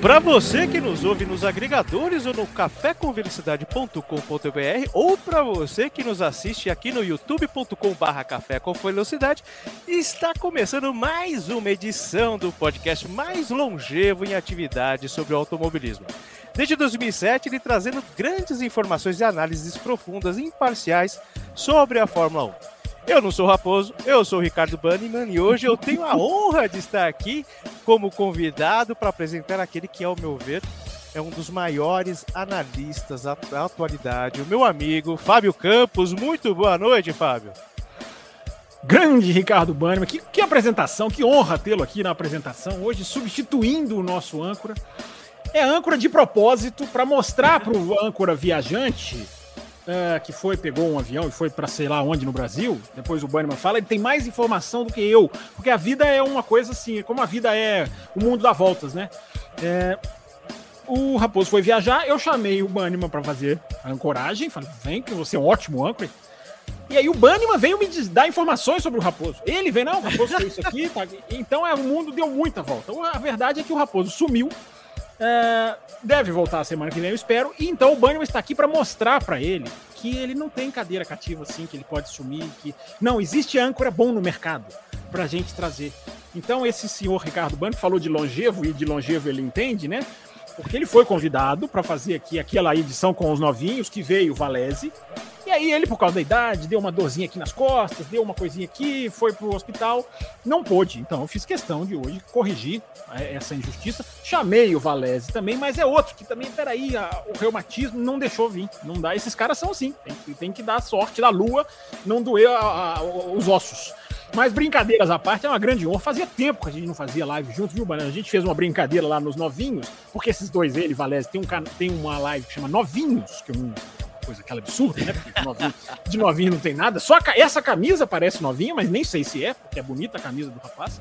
Para você que nos ouve nos agregadores ou no cafécomvelocidade.com.br ou para você que nos assiste aqui no youtube.com/barra café com velocidade, está começando mais uma edição do podcast mais longevo em atividade sobre o automobilismo. Desde 2007, ele trazendo grandes informações e análises profundas e imparciais sobre a Fórmula 1. Eu não sou Raposo, eu sou Ricardo Banniman e hoje eu tenho a honra de estar aqui como convidado para apresentar aquele que, ao meu ver, é um dos maiores analistas da atualidade, o meu amigo Fábio Campos. Muito boa noite, Fábio. Grande Ricardo Banniman, que, que apresentação, que honra tê-lo aqui na apresentação, hoje substituindo o nosso âncora. É âncora de propósito para mostrar para o âncora viajante uh, que foi, pegou um avião e foi para sei lá onde no Brasil, depois o Bannerman fala, ele tem mais informação do que eu, porque a vida é uma coisa assim, como a vida é o mundo dá voltas, né? É, o Raposo foi viajar, eu chamei o Bannerman para fazer a ancoragem, falei, vem que você é um ótimo âncora. E aí o Bannerman veio me dar informações sobre o Raposo. Ele veio, não, o Raposo fez isso aqui, tá? então é, o mundo deu muita volta. A verdade é que o Raposo sumiu, é, deve voltar a semana que vem, eu espero. E então o Bannerman está aqui para mostrar para ele que ele não tem cadeira cativa assim, que ele pode sumir, que não existe âncora bom no mercado para gente trazer. Então esse senhor Ricardo Bannerman falou de longevo e de longevo ele entende, né? Porque ele foi convidado para fazer aqui aquela edição com os novinhos que veio o Valese e aí ele, por causa da idade, deu uma dorzinha aqui nas costas, deu uma coisinha aqui, foi pro hospital, não pôde. Então eu fiz questão de hoje corrigir é, essa injustiça. Chamei o Valese também, mas é outro que também, peraí, a, o reumatismo não deixou vir. Não dá, esses caras são assim, tem, tem que dar sorte da lua, não doer a, a, os ossos. Mas brincadeiras à parte, é uma grande honra. Fazia tempo que a gente não fazia live juntos, viu, Banana? A gente fez uma brincadeira lá nos novinhos, porque esses dois, ele, Valese, tem, um, tem uma live que chama Novinhos, que eu não coisa aquela absurda, né? Porque de novinho, de novinho não tem nada. Só essa camisa parece novinha, mas nem sei se é, porque é bonita a camisa do rapaz.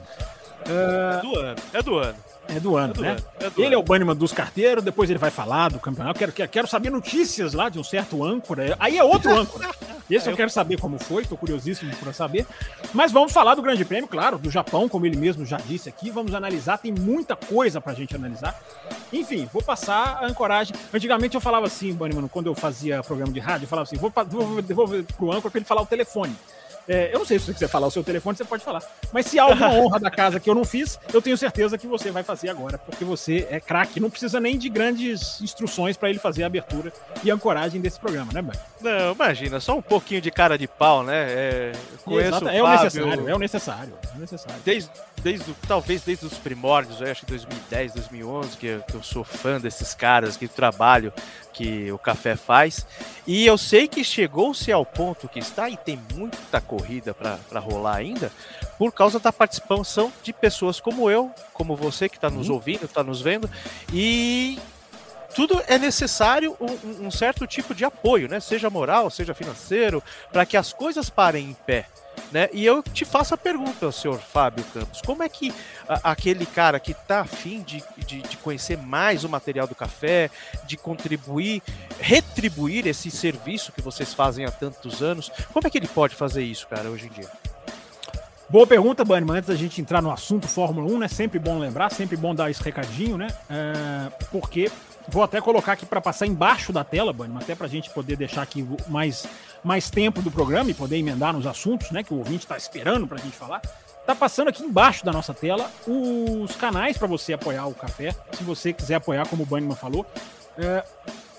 Uh... É do ano, é do ano. É do ano, é do né? Ano, é do ele ano. é o Bannerman dos carteiros, depois ele vai falar do campeonato. Quero, quero, saber notícias lá de um certo âncora. Aí é outro âncora. Esse eu quero saber como foi, tô curiosíssimo para saber. Mas vamos falar do Grande Prêmio, claro, do Japão, como ele mesmo já disse aqui. Vamos analisar, tem muita coisa pra gente analisar. Enfim, vou passar a ancoragem. Antigamente eu falava assim, Bannerman, quando eu fazia programa de rádio, eu falava assim: vou, vou devolver pro âncora pra ele falar o telefone. É, eu não sei se você quiser falar o seu telefone, você pode falar. Mas se há alguma honra da casa que eu não fiz, eu tenho certeza que você vai fazer agora, porque você é craque. Não precisa nem de grandes instruções para ele fazer a abertura e a ancoragem desse programa, né, Banho? Não, imagina, só um pouquinho de cara de pau, né? É, conheço Exato, é o, necessário, é o necessário, é o necessário. Desde, desde, talvez desde os primórdios, eu acho que 2010, 2011, que eu, que eu sou fã desses caras, que trabalho que o café faz. E eu sei que chegou-se ao ponto que está e tem muita corrida para rolar ainda, por causa da participação de pessoas como eu, como você que está nos uhum. ouvindo, está nos vendo, e tudo é necessário um, um, certo tipo de apoio, né? Seja moral, seja financeiro, para que as coisas parem em pé. Né? E eu te faço a pergunta, senhor Fábio Campos: como é que a, aquele cara que está afim de, de, de, conhecer mais o material do café, de contribuir, retribuir esse serviço que vocês fazem há tantos anos, como é que ele pode fazer isso, cara, hoje em dia? Boa pergunta, Bannerman. Antes da gente entrar no assunto Fórmula 1, né? Sempre bom lembrar, sempre bom dar esse recadinho, né? É, porque vou até colocar aqui para passar embaixo da tela, Bannerman, até para a gente poder deixar aqui mais mais tempo do programa e poder emendar nos assuntos, né, que o ouvinte está esperando para a gente falar, tá passando aqui embaixo da nossa tela os canais para você apoiar o café, se você quiser apoiar, como o Banniman falou. É,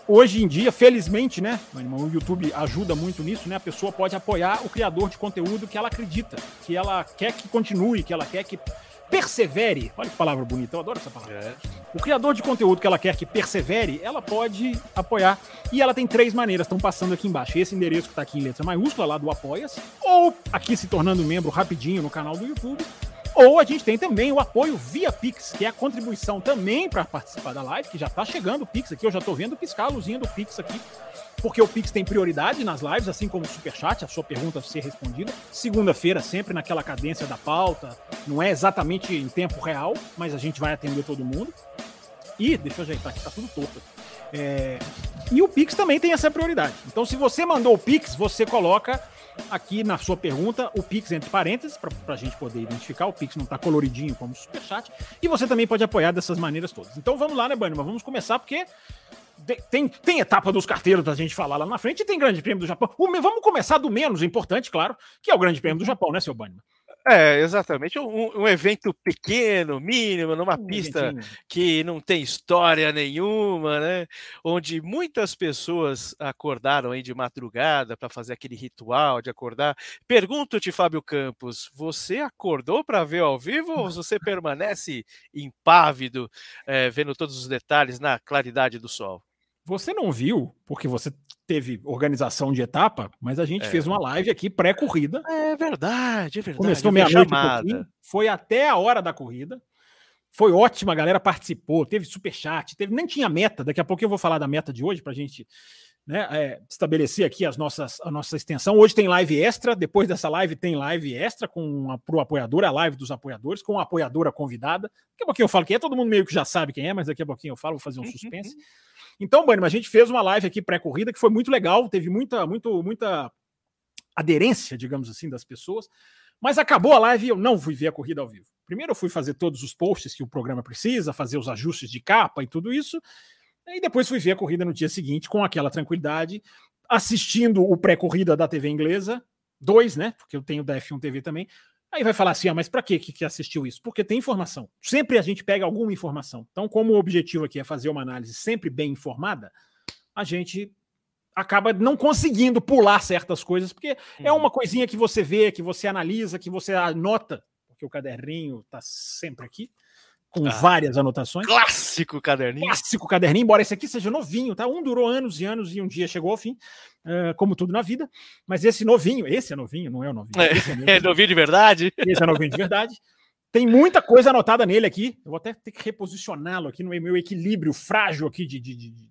hoje em dia, felizmente, né, o YouTube ajuda muito nisso, né, a pessoa pode apoiar o criador de conteúdo que ela acredita, que ela quer que continue, que ela quer que persevere. Olha que palavra bonita, eu adoro essa palavra. É. O criador de conteúdo que ela quer que persevere, ela pode apoiar. E ela tem três maneiras, estão passando aqui embaixo. Esse endereço que está aqui em letra maiúscula, lá do Apoia-se, ou aqui se tornando membro rapidinho no canal do YouTube, Ou a gente tem também o apoio via Pix, que é a contribuição também para participar da live, que já está chegando o Pix aqui, eu já estou vendo piscar a luzinha do Pix aqui, porque o Pix tem prioridade nas lives, assim como o Superchat, a sua pergunta ser respondida. Segunda-feira, sempre naquela cadência da pauta, não é exatamente em tempo real, mas a gente vai atender todo mundo. E, deixa eu ajeitar aqui, tá tudo torto. É, e o Pix também tem essa prioridade. Então, se você mandou o Pix, você coloca aqui na sua pergunta o Pix entre parênteses, para a gente poder identificar. O Pix não está coloridinho como Superchat. E você também pode apoiar dessas maneiras todas. Então vamos lá, né, Bannerman? Vamos começar, porque tem, tem etapa dos carteiros da gente falar lá na frente e tem Grande Prêmio do Japão. O, vamos começar do menos importante, claro, que é o Grande Prêmio do Japão, né, seu Bannerman? É, exatamente. Um, um, evento pequeno, mínimo, numa um pista que não tem história nenhuma, né? Onde muitas pessoas acordaram aí de madrugada para fazer aquele ritual de acordar. Pergunto-te, Fábio Campos, você acordou para ver ao vivo ou você permanece impávido, é, vendo todos os detalhes na claridade do sol? Você não viu, porque você teve organização de etapa, mas a gente é. fez uma live aqui pré-corrida. É verdade, é verdade. Começou meia-noite um foi até a hora da corrida. Foi ótima, a galera participou, teve superchat, teve, nem tinha meta. Daqui a pouco eu vou falar da meta de hoje para a gente né, é, estabelecer aqui as nossas, a nossa extensão. Hoje tem live extra, depois dessa live tem live extra com para o apoiador, a live dos apoiadores, com a apoiadora convidada. Daqui a pouquinho eu falo quem é, todo mundo meio que já sabe quem é, mas daqui a pouquinho eu falo, vou fazer um suspense. Então, Bunny, a gente fez uma live aqui pré-corrida que foi muito legal, teve muita, muito, muita aderência, digamos assim, das pessoas. Mas acabou a live e eu não fui ver a corrida ao vivo. Primeiro eu fui fazer todos os posts que o programa precisa, fazer os ajustes de capa e tudo isso. E depois fui ver a corrida no dia seguinte com aquela tranquilidade, assistindo o pré-corrida da TV inglesa, dois, né? Porque eu tenho da F1 TV também, Aí vai falar assim, ah, mas para que que assistiu isso? Porque tem informação. Sempre a gente pega alguma informação. Então, como o objetivo aqui é fazer uma análise sempre bem informada, a gente acaba não conseguindo pular certas coisas, porque uhum. é uma coisinha que você vê, que você analisa, que você anota, porque o caderninho está sempre aqui com ah, várias anotações. Clássico caderninho. Clássico caderninho, embora esse aqui seja novinho, tá? Um durou anos e anos e um dia chegou ao fim, uh, como tudo na vida. Mas esse novinho, esse é novinho, não é o novinho. É, é, novinho. é novinho de verdade. Esse é novinho de verdade. Tem muita coisa anotada nele aqui. Eu vou até ter que reposicioná-lo aqui no meu equilíbrio frágil aqui de, de, de,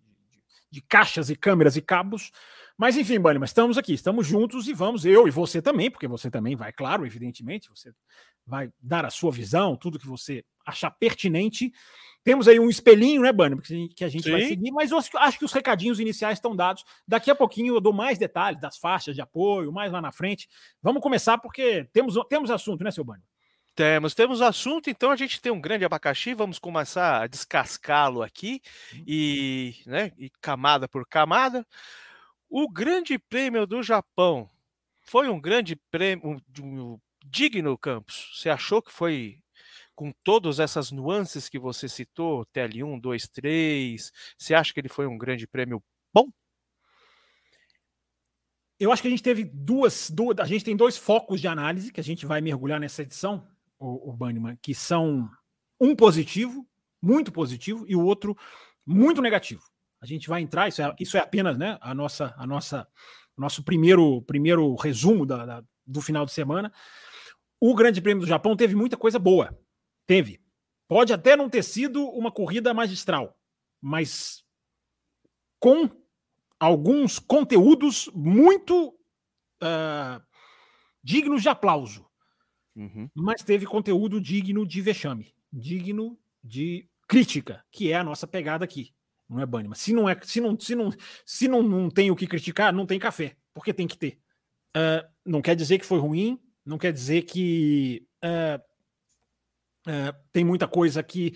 de caixas e câmeras e cabos. Mas enfim, Bunny, mas estamos aqui, estamos juntos e vamos, eu e você também, porque você também vai, claro, evidentemente, você vai dar a sua visão, tudo que você achar pertinente. Temos aí um espelhinho, né, Bunny, que a gente Sim. vai seguir, mas acho que os recadinhos iniciais estão dados. Daqui a pouquinho eu dou mais detalhes das faixas de apoio, mais lá na frente. Vamos começar porque temos, temos assunto, né, seu Bunny? Temos, temos assunto, então a gente tem um grande abacaxi, vamos começar a descascá-lo aqui uhum. e, né, e camada por camada. O Grande Prêmio do Japão foi um grande prêmio um, um, digno, Campos. Você achou que foi com todas essas nuances que você citou, TL1, 2, 3, você acha que ele foi um grande prêmio bom? Eu acho que a gente teve duas, duas, a gente tem dois focos de análise que a gente vai mergulhar nessa edição, o, o Banniman, que são um positivo, muito positivo, e o outro muito negativo. A gente vai entrar, isso é, isso é apenas né, a nossa, a nossa, nosso primeiro, primeiro resumo da, da, do final de semana. O Grande Prêmio do Japão teve muita coisa boa. Teve. Pode até não ter sido uma corrida magistral, mas com alguns conteúdos muito uh, dignos de aplauso. Uhum. Mas teve conteúdo digno de vexame, digno de crítica, que é a nossa pegada aqui não é Bunnyman. Se não é, se não, se não, se não, não tem o que criticar, não tem café, porque tem que ter. Uh, não quer dizer que foi ruim, não quer dizer que uh, uh, tem muita coisa que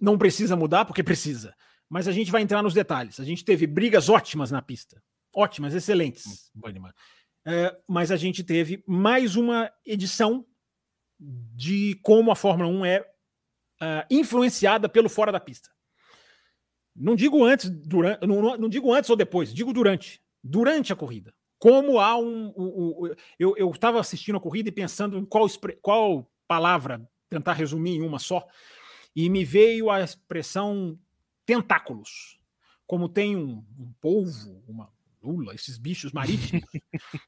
não precisa mudar, porque precisa. Mas a gente vai entrar nos detalhes. A gente teve brigas ótimas na pista, ótimas, excelentes, Bunnyman. mas a gente teve mais uma edição de como a Fórmula 1 é influenciada pelo fora da pista. Não digo antes, durante, não, não digo antes ou depois, digo durante. Durante a corrida. Como há um. um, um eu estava assistindo a corrida e pensando em qual, qual palavra tentar resumir em uma só, e me veio a expressão tentáculos. Como tem um, um polvo, uma lula, esses bichos marítimos,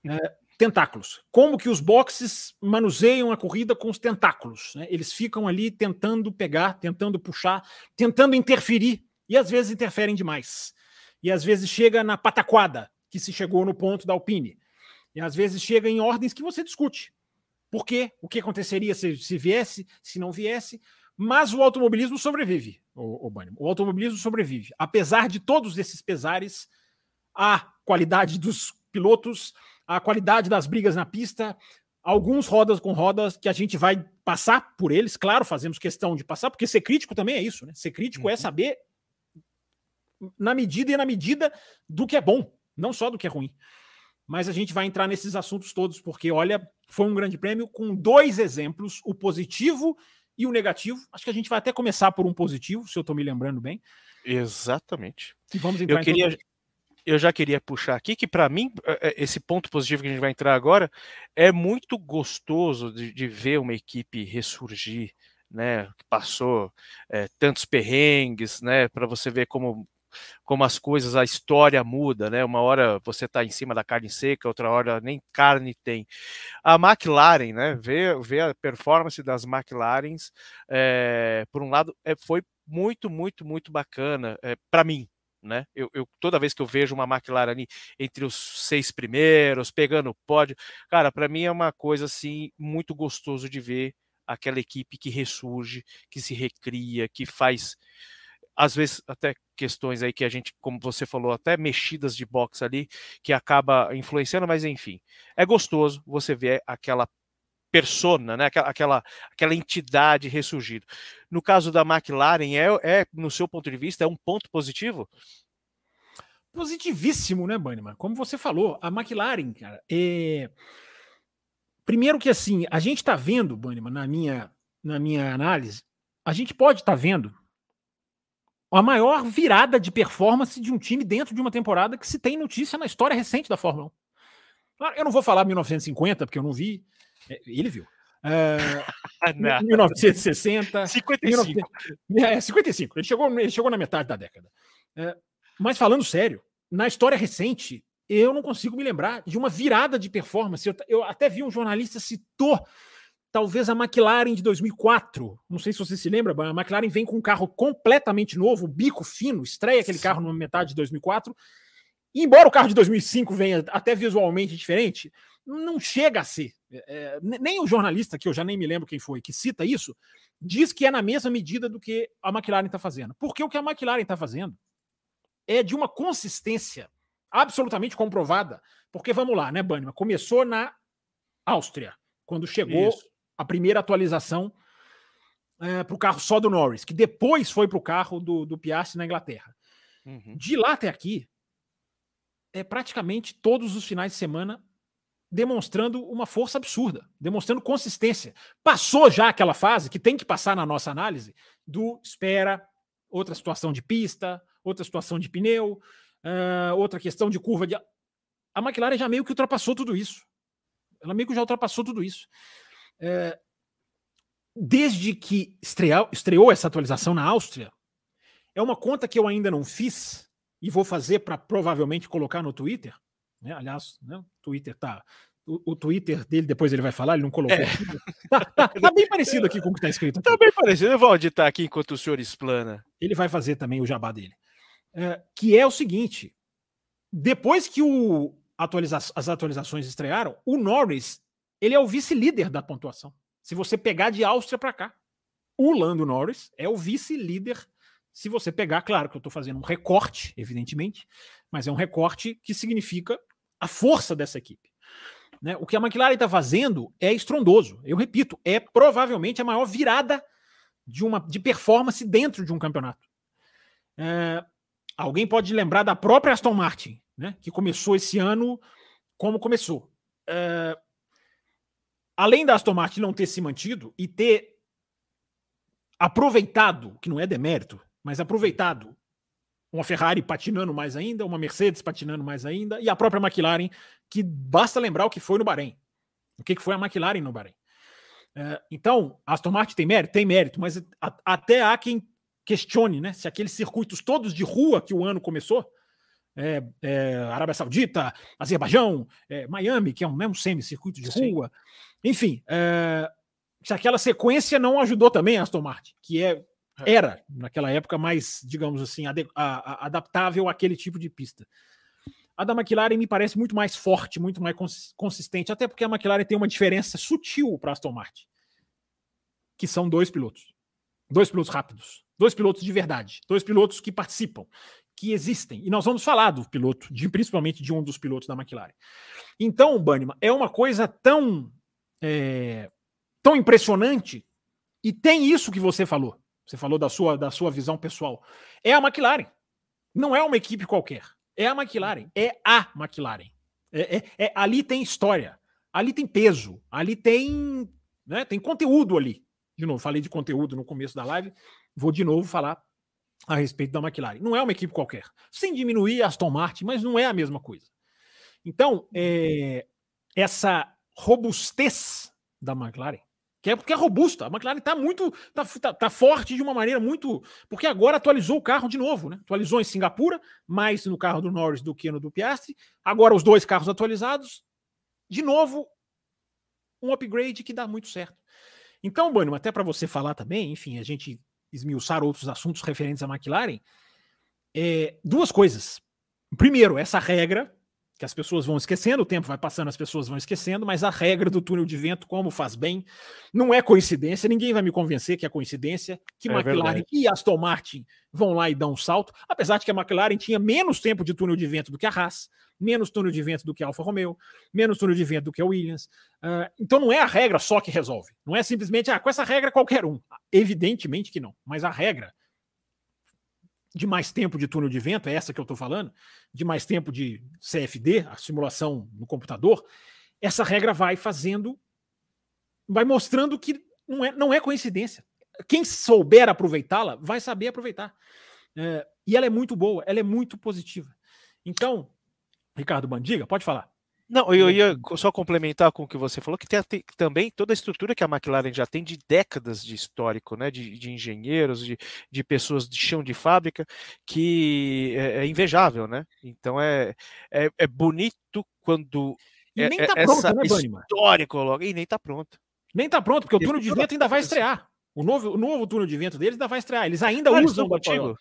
né, tentáculos. Como que os boxes manuseiam a corrida com os tentáculos. Né? Eles ficam ali tentando pegar, tentando puxar, tentando interferir, e às vezes interferem demais. E às vezes chega na pataquada, que se chegou no ponto da Alpine. E às vezes chega em ordens que você discute. Por quê? O que aconteceria se, se viesse, se não viesse? Mas o automobilismo sobrevive, o, o, o automobilismo sobrevive. Apesar de todos esses pesares, a qualidade dos pilotos, a qualidade das brigas na pista, alguns rodas com rodas que a gente vai passar por eles, claro, fazemos questão de passar, porque ser crítico também é isso, né? Ser crítico é uhum. é saber na medida e na medida do que é bom, não só do que é ruim. Mas a gente vai entrar nesses assuntos todos, porque olha, foi um grande prêmio com dois exemplos, o positivo e o negativo. Acho que a gente vai até começar por um positivo, se eu estou me lembrando bem. Exatamente. E vamos entrar eu queria, eu já queria puxar aqui que, para mim, é, é, esse ponto positivo que a gente vai entrar agora é muito gostoso de, de ver uma equipe ressurgir, né? Que passou é, tantos perrengues, né? Para você ver como como as coisas, a história muda, né? Uma hora você está em cima da carne seca, outra hora nem carne tem. A McLaren, né? Ver, ver a performance das McLarens, é, por um lado, é, foi muito, muito, muito bacana é, para mim, né? Eu, eu, toda vez que eu vejo uma McLaren ali entre os seis primeiros, pegando o pódio, cara, para mim é uma coisa assim muito gostoso de ver aquela equipe que ressurge, que se recria, que faz às vezes até questões aí que a gente, como você falou, até mexidas de box ali que acaba influenciando, mas enfim, é gostoso você ver aquela persona, né? aquela, aquela, aquela entidade ressurgindo. No caso da McLaren, é, é, no seu ponto de vista, é um ponto positivo? Positivíssimo, né, Banniman? Como você falou, a McLaren, cara, é... Primeiro que assim, a gente está vendo, Banniman, na minha, na minha análise, a gente pode estar tá vendo a maior virada de performance de um time dentro de uma temporada que se tem notícia na história recente da Fórmula 1. Eu não vou falar 1950, porque eu não vi, ele viu. Uh, 1960. 55. 19, é, 55. Ele chegou, ele chegou na metade da década. Uh, mas falando sério, na história recente, eu não consigo me lembrar de uma virada de performance. Eu, eu até vi um jornalista citou talvez a McLaren de 2004. Não sei se você se lembra, a McLaren vem com um carro completamente novo, bico fino, estreia aquele carro na metade de 2004. E embora o carro de 2005 venha até visualmente diferente, não chega a ser. É, nem o jornalista, que eu já nem me lembro quem foi, que cita isso, diz que é na mesma medida do que a McLaren está fazendo. Porque o que a McLaren está fazendo é de uma consistência absolutamente comprovada. Porque vamos lá, né, Banniman? Começou na Áustria, quando chegou isso. a primeira atualização é, para o carro só do Norris, que depois foi para o carro do, do Piastri na Inglaterra. Uhum. De lá até aqui, é praticamente todos os finais de semana demonstrando uma força absurda, demonstrando consistência. Passou já aquela fase que tem que passar na nossa análise do espera, outra situação de pista, outra situação de pneu, uh, outra questão de curva de. A McLaren já meio que ultrapassou tudo isso. Ela meio que já ultrapassou tudo isso. Uh, desde que estreou, estreou essa atualização na Áustria, é uma conta que eu ainda não fiz e vou fazer para provavelmente colocar no Twitter. Né? Aliás, né? o Twitter tá. O, o, Twitter dele, depois ele vai falar, ele não colocou. É. Tá, tá, tá, bem parecido aqui com o que está escrito. Está bem parecido. Eu vou editar aqui enquanto o senhor explana. Ele vai fazer também o jabá dele. É, que é o seguinte: depois que o atualiza as atualizações estrearam, o Norris ele é o vice-líder da pontuação. Se você pegar de Áustria para cá, o Lando Norris é o vice-líder se você pegar, claro que eu estou fazendo um recorte, evidentemente, mas é um recorte que significa a força dessa equipe. Né? O que a McLaren está fazendo é estrondoso. Eu repito, é provavelmente a maior virada de uma de performance dentro de um campeonato. É, alguém pode lembrar da própria Aston Martin, né? que começou esse ano como começou. É, além da Aston Martin não ter se mantido e ter aproveitado, que não é demérito, mas aproveitado. Uma Ferrari patinando mais ainda, uma Mercedes patinando mais ainda, e a própria McLaren, que basta lembrar o que foi no Bahrein. O que foi a McLaren no Bahrein. É, então, a Aston Martin tem mérito? Tem mérito, mas até há quem questione né, se aqueles circuitos todos de rua que o ano começou é, é, Arábia Saudita, Azerbaijão, é, Miami, que é um mesmo semi-circuito de Sim. rua. Enfim, é, se aquela sequência não ajudou também a Aston Martin, que é. Era, naquela época, mais, digamos assim, a, a, adaptável àquele tipo de pista. A da McLaren me parece muito mais forte, muito mais consistente, até porque a McLaren tem uma diferença sutil para a Aston Martin, que são dois pilotos. Dois pilotos rápidos, dois pilotos de verdade, dois pilotos que participam, que existem. E nós vamos falar do piloto, de, principalmente de um dos pilotos da McLaren. Então, Banniman, é uma coisa tão, é, tão impressionante e tem isso que você falou. Você falou da sua, da sua visão pessoal. É a McLaren. Não é uma equipe qualquer. É a McLaren. É a McLaren. É, é, é, ali tem história. Ali tem peso. Ali tem, né, tem conteúdo ali. De novo, falei de conteúdo no começo da live. Vou de novo falar a respeito da McLaren. Não é uma equipe qualquer. Sem diminuir a Aston Martin, mas não é a mesma coisa. Então, é, essa robustez da McLaren, que é porque é robusta, a McLaren está muito. Tá, tá, tá, forte de uma maneira muito. Porque agora atualizou o carro de novo, né? Atualizou em Singapura, mais no carro do Norris do que no do Piastri. Agora os dois carros atualizados. De novo, um upgrade que dá muito certo. Então, Bueno, até para você falar também, enfim, a gente esmiuçar outros assuntos referentes à McLaren, é, duas coisas. Primeiro, essa regra, que as pessoas vão esquecendo, o tempo vai passando, as pessoas vão esquecendo, mas a regra do túnel de vento, como faz bem, não é coincidência, ninguém vai me convencer que é coincidência, que é McLaren verdade. e Aston Martin vão lá e dão um salto, apesar de que a McLaren tinha menos tempo de túnel de vento do que a Haas, menos túnel de vento do que a Alfa Romeo, menos túnel de vento do que a Williams. Uh, então não é a regra só que resolve. Não é simplesmente, ah, com essa regra qualquer um. Evidentemente que não. Mas a regra de mais tempo de túnel de vento, é essa que eu estou falando, de mais tempo de CFD, a simulação no computador, essa regra vai fazendo, vai mostrando que não é, não é coincidência. Quem souber aproveitá-la vai saber aproveitar. É, e ela é muito boa, ela é muito positiva. Então, Ricardo Bandiga, pode falar. Não, eu ia só complementar com o que você falou, que tem, tem, também toda a estrutura que a McLaren já tem de décadas de histórico, né? De, de engenheiros, de, de, pessoas de chão de fábrica, que é, é invejável, né? Então é, é, é bonito quando e é, nem é tá pronto, né, história coloca. E nem tá pronto. Nem tá pronto, porque o túnel de vento ainda vai estrear. O novo, o novo túnel de vento deles ainda vai estrear. Eles ainda ah, usam o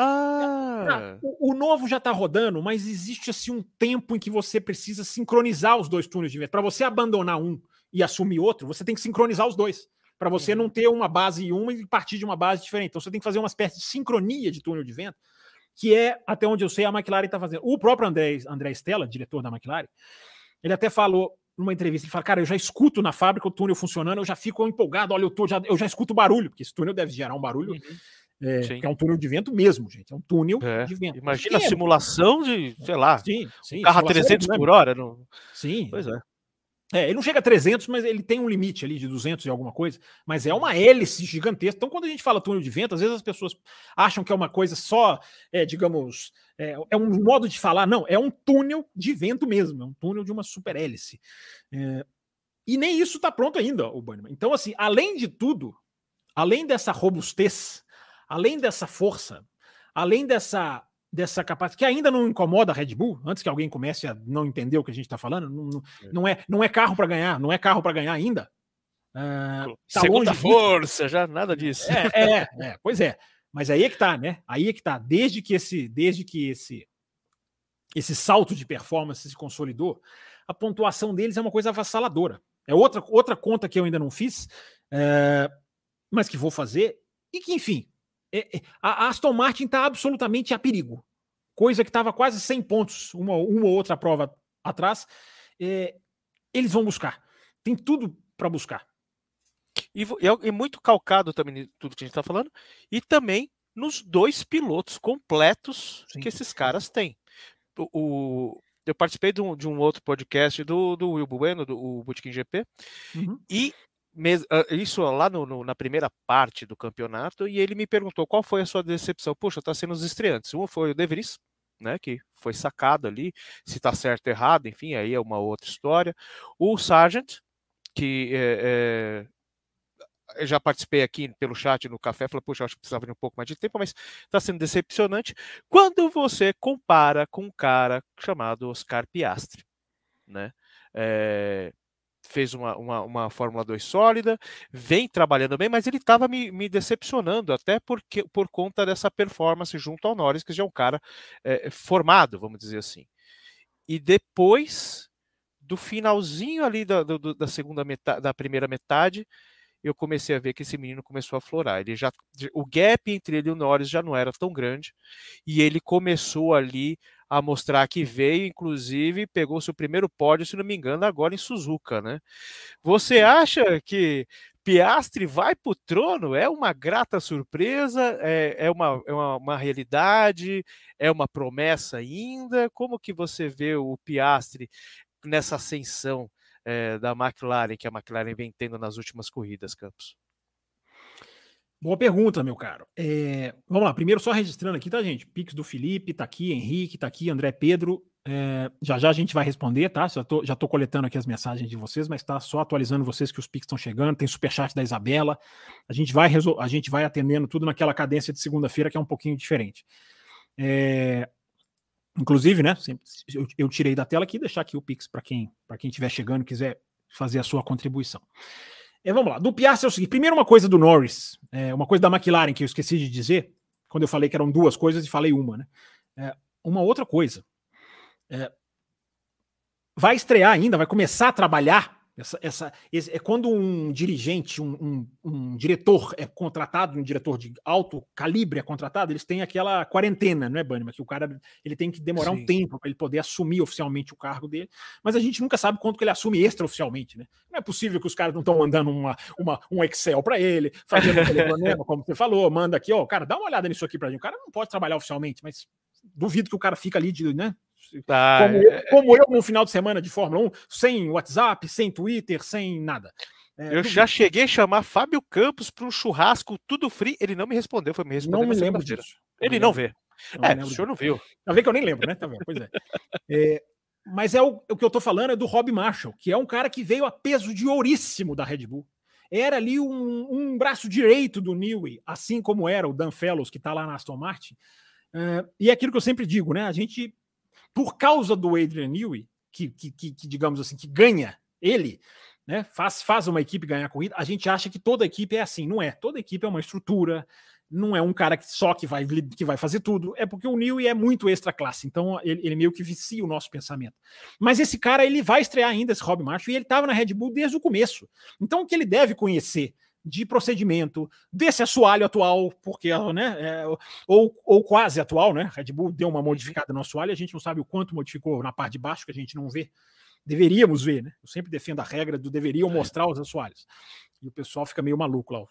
ah. O, o, novo já está rodando, mas existe assim um tempo em que você precisa sincronizar os dois túneis de vento. Para você abandonar um e assumir outro, você tem que sincronizar os dois. Para você uhum. não ter uma base em uma e partir de uma base diferente. Então você tem que fazer uma espécie de sincronia de túnel de vento, que é, até onde eu sei, a McLaren está fazendo. O próprio André, André Stella, diretor da McLaren, ele até falou numa entrevista, ele fala, cara, eu já escuto na fábrica o túnel funcionando, eu já fico empolgado, olha, eu, tô, já, eu já escuto barulho, porque esse túnel deve gerar um barulho uhum. É, é um túnel de vento mesmo, gente. É um túnel é. de vento. Imagina a simulação de, sei lá, sim, sim, um carro a 300 por hora. No... Sim. Pois é. É, ele não chega a 300, mas ele tem um limite ali de 200 e alguma coisa, mas é uma hélice gigantesca. Então, quando a gente fala túnel de vento, às vezes as pessoas acham que é uma coisa só, é, digamos, é, é um modo de falar. Não, é um túnel de vento mesmo, é um túnel de uma super hélice. É, e nem isso está pronto ainda, o Bannerman. Então, assim, além de tudo, além dessa robustez além dessa força, além dessa dessa capacidade que ainda não incomoda a Red Bull, antes que alguém comece a não entender o que a gente está falando, não, não, é, não é carro para ganhar, não é carro para ganhar ainda. Uh, tá Segunda força, disso. já nada disso. É, é, é, pois é. Mas aí é que tá, né? Aí é que tá. Desde que esse, desde que esse, esse salto de performance se consolidou, a pontuação deles é uma coisa avassaladora. É outra, outra conta que eu ainda não fiz, é, mas que vou fazer e que, enfim, é, é, a Aston Martin está absolutamente a perigo. Coisa que estava quase 100 pontos, uma, uma ou outra prova atrás. É, eles vão buscar. Tem tudo para buscar. E, e, muito calcado também tudo que a gente está falando. E também nos dois pilotos completos Sim. que esses caras têm. O, o, eu participei de um, de um, outro podcast do, do Will Bueno, do Bootkin GP, uhum. e isso lá no, no, na primeira parte do campeonato, e ele me perguntou qual foi a sua decepção. Puxa, tá sendo os estreantes. Um foi o De Vries, né, que foi sacado ali, se tá certo ou errado, enfim, aí é uma outra história. O Sargent, que é, é, já participei aqui pelo chat no café, falei, poxa, acho que precisava de um pouco mais de tempo, mas está sendo decepcionante quando você compara com um cara chamado Oscar Piastri, né? É, fez uma, uma, uma, Fórmula 2 sólida, vem trabalhando bem, mas ele estava me, me, decepcionando, até porque, por conta dessa performance junto ao Norris, que já é um cara é, formado, vamos dizer assim. E depois do finalzinho ali da, do, da segunda metade, da primeira metade, eu comecei a ver que esse menino começou a florar. Ele já, o gap entre ele e o Norris já não era tão grande, e ele começou ali a mostrar que veio, inclusive pegou seu primeiro pódio, se não me engano, agora em Suzuka, né? Você acha que Piastri vai para o trono? É uma grata surpresa? É, é, uma, é uma, uma, realidade? É uma promessa ainda? Como que você vê o Piastri nessa ascensão é, da McLaren, que a McLaren vem tendo nas últimas corridas, Campos? Boa pergunta, meu caro. É, vamos lá, primeiro só registrando aqui, tá, gente? Pix do Felipe, tá aqui, Henrique, tá aqui, André Pedro. É, já já a gente vai responder, tá? Já tô, já tô coletando aqui as mensagens de vocês, mas tá só atualizando vocês que os Pix estão chegando. Tem superchat da Isabela. A gente vai a gente vai atendendo tudo naquela cadência de segunda-feira que é um pouquinho diferente. É, inclusive, né? Eu, tirei da tela aqui, deixar aqui o Pix para quem para quem estiver chegando quiser fazer a sua contribuição. É, vamos lá. Do Piastri é o seguinte: primeiro, uma coisa do Norris, é, uma coisa da McLaren que eu esqueci de dizer, quando eu falei que eram duas coisas e falei uma, né? É, uma outra coisa. É, vai estrear ainda, vai começar a trabalhar essa, essa, esse, é quando um dirigente, um, um, um, diretor é contratado, um diretor de alto calibre é contratado, eles têm aquela quarentena, não é, Bannerman? Que o cara ele tem que demorar Sim. um tempo para ele poder assumir oficialmente o cargo dele, mas a gente nunca sabe quanto que ele assume extraoficialmente, né? Não é possível que os caras não estão mandando uma, uma, um Excel para ele, fazendo um telefonema, como você falou, manda aqui, ó, cara, dá uma olhada nisso aqui para gente. O cara não pode trabalhar oficialmente, mas duvido que o cara fica ali de, né, ah, como, eu, é, é. como, eu, no final de semana de Fórmula 1, sem WhatsApp, sem Twitter, sem nada. É, eu já cheguei a chamar Fábio Campos para um churrasco tudo free, ele não me respondeu, foi me responder. Não me lembro disso. Ele não, vê. Não é, o senhor não viu. Tá vendo que eu nem lembro, né? Tá vendo? Pois é. é mas é o, o, que eu tô falando é do Rob Marshall, que é um cara que veio a peso de ouríssimo da Red Bull. Era ali um, um braço direito do Newey, assim como era o Dan Fellows, que tá lá na Aston Martin. Uh, e é aquilo que eu sempre digo, né? A gente por causa do Adrian Newey, que, que, que, que, digamos assim, que ganha ele, né, faz, faz uma equipe ganhar a corrida, a gente acha que toda equipe é assim. Não é. Toda equipe é uma estrutura, não é um cara que só que vai, que vai fazer tudo. É porque o Newey é muito extra classe, então ele, ele, meio que vicia o nosso pensamento. Mas esse cara, ele vai estrear ainda, esse Rob Marshall, e ele estava na Red Bull desde o começo. Então o que ele deve conhecer de procedimento desse assoalho atual, porque né, é, ou, ou quase atual, né? Red Bull deu uma modificada no assoalho, a gente não sabe o quanto modificou na parte de baixo, que a gente não vê. Deveríamos ver, né? Eu sempre defendo a regra do deveriam mostrar os assoalhos. E o pessoal fica meio maluco lá. Os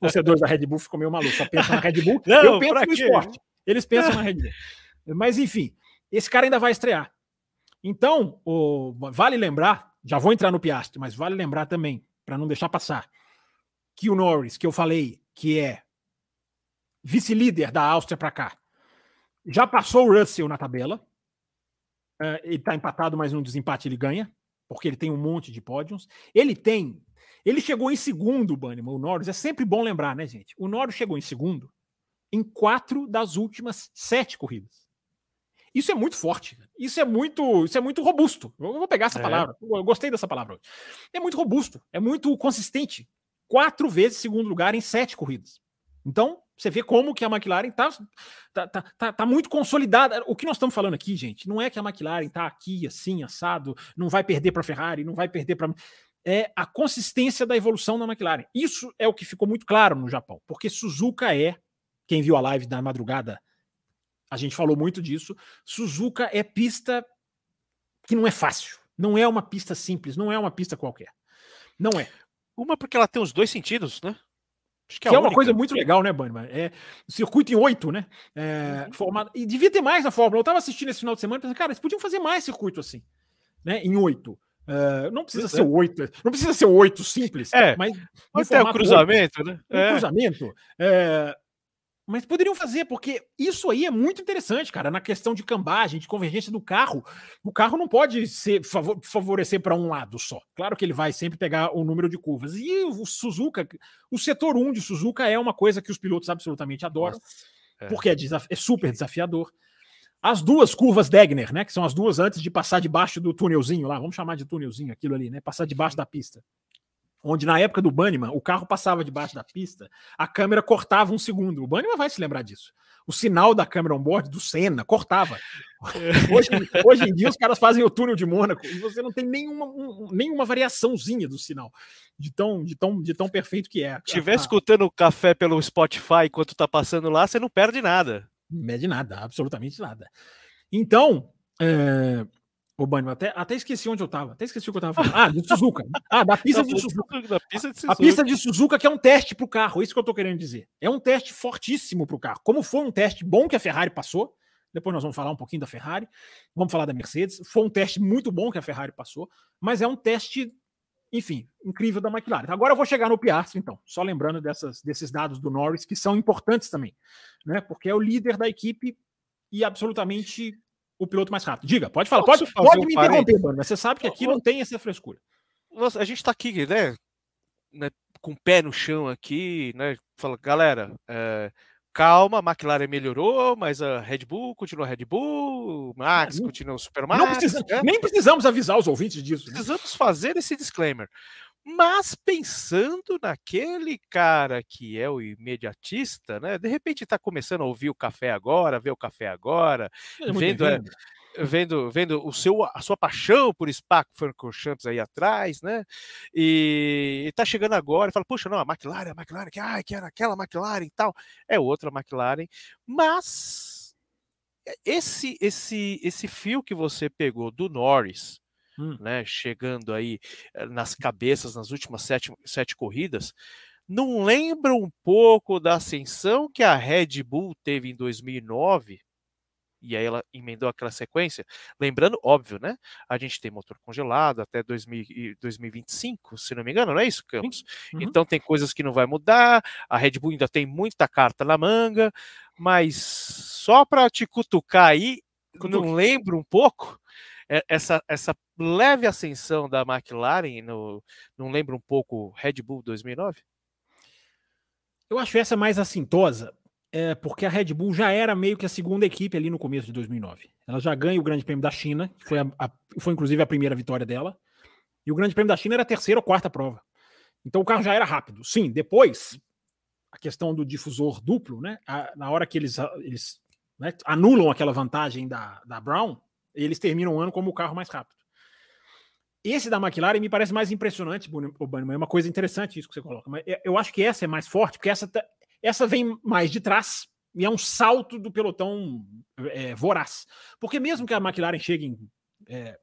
torcedores da Red Bull ficam meio malucos. Só pensam na Red Bull. Não, eu penso no quê? esporte. Eles pensam na Red Bull. Mas enfim, esse cara ainda vai estrear. Então, o, vale lembrar, já vou entrar no Piastri, mas vale lembrar também, para não deixar passar, que o Norris, que eu falei que é vice-líder da Áustria para cá, já passou o Russell na tabela. Uh, ele está empatado, mas no desempate ele ganha, porque ele tem um monte de pódios. Ele tem. Ele chegou em segundo, Bannerman, o Norris. É sempre bom lembrar, né, gente? O Norris chegou em segundo em quatro das últimas sete corridas. Isso é muito forte. Isso é muito, isso é muito robusto. Eu vou pegar essa é. palavra. Eu gostei dessa palavra hoje. É muito robusto, é muito consistente quatro vezes segundo lugar em sete corridas. Então, você vê como que a McLaren está tá, tá, tá, tá, muito consolidada. O que nós estamos falando aqui, gente, não é que a McLaren está aqui assim, assado, não vai perder para a Ferrari, não vai perder para. É a consistência da evolução da McLaren. Isso é o que ficou muito claro no Japão, porque Suzuka é, quem viu a live da madrugada, a gente falou muito disso. Suzuka é pista que não é fácil, não é uma pista simples, não é uma pista qualquer. Não é. Uma porque ela tem os dois sentidos, né? Acho que, é, que é uma coisa muito legal, né, Bannerman? É circuito em oito, né? É, uhum. formado, e devia ter mais na Fórmula. Eu estava assistindo esse final de semana e pensei, cara, eles podiam fazer mais circuito assim, né? Em oito. Uh, não precisa ser oito, não precisa ser oito simples, é, mas até o cruzamento, 8, né? Um é. cruzamento. É, Mas poderiam fazer, porque isso aí é muito interessante, cara, na questão de cambagem, de convergência do carro. O carro não pode ser favorecer para um lado só. Claro que ele vai sempre pegar o número de curvas. E o Suzuka, o setor 1 de Suzuka é uma coisa que os pilotos absolutamente adoram, Nossa, é. porque é, é, super desafiador. As duas curvas Degner, né, que são as duas antes de passar debaixo do túnelzinho lá, vamos chamar de túnelzinho aquilo ali, né, passar debaixo da pista onde na época do Banniman o carro passava debaixo da pista, a câmera cortava um segundo. O Banniman vai se lembrar disso. O sinal da câmera on-board do Senna cortava. Hoje, hoje em dia os caras fazem o túnel de Mônaco e você não tem nenhuma, um, nenhuma variaçãozinha do sinal. De tão, de, tão, de tão perfeito que é. Se estiver escutando o café pelo Spotify enquanto tá passando lá, você não perde nada. Não perde nada, absolutamente nada. Então, é, Ô, Banho, até, até esqueci onde eu tava. Até esqueci o que eu tava falando. Ah, de Suzuka. Ah, da pista de Suzuka. Da pista de Suzuka. A pista de Suzuka que é um teste para o carro. É isso que eu tô querendo dizer. É um teste fortíssimo para o carro. Como foi um teste bom que a Ferrari passou. Depois nós vamos falar um pouquinho da Ferrari. Vamos falar da Mercedes. Foi um teste muito bom que a Ferrari passou. Mas é um teste, enfim, incrível da McLaren. Agora eu vou chegar no Piastri, então. Só lembrando dessas, desses dados do Norris, que são importantes também. Né? Porque é o líder da equipe e absolutamente o piloto mais rápido. Diga, pode falar, pode, pode um me interromper, mano, mas você sabe que aqui não tem essa frescura. A gente tá aqui, né, né com o pé no chão aqui, né? Fala, galera, é, calma, a McLaren melhorou, mas a Red Bull continua Red Bull, Max continua o Super Max. Precisa, né? Nem precisamos avisar os ouvintes disso. Né? Precisamos fazer esse disclaimer. Mas pensando naquele cara que é o imediatista, né? De repente está começando a ouvir o café agora, ver o café agora, é vendo, é, vendo, vendo o seu, a sua paixão por Spa-Francorchamps aí atrás, né? E, está chegando agora e fala, puxa, não, a McLaren, a McLaren, que, ai, que era aquela McLaren e tal, é outra McLaren, mas esse esse esse fio que você pegou do Norris hum. né, chegando aí eh, nas cabeças nas últimas sete, sete corridas, não lembra um pouco da ascensão que a Red Bull teve em 2009? E aí ela emendou aquela sequência. Lembrando, óbvio, né? A gente tem motor congelado até 2000, 2025, se não me engano, não é isso, Campos? Uhum. Então tem coisas que não vai mudar. A Red Bull ainda tem muita carta na manga, mas só para te cutucar aí, não lembro um pouco essa, essa leve ascensão da McLaren, no, não lembra um pouco Red Bull 2009? Eu acho essa mais assintosa, é, porque a Red Bull já era meio que a segunda equipe ali no começo de 2009. Ela já ganha o Grande Prêmio da China, que foi, a, a, foi inclusive a primeira vitória dela, e o Grande Prêmio da China era a terceira ou quarta prova. Então o carro já era rápido. Sim, depois, a questão do difusor duplo, né? A, na hora que eles, eles né, anulam aquela vantagem da, da Brown, eles terminam o ano como o carro mais rápido. Esse da McLaren me parece mais impressionante, Bannerman. É uma coisa interessante isso que você coloca. Mas eu acho que essa é mais forte, porque essa, tá, essa vem mais de trás e é um salto do pelotão é, voraz. Porque mesmo que a McLaren chegue em, é,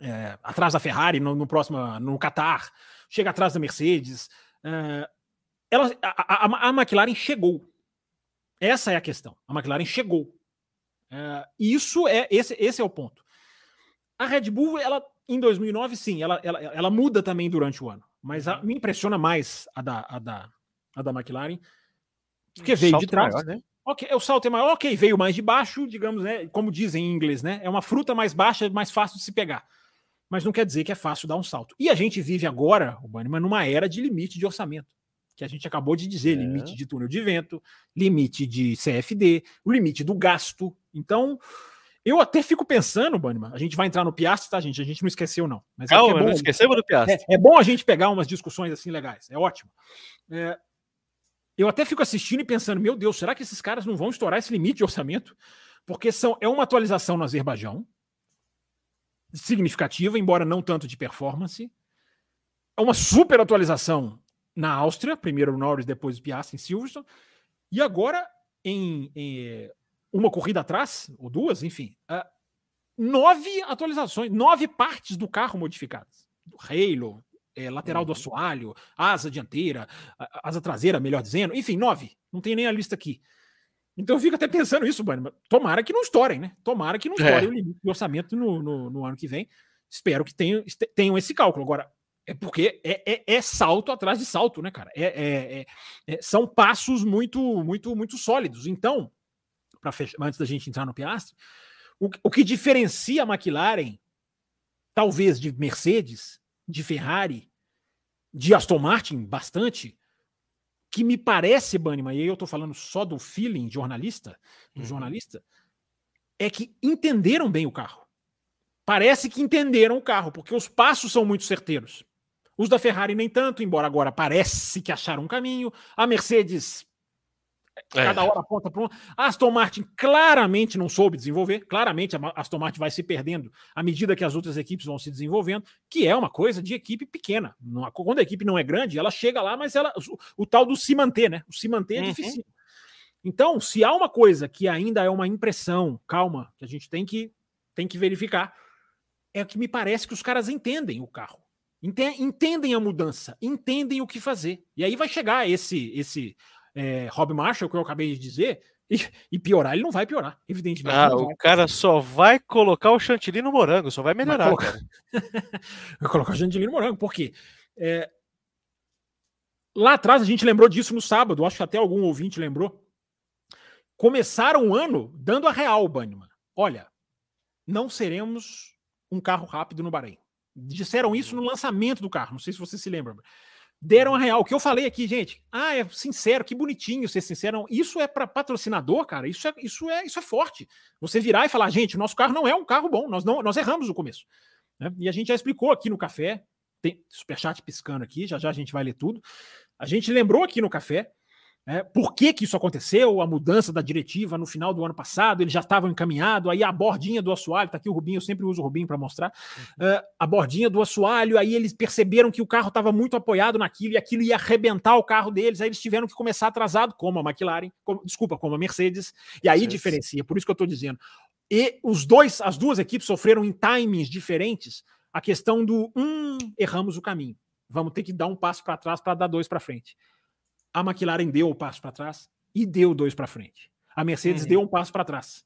é, atrás da Ferrari no, no, próximo, no Qatar, chega atrás da Mercedes, é, ela, a, a, a, McLaren chegou. Essa é a questão. A McLaren chegou. É, isso é esse, esse é o ponto. A Red Bull, ela em 2009, sim, ela, ela, ela muda também durante o ano, mas a, uhum. me impressiona mais a da, a da, a da McLaren, porque veio de trás. Maior, né? Ok, o salto é maior, ok, veio mais de baixo, digamos, né? Como dizem em inglês, né? É uma fruta mais baixa, mais fácil de se pegar. Mas não quer dizer que é fácil dar um salto. E a gente vive agora, o Bannerman, numa era de limite de orçamento que a gente acabou de dizer, é. limite de túnel de vento, limite de CFD, o limite do gasto. Então, eu até fico pensando, Banniman, a gente vai entrar no Piastri, tá, gente? A gente não esqueceu, não. Mas é Calma, é bom, não esquecemos do Piastri. É, é, bom a gente pegar umas discussões assim legais, é ótimo. É, eu até fico assistindo e pensando, meu Deus, será que esses caras não vão estourar esse limite de orçamento? Porque são, é uma atualização no Azerbaijão, significativa, embora não tanto de performance. É uma super atualização na Áustria, primeiro o Norris, depois o Piastri em Silverstone, e agora em, em, uma corrida atrás, ou duas, enfim, uh, nove atualizações, nove partes do carro modificadas. Do halo, é, lateral uhum. do assoalho, asa dianteira, asa traseira, melhor dizendo, enfim, nove. Não tem nem a lista aqui. Então eu fico até pensando isso, Bunny. Tomara que não estourem, né? Tomara que não estourem é. o limite de orçamento no, no, no, ano que vem. Espero que tenham, tenham esse cálculo. Agora, É porque é, é, é, salto atrás de salto, né, cara? É, é, é são passos muito, muito, muito sólidos. Então, para antes da gente entrar no Piastri, o, o que diferencia a McLaren, talvez de Mercedes, de Ferrari, de Aston Martin, bastante, que me parece, Banima, e aí eu tô falando só do feeling jornalista, do uhum. jornalista, é que entenderam bem o carro. Parece que entenderam o carro, porque os passos são muito certeiros. Os da Ferrari nem tanto, embora agora parece que acharam um caminho. A Mercedes, é. cada hora aponta para um. A Aston Martin claramente não soube desenvolver. Claramente a Aston Martin vai se perdendo à medida que as outras equipes vão se desenvolvendo, que é uma coisa de equipe pequena. Quando a equipe não é grande, ela chega lá, mas ela o, o tal do se manter, né? O se manter é uhum. difícil. Então, se há uma coisa que ainda é uma impressão, calma, que a gente tem que, tem que verificar, é que me parece que os caras entendem o carro entendem a mudança, entendem o que fazer. E aí vai chegar esse esse é, Rob Marshall que eu acabei de dizer e, e, piorar, ele não vai piorar, evidentemente. Ah, o cara só vai colocar o chantilly no morango, só vai melhorar. Vai colocar, vai colocar o chantilly no morango, porque é, lá atrás a gente lembrou disso no sábado, acho que até algum ouvinte lembrou. Começaram o ano dando a real, Banniman. Olha, não seremos um carro rápido no Bahrein. Disseram isso no lançamento do carro, não sei se você se lembra. Deram a real. O que eu falei aqui, gente. Ah, é sincero, que bonitinho ser sincero. Isso é para patrocinador, cara. Isso é, isso é, isso é forte. Você virar e falar, gente, nosso carro não é um carro bom. Nós não, nós erramos no começo. Né? E a gente já explicou aqui no café. Tem superchat piscando aqui. Já já a gente vai ler tudo. A gente lembrou aqui no café é, por que, que isso aconteceu? A mudança da diretiva no final do ano passado, eles já estavam encaminhados, aí a bordinha do assoalho, tá aqui o Rubinho, eu sempre uso o Rubinho para mostrar. Uhum. Uh, a bordinha do assoalho, aí eles perceberam que o carro estava muito apoiado naquilo e aquilo ia arrebentar o carro deles, aí eles tiveram que começar atrasado, como a McLaren, como, desculpa, como a Mercedes, e aí Sim. diferencia, por isso que eu estou dizendo. E os dois, as duas equipes sofreram em timings diferentes a questão do hum, erramos o caminho. Vamos ter que dar um passo para trás para dar dois para frente a McLaren deu o passo para trás e deu dois para frente. A Mercedes uhum. deu um passo para trás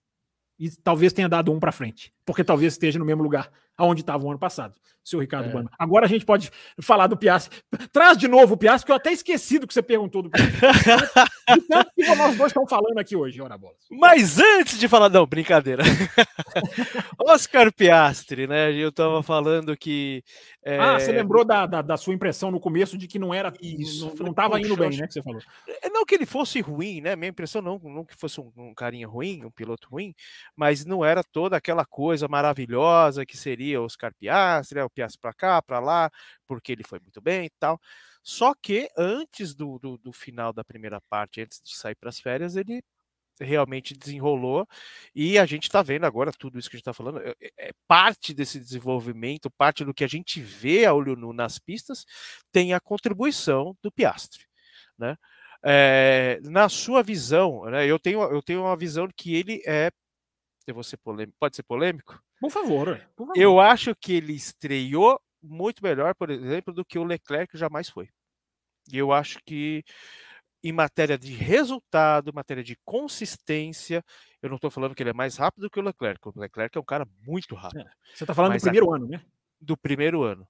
e talvez tenha dado um para frente, porque talvez esteja no mesmo lugar aonde estava o ano passado, seu Ricardo é. Agora a gente pode falar do Piastri. Traz de novo o Piastri, que eu até esqueci do que você perguntou do então, o que nós dois estamos falando aqui hoje, ora bola. Mas antes de falar, não, brincadeira. Oscar Piastri, né? Eu estava falando que. É... Ah, você lembrou da, da, da, sua impressão no começo de que não era. Isso, não estava indo bem, né? Que você falou. É, não que ele fosse ruim, né? Minha impressão não, não que fosse um, um carinha ruim, um piloto ruim, mas não era toda aquela coisa maravilhosa que seria Oscar Piastri, o Piastri para cá, para lá, porque ele foi muito bem e tal. Só que antes do, do, do final da primeira parte, antes de sair para as férias, ele realmente desenrolou e a gente está vendo agora tudo isso que a gente está falando é, é, parte desse desenvolvimento, parte do que a gente vê a olho nu nas pistas tem a contribuição do Piastre, né? É, na sua visão, né, eu tenho eu tenho uma visão que ele é ser polêmico, pode ser polêmico? Por favor, por favor. Eu acho que ele estreou muito melhor, por exemplo, do que o Leclerc jamais foi. E eu acho que em matéria de resultado, matéria de consistência, eu não estou falando que ele é mais rápido que o Leclerc. O Leclerc é um cara muito rápido. É, você está falando do primeiro a... ano, né? Do primeiro ano.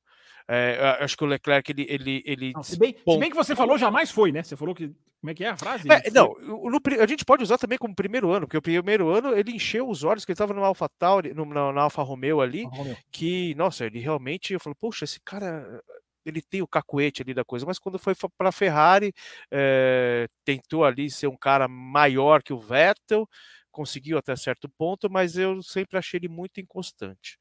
É, acho que o Leclerc, ele. ele, ele não, se, bem, se, bem, que você falou, jamais foi, né? Você falou que. Como é que é a frase? É, não, no, a gente pode usar também como primeiro ano, porque o primeiro ano ele encheu os olhos, que ele estava no Alpha Tauri, no, na, na Alfa Romeo ali, Romeo. que, nossa, ele realmente. Eu falo, poxa, esse cara ele tem o cacuete ali da coisa, mas quando foi para a Ferrari, é, tentou ali ser um cara maior que o Vettel, conseguiu até certo ponto, mas eu sempre achei ele muito inconstante.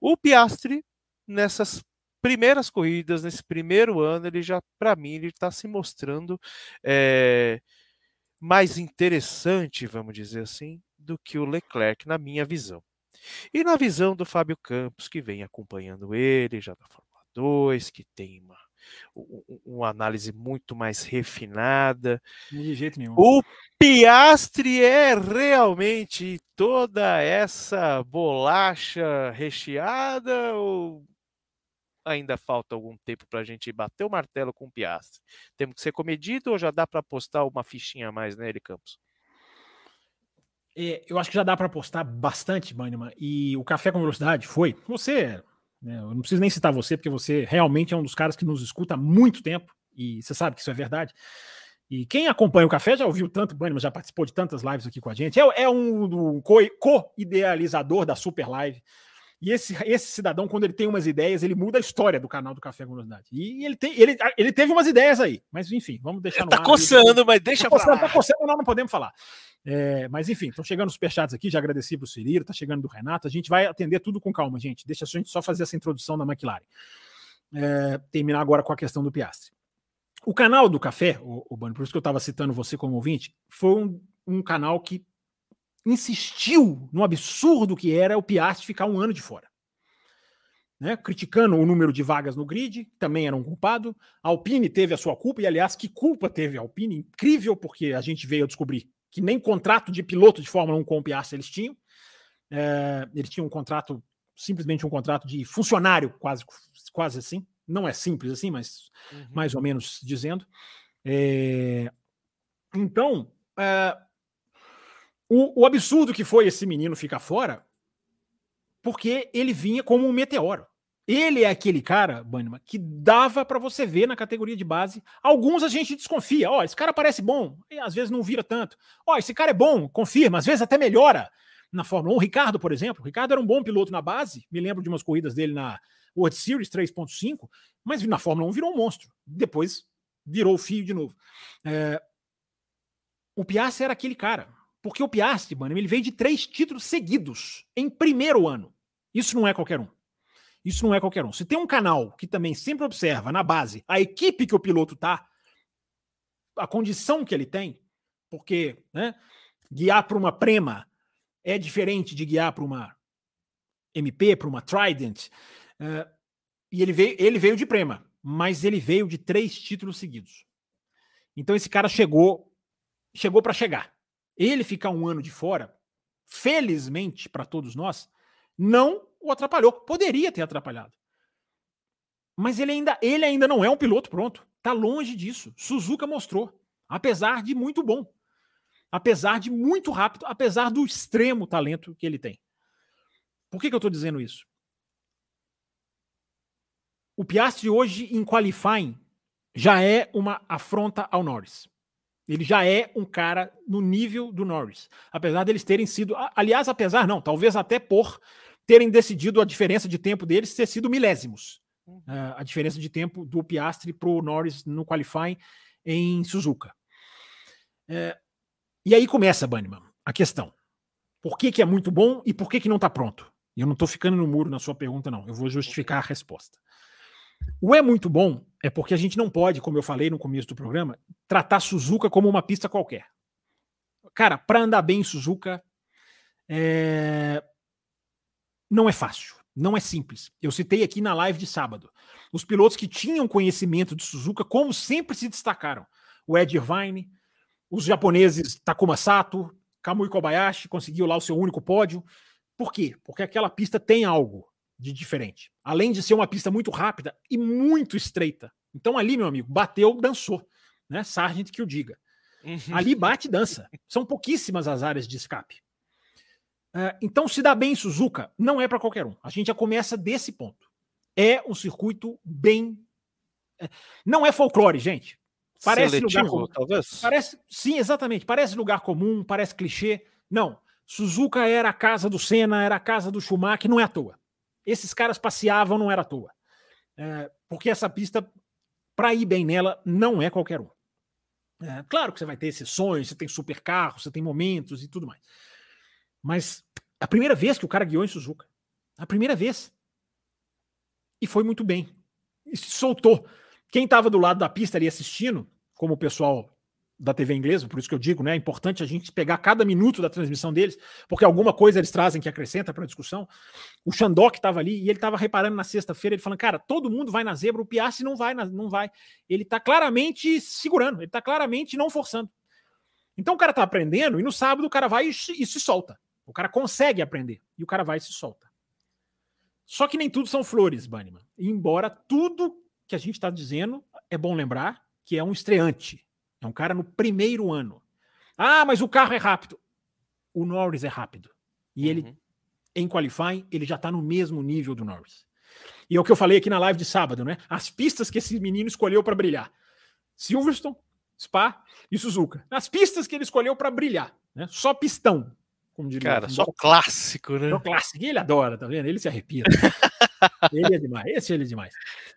O Piastri, nessas primeiras corridas, nesse primeiro ano, ele já, para mim, ele está se mostrando é, mais interessante, vamos dizer assim, do que o Leclerc, na minha visão. E na visão do Fábio Campos, que vem acompanhando ele já da Fórmula 2, que tem uma, uma análise muito mais refinada. De jeito nenhum. O Piastre é realmente toda essa bolacha recheada ou ainda falta algum tempo para a gente bater o martelo com o Piastri? Temos que ser comedido ou já dá para apostar uma fichinha a mais nele, Campos? É, eu acho que já dá para apostar bastante, Bannerman. E o Café com Velocidade foi. Você Né? Eu não preciso nem citar você, porque você realmente é um dos caras que nos escuta há muito tempo, e você sabe que isso é verdade. E quem acompanha o café já ouviu tanto Bannerman, já participou de tantas lives aqui com a gente. É, é um co-idealizador da Super Live. E esse, esse cidadão, quando ele tem umas ideias, ele muda a história do canal do Café com Velocidade. E ele, tem, ele, ele teve umas ideias aí. Mas enfim, vamos deixar no Tá ar, coçando, ele... mas deixa tá coçando, tá coçando, nós não podemos falar. É, mas enfim, estão chegando os superchats aqui, já agradeci pro Cirilo, tá chegando do Renato. A gente vai atender tudo com calma, gente. Deixa a gente só fazer essa introdução da McLaren. É, terminar agora com a questão do Piastri. O canal do Café, o, o Bano, por isso que eu estava citando você como ouvinte, foi um, um canal que insistiu no absurdo que era o Piastri ficar um ano de fora. Né, criticando o número de vagas no grid, também era um culpado. A Alpine teve a sua culpa, e aliás, que culpa teve a Alpine? Incrível, porque a gente veio a descobrir que nem contrato de piloto de Fórmula 1 com o Piastri eles tinham. É, eles tinham um contrato, simplesmente um contrato de funcionário, quase, quase assim. Não é simples assim, mas uhum. mais ou menos dizendo. É, então, é, o, o absurdo que foi esse menino ficar fora, porque ele vinha como um meteoro. Ele é aquele cara, Bannerman, que dava para você ver na categoria de base. Alguns a gente desconfia. Ó, oh, esse cara parece bom, e às vezes não vira tanto. Ó, oh, esse cara é bom, confirma, às vezes até melhora na Fórmula 1. O Ricardo, por exemplo, o Ricardo era um bom piloto na base. Me lembro de umas corridas dele na World Series 3.5, mas na Fórmula 1 virou um monstro. Depois virou o fio de novo. É... O Piastri era aquele cara. Porque o Piastri, mano, ele veio de três títulos seguidos em primeiro ano. Isso não é qualquer um. Isso não é qualquer um. Se tem um canal que também sempre observa na base a equipe que o piloto tá, a condição que ele tem, porque né, guiar para uma Prema é diferente de guiar para uma MP, para uma Trident. Uh, e ele veio, ele veio de Prema, mas ele veio de três títulos seguidos. Então esse cara chegou, chegou para chegar. Ele ficar um ano de fora, felizmente para todos nós, não o atrapalhou. Poderia ter atrapalhado. Mas ele ainda, ele ainda não é um piloto pronto. Está longe disso. Suzuka mostrou. Apesar de muito bom. Apesar de muito rápido. Apesar do extremo talento que ele tem. Por que, que eu estou dizendo isso? O Piastri hoje em qualifying já é uma afronta ao Norris. Ele já é um cara no nível do Norris. Apesar deles terem sido. Aliás, apesar não, talvez até por terem decidido a diferença de tempo deles ter sido milésimos. Uh, a diferença de tempo do Piastri para o Norris no qualifying em Suzuka. Uh, e aí começa, Banniman, a questão. Por que, que é muito bom e por que, que não está pronto? E eu não estou ficando no muro na sua pergunta, não. Eu vou justificar a resposta. O é muito bom é porque a gente não pode, como eu falei no começo do programa, tratar Suzuka como uma pista qualquer. Cara, para andar bem em Suzuka, é, não é fácil, não é simples. Eu citei aqui na live de sábado. Os pilotos que tinham conhecimento de Suzuka, como sempre se destacaram. O Ed Irvine, os japoneses Takuma Sato, Kamui Kobayashi conseguiu lá o seu único pódio. Por quê? Porque aquela pista tem algo de diferente. Além de ser uma pista muito rápida e muito estreita. Então ali, meu amigo, bateu, dançou. Né? Sargent que o diga. Uhum. Ali bate e dança. São pouquíssimas as áreas de escape. É, então, se dá bem em Suzuka, não é para qualquer um. A gente já começa desse ponto. É um circuito bem. É, não é folclore, gente. Parece Seletivo, lugar comum. Talvez? Parece, sim, exatamente. Parece lugar comum, parece clichê. Não. Suzuka era a casa do Senna, era a casa do Schumacher, não é à toa. Esses caras passeavam, não era à toa. É, porque essa pista, para ir bem nela, não é qualquer um. É, claro que você vai ter exceções, você tem super carros, você tem momentos e tudo mais. Mas a primeira vez que o cara guiou em Suzuka. A primeira vez. E foi muito bem. E se soltou. Quem estava do lado da pista ali assistindo, como o pessoal da TV inglesa, por isso que eu digo, né? É importante a gente pegar cada minuto da transmissão deles, porque alguma coisa eles trazem que acrescenta para a discussão. O Xandok estava ali e ele estava reparando na sexta-feira, ele falando, cara, todo mundo vai na zebra, o Piastri não vai, não vai. Ele está claramente segurando, ele está claramente não forçando. Então o cara está aprendendo e no sábado o cara vai e, e se solta. O cara consegue aprender e o cara vai e se solta. Só que nem tudo são flores, Banniman. Embora tudo que a gente está dizendo é bom lembrar que é um estreante. É um cara no primeiro ano. Ah, mas o carro é rápido. O Norris é rápido. E uhum. ele, em qualifying, ele já está no mesmo nível do Norris. E é o que eu falei aqui na live de sábado, né? As pistas que esse menino escolheu para brilhar: Silverstone, Spa e Suzuka. As pistas que ele escolheu para brilhar, né? Só pistão. Como diria, Cara, só clássico, né? Só clássico. E ele adora, tá vendo? Ele se arrepia. ele é demais. Esse ele é demais.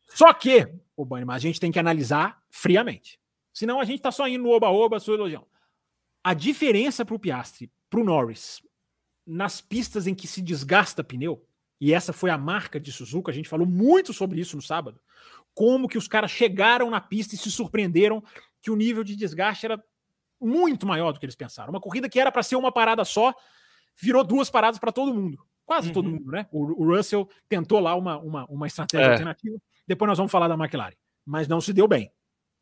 Só que, o Bannerman, a gente tem que analisar friamente. Senão a gente tá só indo no oba-oba, sua elogião. A diferença para o Piastri, para o Norris, nas pistas em que se desgasta pneu, e essa foi a marca de Suzuka, a gente falou muito sobre isso no sábado, como que os caras chegaram na pista e se surpreenderam que o nível de desgaste era muito maior do que eles pensaram. Uma corrida que era para ser uma parada só, virou duas paradas para todo mundo. Quase uhum. todo mundo, né? O, o, Russell tentou lá uma, uma, uma estratégia é. alternativa. Depois nós vamos falar da McLaren. Mas não se deu bem.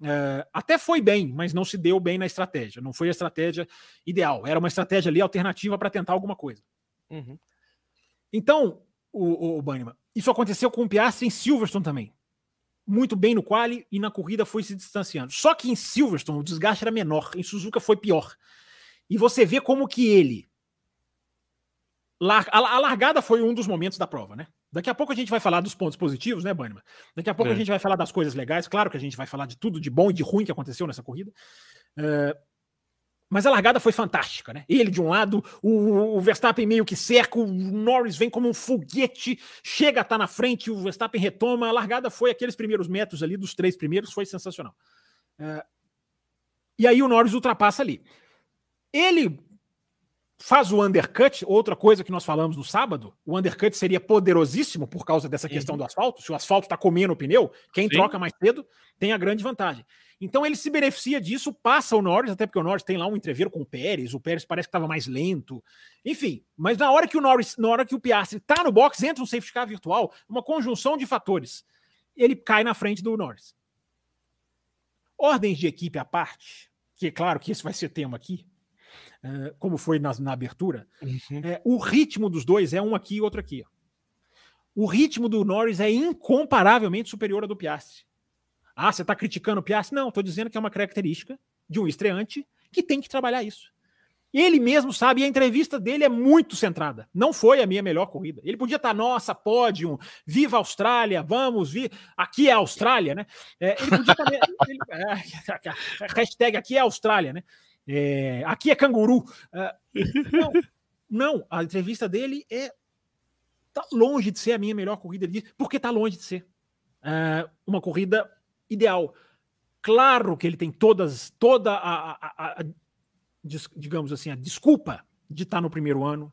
É, até foi bem, mas não se deu bem na estratégia. Não foi a estratégia ideal. Era uma estratégia ali alternativa para tentar alguma coisa. Uhum. Então, o, o Banniman, isso aconteceu com o Piastri em Silverstone também. Muito bem no quali e na corrida foi se distanciando. Só que em Silverstone o desgaste era menor, em Suzuka foi pior. E você vê como que ele. A largada foi um dos momentos da prova, né? Daqui a pouco a gente vai falar dos pontos positivos, né, Bannerman? Daqui a pouco é. a gente vai falar das coisas legais. Claro que a gente vai falar de tudo de bom e de ruim que aconteceu nessa corrida. Uh, mas a largada foi fantástica, né? Ele de um lado, o, o, Verstappen meio que cerca, o Norris vem como um foguete, chega a estar tá na frente, o Verstappen retoma. A largada foi aqueles primeiros metros ali, dos três primeiros, foi sensacional. Uh, e aí o Norris ultrapassa ali. Ele faz o undercut, outra coisa que nós falamos no sábado, o undercut seria poderosíssimo por causa dessa questão uhum. do asfalto. Se o asfalto está comendo o pneu, quem Sim. troca mais cedo tem a grande vantagem. Então ele se beneficia disso, passa o Norris, até porque o Norris tem lá um entreveiro com o Pérez, o Pérez parece que estava mais lento. Enfim, mas na hora que o Norris, na hora que o Piastri está no box, entra um safety car virtual, uma conjunção de fatores. Ele cai na frente do Norris. Ordens de equipe à parte, que é claro que esse vai ser tema aqui, eh, como foi na, na abertura, uhum. é, o ritmo dos dois é um aqui e outro aqui. O ritmo do Norris é incomparavelmente superior ao do Piastri. Ah, você está criticando o Piastri? Não, estou dizendo que é uma característica de um estreante que tem que trabalhar isso. Ele mesmo sabe, e a entrevista dele é muito centrada. Não foi a minha melhor corrida. Ele podia estar, tá, nossa, pódio, viva a Austrália, vamos, vir. aqui é a Austrália, né? É, ele podia estar. ele, é, hashtag aqui é a Austrália, né? É, aqui é canguru. É, não, não, a entrevista dele é tá longe de ser a minha melhor corrida. Ele diz, porque tá longe de ser é, uma corrida ideal. Claro que ele tem todas, toda a, a, a, digamos assim, a desculpa de estar tá no primeiro ano,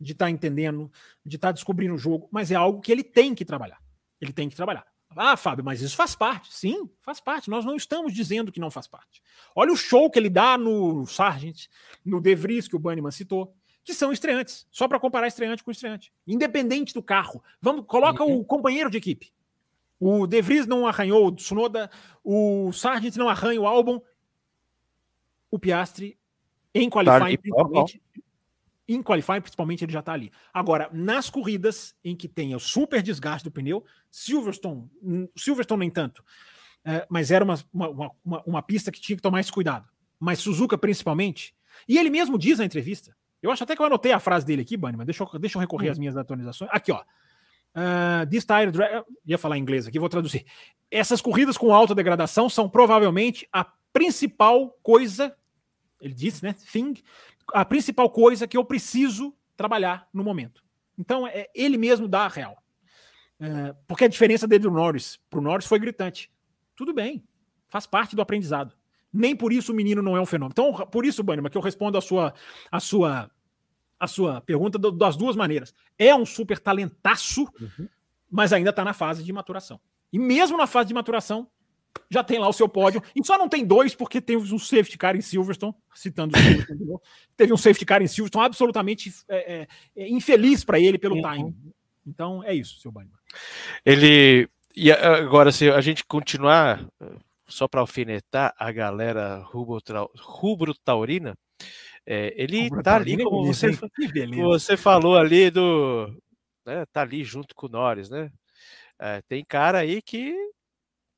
de estar tá entendendo, de estar tá descobrindo o jogo, mas é algo que ele tem que trabalhar. Ele tem que trabalhar. Ah, Fábio, mas isso faz parte. Sim, faz parte. Nós não estamos dizendo que não faz parte. Olha o show que ele dá no Sargent, no De Vries, que o Banniman citou, que são estreantes. Só para comparar estreante com estreante. Independente do carro. Vamos, coloca uhum. o companheiro de equipe. O De Vries não arranhou o Tsunoda, o Sargent não arranha o Albon. O Piastri, em qualifying, principalmente, em qualifying, principalmente, ele já está ali. Agora, nas corridas em que tem o super desgaste do pneu, Silverstone, Silverstone nem tanto, é, mas era uma, uma, uma, uma, pista que tinha que tomar esse cuidado. Mas Suzuka, principalmente, e ele mesmo diz na entrevista, eu acho até que eu anotei a frase dele aqui, Bunny, mas deixa eu, deixa eu recorrer hum. às minhas atualizações. Aqui, ó. Uh, this tire drag... ia falar em inglês aqui, vou traduzir. Essas corridas com alta degradação são provavelmente a principal coisa, ele disse, né? Thing, a principal coisa que eu preciso trabalhar no momento. Então, é, ele mesmo dá a real. É, porque a diferença dele do Norris para o Norris foi gritante. Tudo bem, faz parte do aprendizado. Nem por isso o menino não é um fenômeno. Então, por isso, Bannerman, que eu respondo a sua, a sua, a sua pergunta do, das duas maneiras. É um super talentaço, uhum. mas ainda está na fase de maturação. E mesmo na fase de maturação, já tem lá o seu pódio. E só não tem dois porque teve um safety car em Silverstone, citando o Silverstone Teve um safety car em Silverstone absolutamente é, é, é infeliz para ele pelo uhum. time. Então é isso, seu Bannerman. Ele. E agora, se a gente continuar, só para alfinetar a galera rubro-taurina, é, ele rubro tá ali, como você, você falou ali do. Né, tá ali junto com o Norris, né? É, tem cara aí que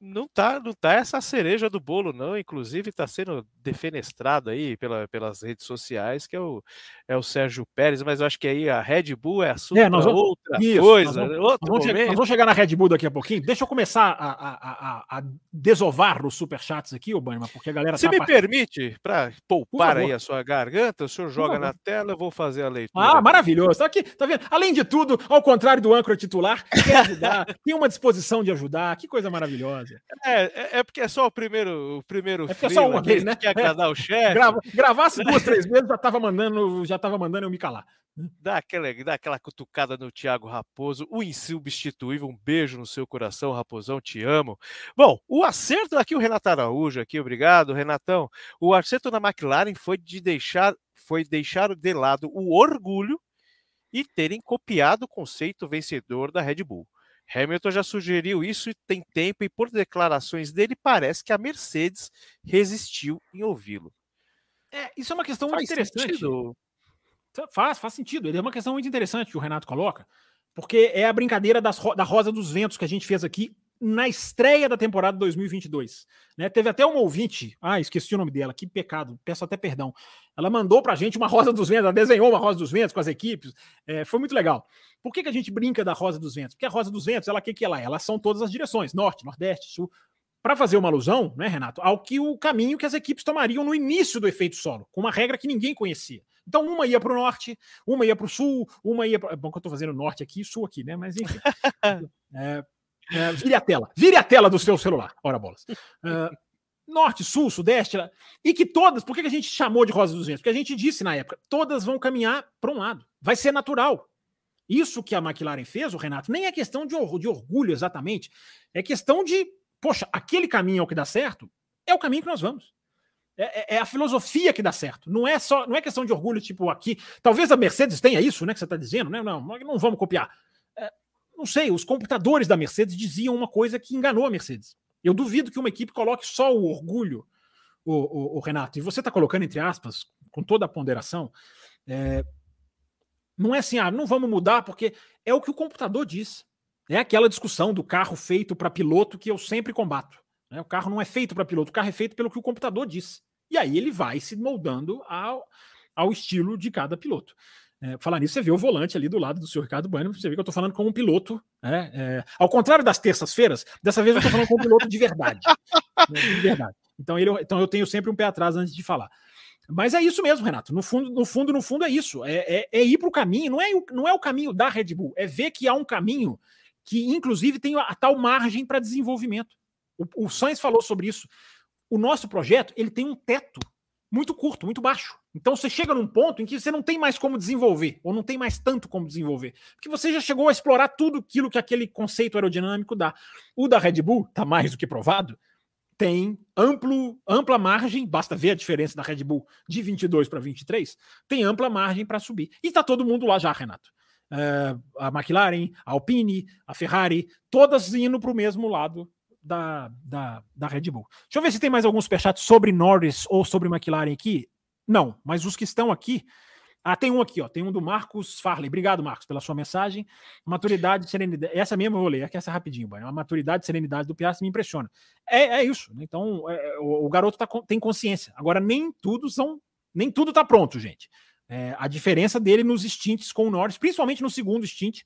não tá, não tá essa cereja do bolo, não. Inclusive, está sendo defenestrado aí pela, pelas redes sociais, que é o, é o Sérgio Pérez, mas eu acho que aí a Red Bull é assunto é, nós vamos, outra isso, coisa. Nós vamos, nós, vamos chegar, nós vamos, chegar, na Red Bull daqui a pouquinho. Deixa eu começar a, a, a, a desovar os superchats aqui, ô Banima, porque a galera Se tá me part... permite, para poupar aí a sua garganta, o senhor joga na tela, eu vou fazer a leitura. Ah, maravilhoso. Tá aqui, tá vendo? Além de tudo, ao contrário do âncora titular, quer ajudar, tem uma disposição de ajudar. Que coisa maravilhosa. É, é, é porque é só o primeiro, o primeiro é, é só uma vez, né? Quer agradar o chefe. Grava, gravasse duas, três vezes, já tava mandando, já tava mandando eu me calar. Dá aquela, dá aquela cutucada no Thiago Raposo, o insubstituível. Um beijo no seu coração, Raposão, te amo. Bom, o acerto aqui, o Renato Araújo, aqui, obrigado, Renatão. O acerto na McLaren foi de deixar, foi deixar de lado o orgulho e terem copiado o conceito vencedor da Red Bull. Hamilton já sugeriu isso e tem tempo, e por declarações dele, parece que a Mercedes resistiu em ouvi-lo. É, isso é uma questão muito interessante. Sentido. Faz, faz sentido. Ele é uma questão muito interessante que o Renato coloca, porque é a brincadeira das, da Rosa dos Ventos que a gente fez aqui na estreia da temporada 2022. Né? Teve até uma ouvinte, ah, esqueci o nome dela, que pecado, peço até perdão. Ela mandou pra gente uma Rosa dos Ventos, ela desenhou uma Rosa dos Ventos com as equipes, é, foi muito legal. Por que, que a gente brinca da Rosa dos Ventos? Porque a Rosa dos Ventos, ela que que ela é? Elas são todas as direções, norte, nordeste, sul, para fazer uma alusão, né, Renato, ao que o caminho que as equipes tomariam no início do efeito solo, com uma regra que ninguém conhecia. Então, uma ia para o norte, uma ia para o sul, uma ia para. Bom, que eu estou fazendo norte aqui e sul aqui, né? Mas enfim. é, é, vire a tela. Vire a tela do seu celular. Ora, bolas. Uh, norte, sul, sudeste. E que todas. Por que a gente chamou de Rosa dos Ventos? Porque a gente disse na época: todas vão caminhar para um lado. Vai ser natural. Isso que a McLaren fez, o Renato, nem é questão de, de orgulho exatamente. É questão de, poxa, aquele caminho é o que dá certo, é o caminho que nós vamos. É, é, é, a filosofia que dá certo. Não é só, não é questão de orgulho, tipo aqui. Talvez a Mercedes tenha isso, né? Que você está dizendo, né? Não, não vamos copiar. Não sei, os computadores da Mercedes diziam uma coisa que enganou a Mercedes. Eu duvido que uma equipe coloque só o orgulho, o, o, o Renato. E você está colocando entre aspas, com toda a ponderação. É, não é assim, ah, não vamos mudar, porque é o que o computador diz. É aquela discussão do carro feito para piloto que eu sempre combato. Né? O carro não é feito para piloto, o carro é feito pelo que o computador diz. E aí ele vai se moldando ao, ao estilo de cada piloto. É, falar nisso, você vê o volante ali do lado do senhor Ricardo Bueno, você vê que eu estou falando como um piloto. Né? É, ao contrário das terças-feiras, dessa vez eu estou falando como um piloto de verdade. né? De verdade. Então, ele, então eu tenho sempre um pé atrás antes de falar. Mas é isso mesmo, Renato. No fundo, no fundo, no fundo é isso. É, é, é ir para o caminho, não é, não é o caminho da Red Bull, é ver que há um caminho que, inclusive, tem a, tal margem para desenvolvimento. O, o Sainz falou sobre isso. O nosso projeto ele tem um teto muito curto, muito baixo. Então você chega num ponto em que você não tem mais como desenvolver, ou não tem mais tanto como desenvolver, porque você já chegou a explorar tudo aquilo que aquele conceito aerodinâmico dá. O da Red Bull, está mais do que provado, tem amplo, ampla margem, basta ver a diferença da Red Bull de 22 para 23, tem ampla margem para subir. E está todo mundo lá já, Renato. Uh, a McLaren, a Alpine, a Ferrari, todas indo para o mesmo lado da, da, da Red Bull. Deixa eu ver se tem mais algum superchat sobre Norris ou sobre McLaren aqui. Não, mas os que estão aqui. Ah, tem um aqui, ó. Tem um do Marcos Farley. Obrigado, Marcos, pela sua mensagem. Maturidade e serenidade. Essa mesmo eu vou ler, aqui essa rapidinho, A maturidade e serenidade do Piastri me impressiona. É, é isso. Né? Então, é, o, o, garoto tá, tem consciência. Agora, nem tudo são. Nem tudo tá pronto, gente. É, a diferença dele nos stints com o Norris, principalmente no segundo stint,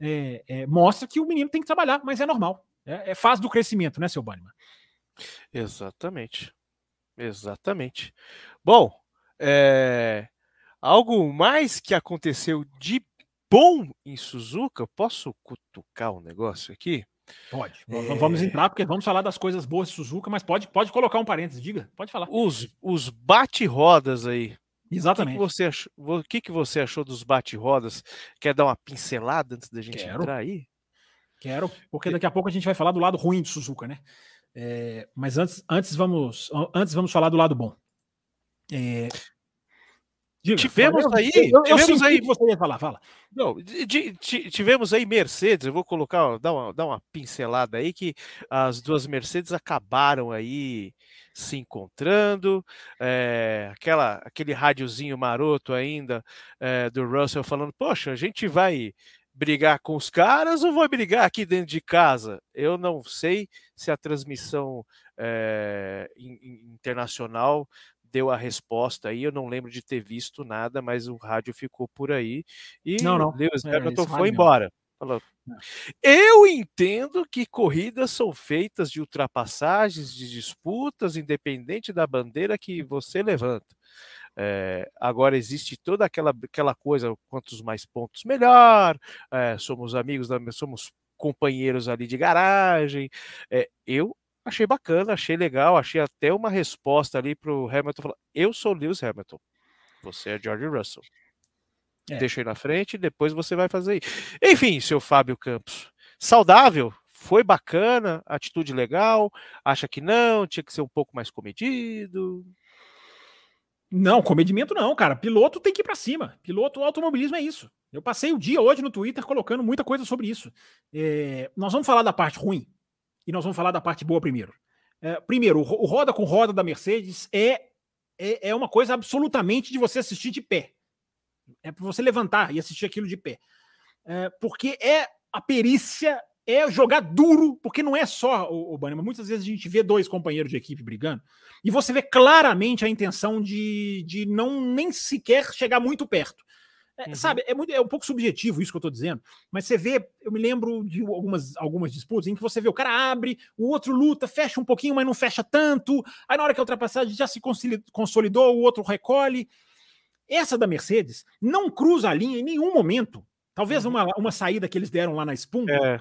é, é, mostra que o menino tem que trabalhar, mas é normal. É, é fase do crescimento, né, seu Banniman? Exatamente. Exatamente. Bom, é... algo mais que aconteceu de bom em Suzuka? Posso cutucar um negócio aqui? Pode. É... Vamos entrar, porque vamos falar das coisas boas de Suzuka, mas pode, pode colocar um parênteses, diga, pode falar. Os, os bate-rodas aí. Exatamente. O que, que, você achou, o que, que você achou dos bate-rodas? Quer dar uma pincelada antes da gente Quero. entrar aí? Quero, porque daqui a pouco a gente vai falar do lado ruim de Suzuka, né? É, mas antes, antes, vamos, antes vamos falar do lado bom. É, diga, tivemos eu, aí, eu, eu tivemos aí, você ia falar, fala. Não, tivemos aí Mercedes, eu vou colocar, dar uma, dar uma pincelada aí que as duas Mercedes acabaram aí se encontrando, é, aquela, aquele rádiozinho maroto ainda é, do Russell falando, poxa, a gente vai brigar com os caras ou vai brigar aqui dentro de casa? Eu não sei se a transmissão é, internacional deu a resposta aí. Eu não lembro de ter visto nada, mas o rádio ficou por aí. E não, não. Lewis é, Hamilton foi embora. Falou. Eu entendo que corridas são feitas de ultrapassagens, de disputas, independente da bandeira que você levanta. É, agora existe toda aquela, aquela coisa, quantos mais pontos melhor, é, somos amigos, somos companheiros ali de garagem. É, eu achei bacana, achei legal, achei até uma resposta ali para o Hamilton falar: eu sou Lewis Hamilton, você é George Russell. É. Deixa aí na frente, depois você vai fazer isso. Enfim, seu Fábio Campos, saudável, foi bacana, atitude legal, acha que não, tinha que ser um pouco mais comedido. Não, comedimento não, cara. Piloto tem que ir para cima. Piloto, automobilismo é isso. Eu passei o dia hoje no Twitter colocando muita coisa sobre isso. É, nós vamos falar da parte ruim e nós vamos falar da parte boa primeiro. É, primeiro, o roda com roda da Mercedes é, é, é uma coisa absolutamente de você assistir de pé. É para você levantar e assistir aquilo de pé. É, porque é a perícia é jogar duro, porque não é só o, o Bannerman. Muitas vezes a gente vê dois companheiros de equipe brigando e você vê claramente a intenção de, de não nem sequer chegar muito perto. É, uhum. Sabe, é, muito, é um pouco subjetivo isso que eu tô dizendo, mas você vê, eu me lembro de algumas, algumas disputas em que você vê o cara abre, o outro luta, fecha um pouquinho, mas não fecha tanto, aí na hora que a ultrapassagem já se consolidou, o outro recolhe. Essa da Mercedes não cruza a linha em nenhum momento. Talvez uhum. uma, uma saída que eles deram lá na Espuma, é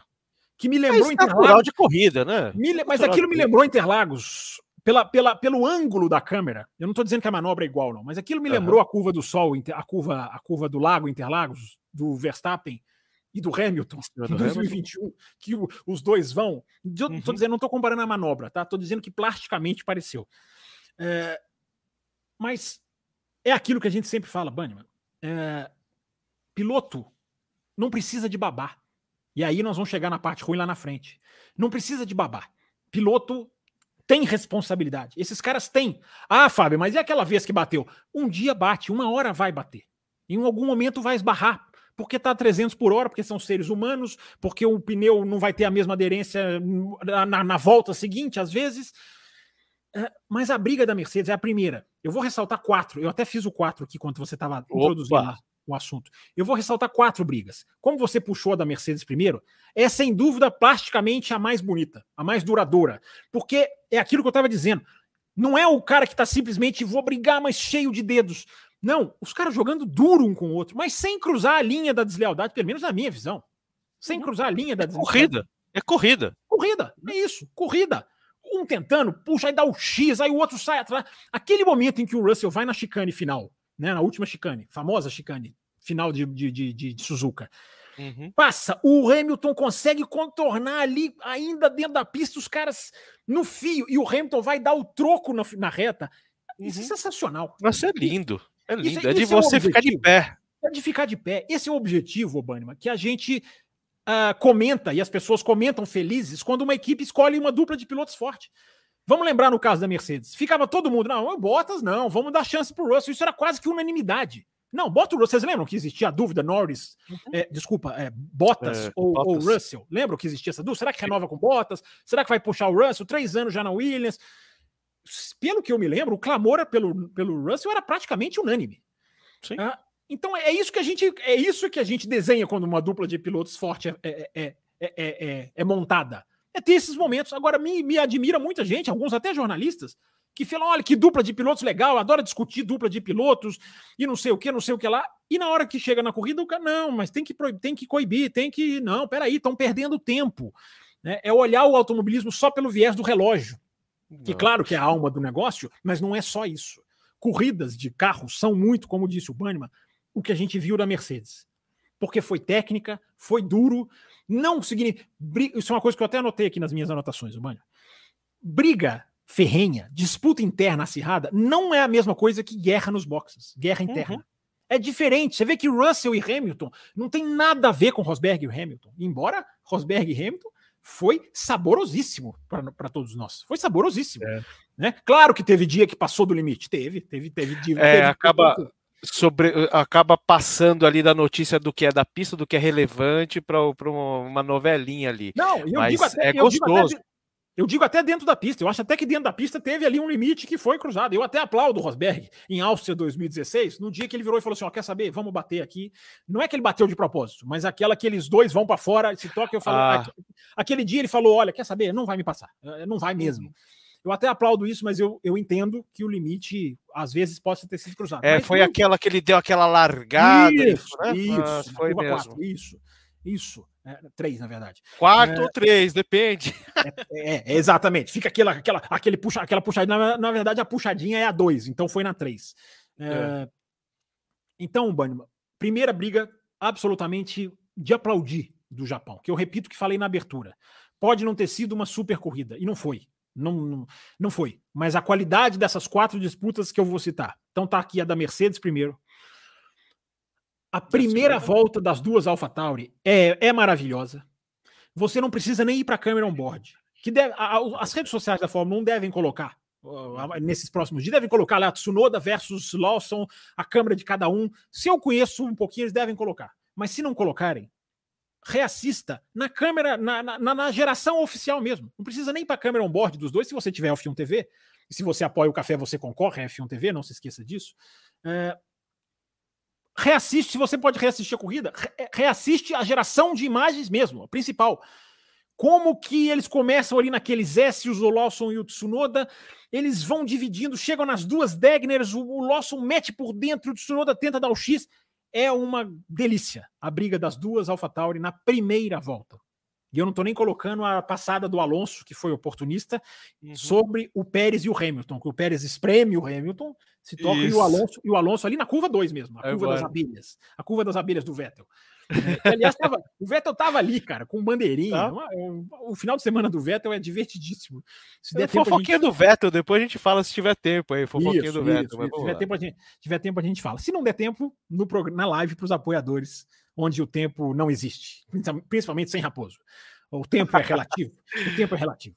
que me lembrou é Interlagos. de corrida, né? Me, mas aquilo me lembrou Interlagos pela, pela, pelo ângulo da câmera. Eu não estou dizendo que a manobra é igual, não, mas aquilo me lembrou uhum. a curva do Sol, a curva, a curva do Lago Interlagos, do Verstappen e do Hamilton em 2021, que o, os dois vão. Eu uhum. dizendo, não estou comparando a manobra, tá? Estou dizendo que plasticamente pareceu. É, mas é aquilo que a gente sempre fala, Banniman. É, piloto não precisa de babar. E aí nós vamos chegar na parte ruim lá na frente. Não precisa de babar. Piloto tem responsabilidade. Esses caras têm. Ah, Fábio, mas e aquela vez que bateu? Um dia bate, uma hora vai bater. Em algum momento vai esbarrar. Porque tá 300 por hora, porque são seres humanos, porque o pneu não vai ter a mesma aderência na, na volta seguinte, às vezes. É, mas a briga da Mercedes é a primeira. Eu vou ressaltar quatro. Eu até fiz o quatro aqui quando você estava introduzindo o assunto. Eu vou ressaltar quatro brigas. Como você puxou a da Mercedes primeiro, é sem dúvida plasticamente a mais bonita, a mais duradoura. Porque é aquilo que eu estava dizendo. Não é o cara que está simplesmente vou brigar, mas cheio de dedos. Não, os caras jogando duro um com o outro, mas sem cruzar a linha da deslealdade, pelo menos na minha visão. Sem cruzar a linha da é Corrida. É corrida. Corrida. É isso. Corrida. Um tentando, puxa, aí dá o X, aí o outro sai atrás. Aquele momento em que o Russell vai na chicane final, né, na última chicane, famosa chicane final de, de, de, de Suzuka. Uhum. Passa, o Hamilton consegue contornar ali, ainda dentro da pista, os caras no fio, e o Hamilton vai dar o troco na, na reta. Isso é uhum. é sensacional. Vai ser lindo. É lindo. Isso, é de você é ficar de pé. É de ficar de pé. Esse é o objetivo, Banima, que a gente uh, comenta e as pessoas comentam felizes quando uma equipe escolhe uma dupla de pilotos forte. Vamos lembrar no caso da Mercedes. Ficava todo mundo, não, Bottas não, vamos dar chance pro Russell. Isso era quase que unanimidade. Não, bota o Vocês lembram que existia a dúvida Norris, uhum. é, desculpa, é, Bottas, é, ou, Bottas. ou, Russell? Lembram que existia essa dúvida? Será que renova com Bottas? Será que vai puxar o Russell? Três anos já na Williams. Pelo que eu me lembro, o clamor pelo, pelo Russell era praticamente unânime. Ah, então é isso que a gente é isso que a gente desenha quando uma dupla de pilotos forte é, é, é, é montada. É ter esses momentos. Agora, me, me admira muita gente, alguns até jornalistas, que falam: olha, que dupla de pilotos legal, adora discutir dupla de pilotos e não sei o que, não sei o que lá. E na hora que chega na corrida, o cara, não, mas tem que, tem que coibir, tem que. Não, peraí, estão perdendo tempo. Né? É olhar o automobilismo só pelo viés do relógio. Que claro que é a alma do negócio, mas não é só isso. Corridas de carros são muito, como disse o Banniman, o que a gente viu da Mercedes. Porque foi técnica, foi duro, não significa. Isso é uma coisa que eu até anotei aqui nas minhas anotações, Banniman. Briga ferrenha, disputa interna acirrada, não é a mesma coisa que guerra nos boxes, guerra interna. Uhum. É diferente. Você vê que Russell e Hamilton não tem nada a ver com Rosberg e Hamilton. Embora Rosberg e Hamilton foi saborosíssimo para todos nós. Foi saborosíssimo. É. Né? Claro que teve dia que passou do limite. Teve, teve, teve dia. É, teve, acaba, sobre, acaba passando ali da notícia do que é da pista, do que é relevante para uma novelinha ali. Não, eu Mas digo até, é gostoso. Digo até, eu digo até dentro da pista. Eu acho até que dentro da pista teve ali um limite que foi cruzado. Eu até aplaudo o Rosberg em Áustria 2016, no dia que ele virou e falou assim: ó, quer saber? Vamos bater aqui. Não é que ele bateu de propósito, mas aquela que eles dois vão para fora, se toca, eu falo. Ah. Aquele dia ele falou: olha, quer saber? Não vai me passar. Eh, não vai mesmo. Eu até aplaudo isso, mas eu, eu entendo que o limite às vezes possa ter sido cruzado. É, mas, foi não... aquela que ele deu aquela largada. Isso, né? isso, ah, foi mesmo. Quatro, isso, isso. É, três, na verdade. Quatro é, ou três, depende. É, é, exatamente. Fica aquela, aquela, aquele puxa, aquela puxadinha. Na, na, verdade, a puxadinha é a dois, então foi na três. É, é. Então, Bannerman, primeira briga absolutamente de aplaudir do Japão, que eu repito que falei na abertura. Pode não ter sido uma super corrida, e não foi. Não, não, não foi. Mas a qualidade dessas quatro disputas que eu vou citar. Então tá aqui a da Mercedes primeiro, a primeira volta das duas AlphaTauri é, é maravilhosa. Você não precisa nem ir para a câmera on-board. Que deve, a, as redes sociais da Fórmula 1 devem colocar nesses próximos dias, devem colocar lá Tsunoda versus Lawson, a câmera de cada um. Se eu conheço um pouquinho, eles devem colocar. Mas se não colocarem, reassista na câmera, na, na, na geração oficial mesmo. Não precisa nem para câmera on-board dos dois, se você tiver F1 TV. E se você apoia o café, você concorre a F1 TV, não se esqueça disso. É, reassiste, se você pode reassistir a corrida, é, reassiste a geração de imagens mesmo, a principal. Como que eles começam ali naqueles S, o Lawson e o Tsunoda, eles vão dividindo, chegam nas duas Degners, o Lawson mete por dentro, o Tsunoda tenta dar o X. É uma delícia a briga das duas AlphaTauri na primeira volta. E eu não estou nem colocando a passada do Alonso, que foi oportunista, uhum. sobre o Pérez e o Hamilton, que o Pérez espreme o Hamilton, se toca e o Alonso, e o Alonso ali na curva 2 mesmo, a é curva das abelhas, a curva das abelhas do Vettel. É, aliás, tava, o Vettel tava ali, cara, com bandeirinha. Tá. o, o, final de semana do Vettel é divertidíssimo. Se der é, tempo, fofoquinha gente... do Vettel, depois a gente fala se tiver tempo aí, fofoquinha isso, do Vettel. se tiver tempo, a gente, tiver tempo, a gente fala. Se não der tempo, no, na live para os apoiadores onde o tempo não existe, principalmente sem Raposo. O tempo é relativo. o tempo é relativo.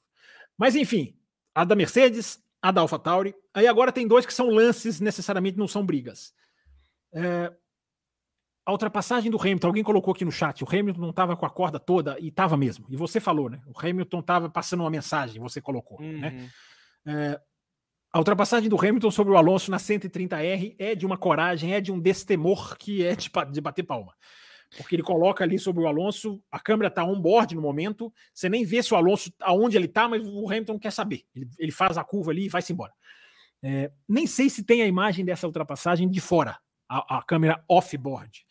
Mas enfim, a da Mercedes, a da AlphaTauri. Aí agora tem dois que são lances, necessariamente não são brigas. É, a ultrapassagem do Hamilton, alguém colocou aqui no chat, o Hamilton não estava com a corda toda, e estava mesmo. E você falou, né? O Hamilton estava passando uma mensagem, você colocou, né? uhum. né? É, a ultrapassagem do Hamilton sobre o Alonso na 130R é de uma coragem, é de um destemor que é de, de bater palma porque ele coloca ali sobre o Alonso, a câmera está on-board no momento, você nem vê se o Alonso, aonde ele está, mas o Hamilton quer saber. Ele, ele faz a curva ali e vai-se embora. É, nem sei se tem a imagem dessa ultrapassagem de fora, a, a câmera off-board.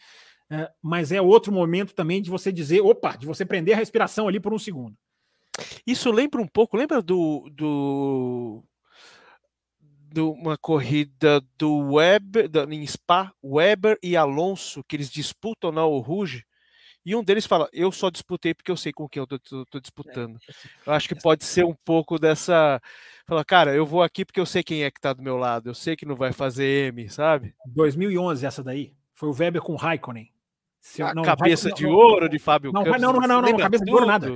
É, mas é outro momento também de você dizer, opa, de você prender a respiração ali por um segundo. Isso lembra um pouco, lembra do, do de uma corrida do Weber, da, em Spa, Weber e Alonso, que eles disputam na Rouge, e um deles fala: Eu só disputei porque eu sei com quem eu tô, tô, tô disputando. Eu acho que pode ser um pouco dessa. Fala, cara, eu vou aqui porque eu sei quem é que tá do meu lado, eu sei que não vai fazer M, sabe? 2011, essa daí. Foi o Weber com Raikkonen. Se, não, cabeça Raikkonen, de não, ouro de Fábio não, Campos. Não, não, não, não, não cabeça de ouro nada.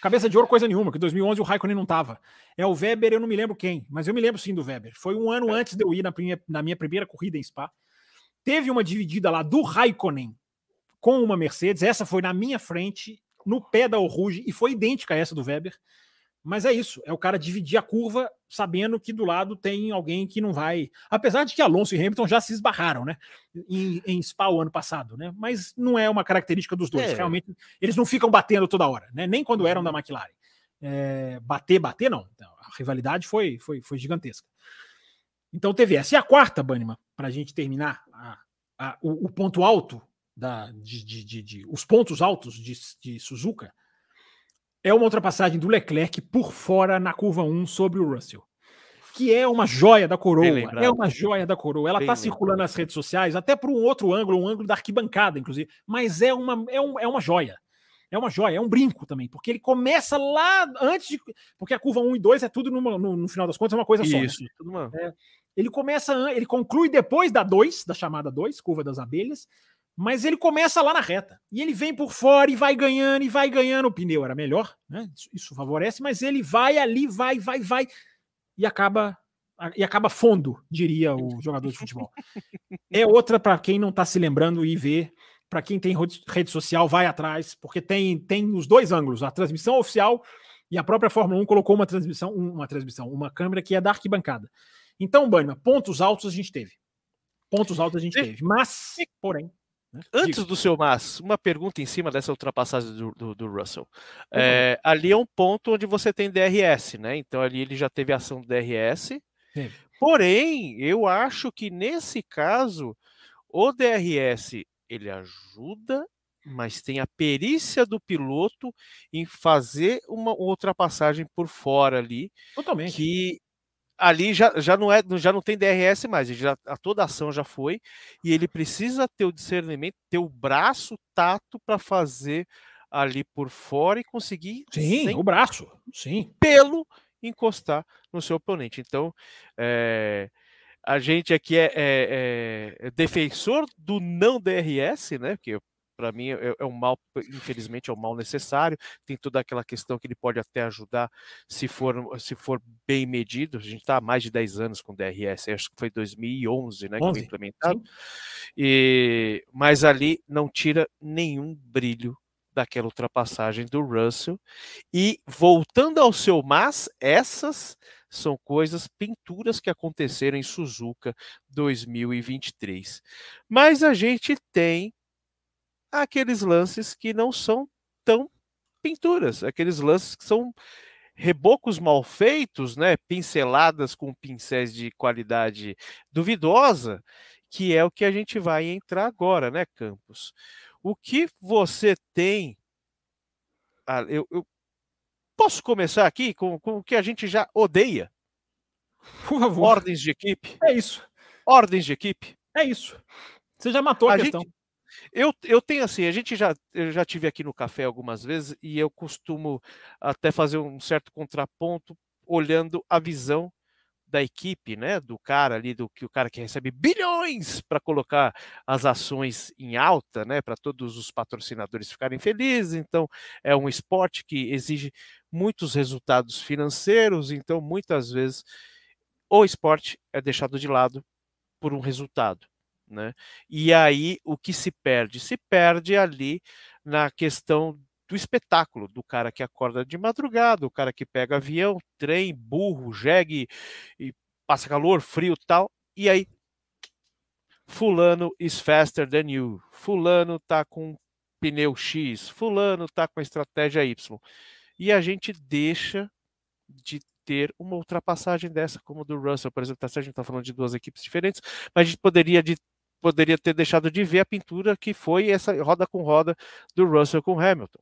Cabeça de ouro coisa nenhuma, que em 2011 o Raikkonen não tava. É o Weber, eu não me lembro quem, mas eu me lembro sim do Weber. Foi um ano é. antes de eu ir na, minha, na minha primeira corrida em Spa. Teve uma dividida lá do Raikkonen com uma Mercedes, essa foi na minha frente, no pé da Rouge, e foi idêntica a essa do Weber. Mas é isso, é o cara dividir a curva sabendo que do lado tem alguém que não vai. Apesar de que Alonso e Hamilton já se esbarraram, né? Em, em Spa o ano passado, né? Mas não é uma característica dos dois. É. Realmente, eles não ficam batendo toda hora, né? Nem quando eram da uhum. McLaren. É, bater, bater, não. Então, a rivalidade foi, foi, foi gigantesca. Então teve essa. E a quarta, Banima, para a gente terminar a, a, o, o, ponto alto da, de, de, de, de, os pontos altos de, de Suzuka é uma ultrapassagem do Leclerc por fora na curva 1 sobre o Russell. Que é uma joia da coroa. É uma joia da coroa. Ela está circulando nas redes sociais, até por um outro ângulo, um ângulo da arquibancada, inclusive. Mas é uma, é, um, é uma joia. É uma joia, é um brinco também, porque ele começa lá antes de. Porque a curva 1 e 2 é tudo numa, no, no, final das contas, é uma coisa só. Né? Isso, né? é, ele começa, ele conclui depois da 2, da chamada 2, curva das abelhas, mas ele começa lá na reta. E ele vem por fora e vai ganhando e vai ganhando. O pneu era melhor, né? Isso, favorece, mas ele vai ali, vai, vai, vai. E acaba e acaba fundo, diria o jogador de futebol. É outra para quem não está se lembrando e vê. Para quem tem rede social, vai atrás, porque tem, tem os dois ângulos: a transmissão oficial e a própria Fórmula 1 colocou uma transmissão, uma transmissão, uma câmera que é da arquibancada. Então, Banha, pontos altos a gente teve. Pontos altos a gente teve. Mas, porém. Né? Antes do seu mas, uma pergunta em cima dessa ultrapassagem do, do, do Russell. Uhum. É, ali é um ponto onde você tem DRS, né? Então ali ele já teve ação do DRS. Porém, eu acho que nesse caso, o DRS ele ajuda, mas tem a perícia do piloto em fazer uma ultrapassagem por fora ali. Totalmente. Que ali já, já não é já não tem DRS mais, já, a toda a ação já foi e ele precisa ter o discernimento, ter o braço tato para fazer ali por fora e conseguir sim o braço sim pelo encostar no seu oponente. Então é, a gente aqui é, é, é, defensor do não DRS, né? Porque para mim é, é, um mal, infelizmente é um mal necessário. Tem toda aquela questão que ele pode até ajudar se for, se for bem medido. A gente está há mais de 10 anos com DRS, acho que foi 2011, né, 11, que foi implementado. E, mas ali não tira nenhum brilho daquela ultrapassagem do Russell. E voltando ao seu mas, essas são coisas, pinturas que aconteceram em Suzuka 2023. Mas a gente tem aqueles lances que não são tão pinturas, aqueles lances que são rebocos mal feitos, né, pinceladas com pincéis de qualidade duvidosa, que é o que a gente vai entrar agora, né, Campos? O que você tem? Ah, eu, eu, posso começar aqui com, com o que a gente já odeia. Por favor. Ordens de equipe. É isso. Ordens de equipe. É isso. Você já matou a, a questão. Gente, eu, eu tenho assim, a gente já, eu já tive aqui no café algumas vezes e eu costumo até fazer um certo contraponto olhando a visão da equipe, né, do cara ali, do que o cara que recebe bilhões para colocar as ações em alta, né, para todos os patrocinadores ficarem felizes. Então, é um esporte que exige muitos resultados financeiros, então muitas vezes o esporte é deixado de lado por um resultado. Né? E aí o que se perde? Se perde ali na questão do espetáculo, do cara que acorda de madrugada, o cara que pega avião, trem, burro, jegue, e passa calor, frio tal, e aí fulano is faster than you, fulano tá com pneu X, fulano tá com a estratégia Y. E a gente deixa de ter uma ultrapassagem dessa, como do Russell, por exemplo, tá, a gente está falando de duas equipes diferentes, mas a gente poderia de poderia ter deixado de ver a pintura que foi essa roda com roda do Russell com Hamilton.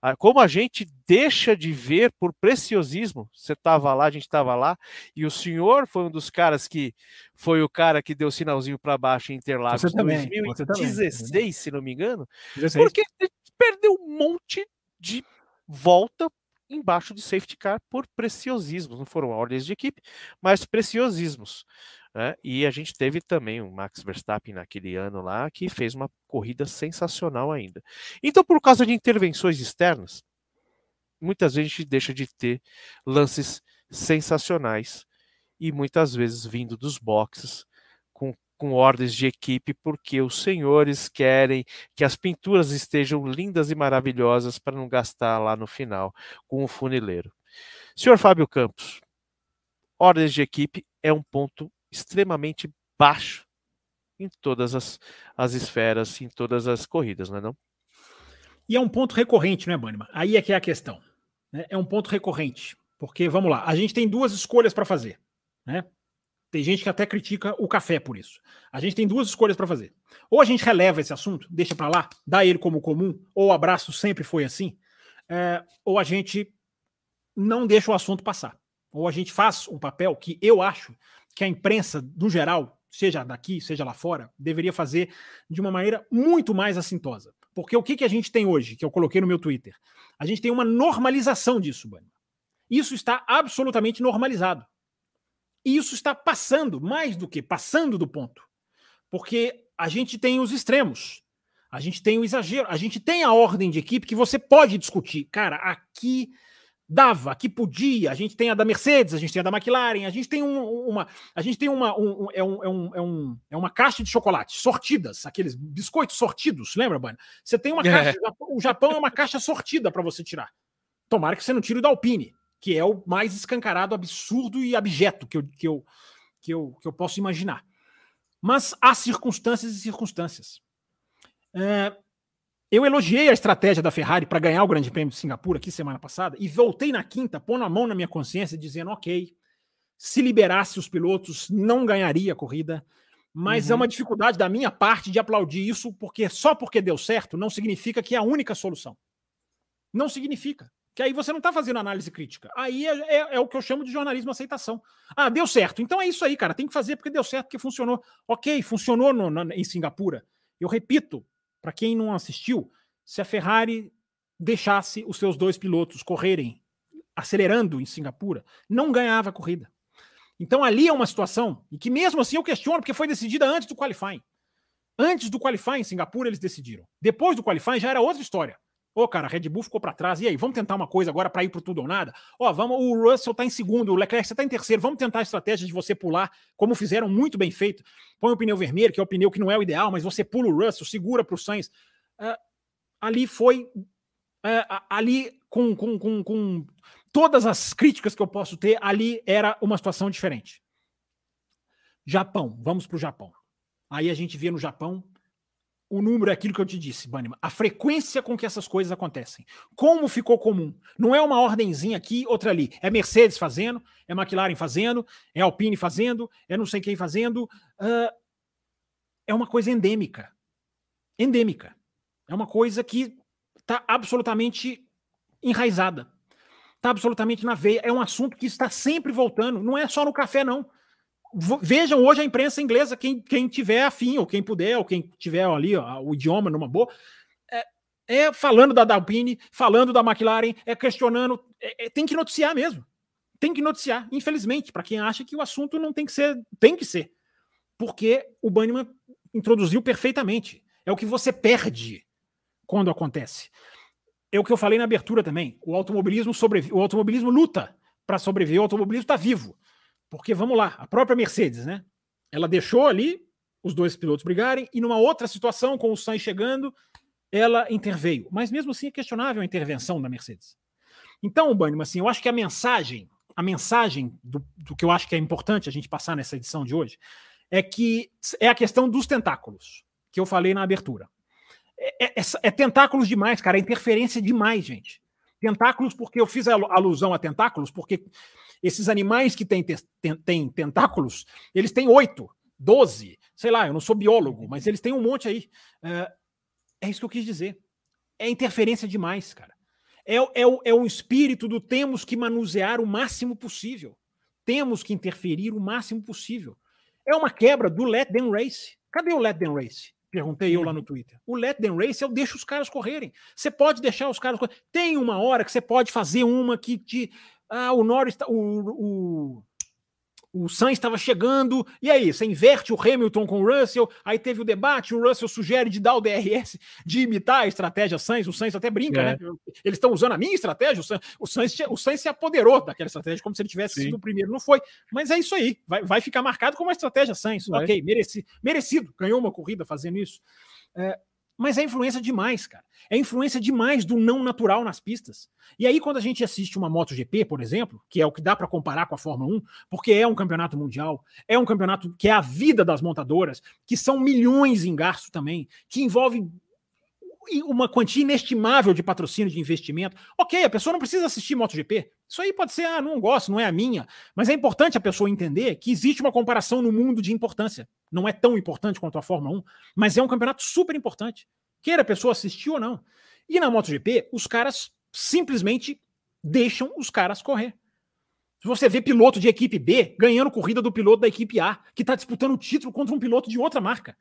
Ah, como a gente deixa de ver por preciosismo, você estava lá, a gente estava lá, e o senhor foi um dos caras que foi o cara que deu o sinalzinho para baixo em Interlagos em 2016, se não me engano, 16. porque perdeu um monte de volta embaixo de safety car por preciosismos, não foram ordens de equipe, mas preciosismos. Né? E a gente teve também o Max Verstappen naquele ano lá, que fez uma corrida sensacional ainda. Então, por causa de intervenções externas, muitas vezes a gente deixa de ter lances sensacionais e muitas vezes vindo dos boxes com, com ordens de equipe, porque os senhores querem que as pinturas estejam lindas e maravilhosas para não gastar lá no final com o funileiro. Senhor Fábio Campos, ordens de equipe é um ponto extremamente baixo em todas as, as esferas, em todas as corridas, não é não? E é um ponto recorrente, não é, Banniman? Aí é que é a questão. Né? É um ponto recorrente. Porque, vamos lá, a gente tem duas escolhas para fazer. Né? Tem gente que até critica o café por isso. A gente tem duas escolhas para fazer. Ou a gente releva esse assunto, deixa para lá, dá ele como comum, ou o abraço sempre foi assim, é, ou a gente não deixa o assunto passar. Ou a gente faz um papel que eu acho que a imprensa, no geral, seja daqui, seja lá fora, deveria fazer de uma maneira muito mais assintosa. Porque o que, que a gente tem hoje, que eu coloquei no meu Twitter? A gente tem uma normalização disso, Bani. Isso está absolutamente normalizado. E isso está passando, mais do que passando do ponto. Porque a gente tem os extremos. A gente tem o exagero. A gente tem a ordem de equipe que você pode discutir. Cara, aqui dava, que podia. A gente tem a da Mercedes, a gente tem a da McLaren, a gente tem um, uma, a gente tem uma, um, é, um, é, um, é, um, é uma caixa de chocolate sortidas, aqueles biscoitos sortidos, lembra, Bana? Você tem uma é. caixa, o Japão é uma caixa sortida para você tirar. Tomara que você não tire o da Alpine, que é o mais escancarado, absurdo e abjeto que eu, que eu, que eu, que eu posso imaginar. Mas há circunstâncias e circunstâncias. É, eu elogiei a estratégia da Ferrari para ganhar o Grande Prêmio de Singapura aqui semana passada e voltei na quinta, pondo a mão na minha consciência, dizendo: ok, se liberasse os pilotos, não ganharia a corrida. Mas é uhum. é uma dificuldade da minha parte de aplaudir isso, porque só porque deu certo não significa que é a única solução. Não significa. Que aí você não está fazendo análise crítica. Aí é, é, é, o que eu chamo de jornalismo aceitação. Ah, deu certo. Então é isso aí, cara. Tem que fazer porque deu certo, porque funcionou. Ok, funcionou no, em Singapura. Eu repito, para quem não assistiu, se a Ferrari deixasse os seus dois pilotos correrem acelerando em Singapura, não ganhava a corrida. Então ali é uma situação e que mesmo assim eu questiono porque foi decidida antes do qualifying. Antes do qualifying em Singapura eles decidiram. Depois do qualifying já era outra história. Ô, oh, cara, a Red Bull ficou para trás. E aí, vamos tentar uma coisa agora para ir pro tudo ou nada? Ó, oh, vamos, o Russell tá em segundo, o Leclerc você tá em terceiro. Vamos tentar a estratégia de você pular, como fizeram muito bem feito. Põe o pneu vermelho, que é o pneu que não é o ideal, mas você pula o Russell, segura pro Sainz. Uh, ali foi uh, ali com, com, com, com todas as críticas que eu posso ter, ali era uma situação diferente. Japão, vamos pro Japão. Aí a gente vê no Japão o número é aquilo que eu te disse, Banniman. A frequência com que essas coisas acontecem. Como ficou comum. Não é uma ordenzinha aqui, outra ali. É Mercedes fazendo, é McLaren fazendo, é Alpine fazendo, é não sei quem fazendo. Uh, é uma coisa endêmica. Endêmica. É uma coisa que está absolutamente enraizada. Está absolutamente na veia. É um assunto que está sempre voltando. Não é só no café, não vejam hoje a imprensa inglesa, quem, quem tiver afim, ou quem puder, ou quem tiver ali ó, o idioma numa boa, é, é falando da Alpine, falando da McLaren, é questionando, é, é, tem que noticiar mesmo. Tem que noticiar, infelizmente, para quem acha que o assunto não tem que ser, tem que ser. Porque o Banniman introduziu perfeitamente. É o que você perde quando acontece. É o que eu falei na abertura também. O automobilismo sobrevive, o automobilismo luta para sobreviver, o automobilismo está vivo. Porque vamos lá, a própria Mercedes, né? Ela deixou ali os dois pilotos brigarem e numa outra situação, com o Sainz chegando, ela interveio. Mas mesmo assim é questionável a intervenção da Mercedes. Então, Banniman, assim, eu acho que a mensagem, a mensagem do, do, que eu acho que é importante a gente passar nessa edição de hoje, é que é a questão dos tentáculos, que eu falei na abertura. É, é, é, tentáculos demais, cara, é interferência demais, gente. Tentáculos, porque eu fiz alusão a tentáculos, porque esses animais que têm, têm tentáculos, eles têm oito, doze, sei lá, eu não sou biólogo, mas eles têm um monte aí. É, é isso que eu quis dizer. É interferência demais, cara. É, é, é o espírito do temos que manusear o máximo possível. Temos que interferir o máximo possível. É uma quebra do Let Them Race. Cadê o Let Them Race? Perguntei eu lá no uhum. Twitter. O Let Them Race é o deixa os caras correrem. Você pode deixar os caras correrem. Tem uma hora que você pode fazer uma que te ah, o Norris, o, o, o Sainz estava chegando, e aí, você inverte o Hamilton com o Russell, aí teve o debate, o Russell sugere de dar o DRS, de imitar a estratégia Sainz, o Sainz até brinca, é. né? Eles estão usando a minha estratégia, o Sainz, o Sainz, o Sainz se apoderou daquela estratégia, como se ele tivesse Sim. sido o primeiro, não foi. Mas é isso aí, vai, vai ficar marcado como uma estratégia Sainz, vai. ok, mereci, merecido, ganhou uma corrida fazendo isso. É, mas é influência demais, cara. É influência demais do não natural nas pistas. E aí, quando a gente assiste uma MotoGP, por exemplo, que é o que dá para comparar com a Fórmula 1, porque é um campeonato mundial, é um campeonato que é a vida das montadoras, que são milhões em gasto também, que envolve uma quantia inestimável de patrocínio de investimento. Ok, a pessoa não precisa assistir MotoGP. Isso aí pode ser, ah, não gosto, não é a minha. Mas é importante a pessoa entender que existe uma comparação no mundo de importância. Não é tão importante quanto a Fórmula 1, mas é um campeonato super importante. Queira a pessoa assistir ou não. E na MotoGP, os caras simplesmente deixam os caras correr. Se você vê piloto de equipe B ganhando corrida do piloto da equipe A, que está disputando o título contra um piloto de outra marca,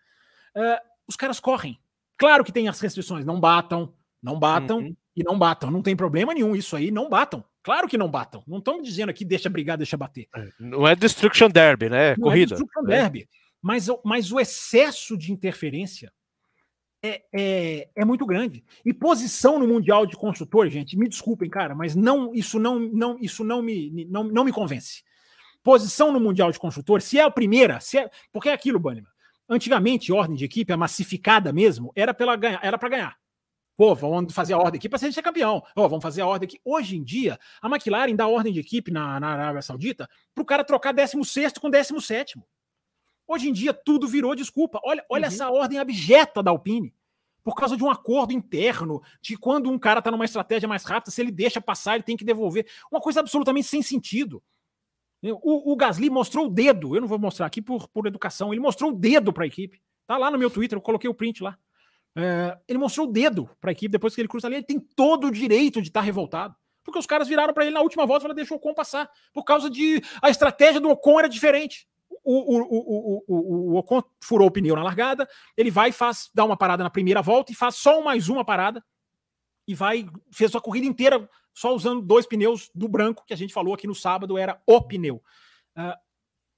uh, os caras correm. Claro que tem as restrições, não batam, não batam uhum. e não batam. Não tem problema nenhum isso aí, não batam. Claro que não batam. Não estamos dizendo aqui deixa brigar, deixa bater. É, não é Destruction Derby, né? É não corrida. É Destruction né? Derby. Mas, mas o excesso de interferência é, é, é, muito grande. E posição no Mundial de Construtor, gente, me desculpem, cara, mas não isso não, não, isso não, me, não, não me convence. Posição no Mundial de Construtor, se é a primeira, se é, porque é aquilo, Bannerman. Antigamente, ordem de equipe, a massificada mesmo, era para ganhar. Pô, vamos fazer a ordem aqui para ser campeão. Pô, vamos fazer a ordem aqui. Hoje em dia, a McLaren dá ordem de equipe na, na Arábia Saudita para o cara trocar 16 com 17. Hoje em dia, tudo virou desculpa. Olha, olha uhum. essa ordem abjeta da Alpine. Por causa de um acordo interno, de quando um cara está numa estratégia mais rápida, se ele deixa passar, ele tem que devolver. Uma coisa absolutamente sem sentido. O, o Gasly mostrou o dedo, eu não vou mostrar aqui por, por educação, ele mostrou o dedo para a equipe. Tá lá no meu Twitter, eu coloquei o print lá. É, ele mostrou o dedo para a equipe depois que ele cruza ali. Ele tem todo o direito de estar tá revoltado. Porque os caras viraram para ele na última volta e deixou o Ocon passar. Por causa de. A estratégia do Ocon era diferente. O, o, o, o, Ocon furou o pneu na largada. Ele vai faz, dá uma parada na primeira volta e faz só mais uma parada. E vai. Fez a corrida inteira só usando dois pneus do branco, que a gente falou aqui no sábado, era o pneu. Uh,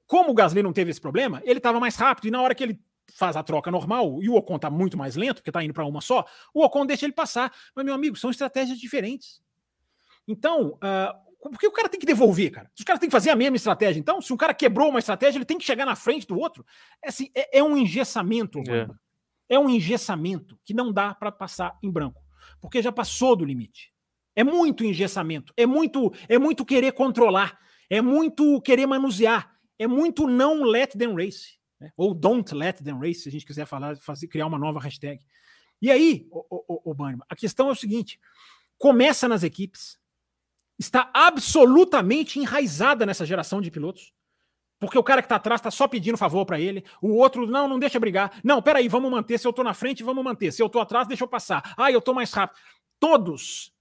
como o Gasly não teve esse problema, ele estava mais rápido. E na hora que ele faz a troca normal e o Ocon tá muito mais lento, porque tá indo para uma só, o Ocon deixa ele passar. Mas, meu amigo, são estratégias diferentes. Então, uh, por que o cara tem que devolver, cara? Os caras têm que fazer a mesma estratégia. Então, se um cara quebrou uma estratégia, ele tem que chegar na frente do outro. É, assim, é, é um engessamento. É. é um engessamento que não dá para passar em branco, porque já passou do limite. É muito engessamento, é muito, é muito querer controlar, é muito querer manusear, é muito não let them race. Né? Ou Don't Let Them Race, se a gente quiser falar, fazer, criar uma nova hashtag. E aí, o, o, a questão é o seguinte: começa nas equipes, está absolutamente enraizada nessa geração de pilotos. Porque o cara que está atrás está só pedindo favor para ele, o outro, não, não deixa brigar. Não, peraí, vamos manter. Se eu estou na frente, vamos manter. Se eu estou atrás, deixa eu passar. Ah, eu estou mais rápido. Todos,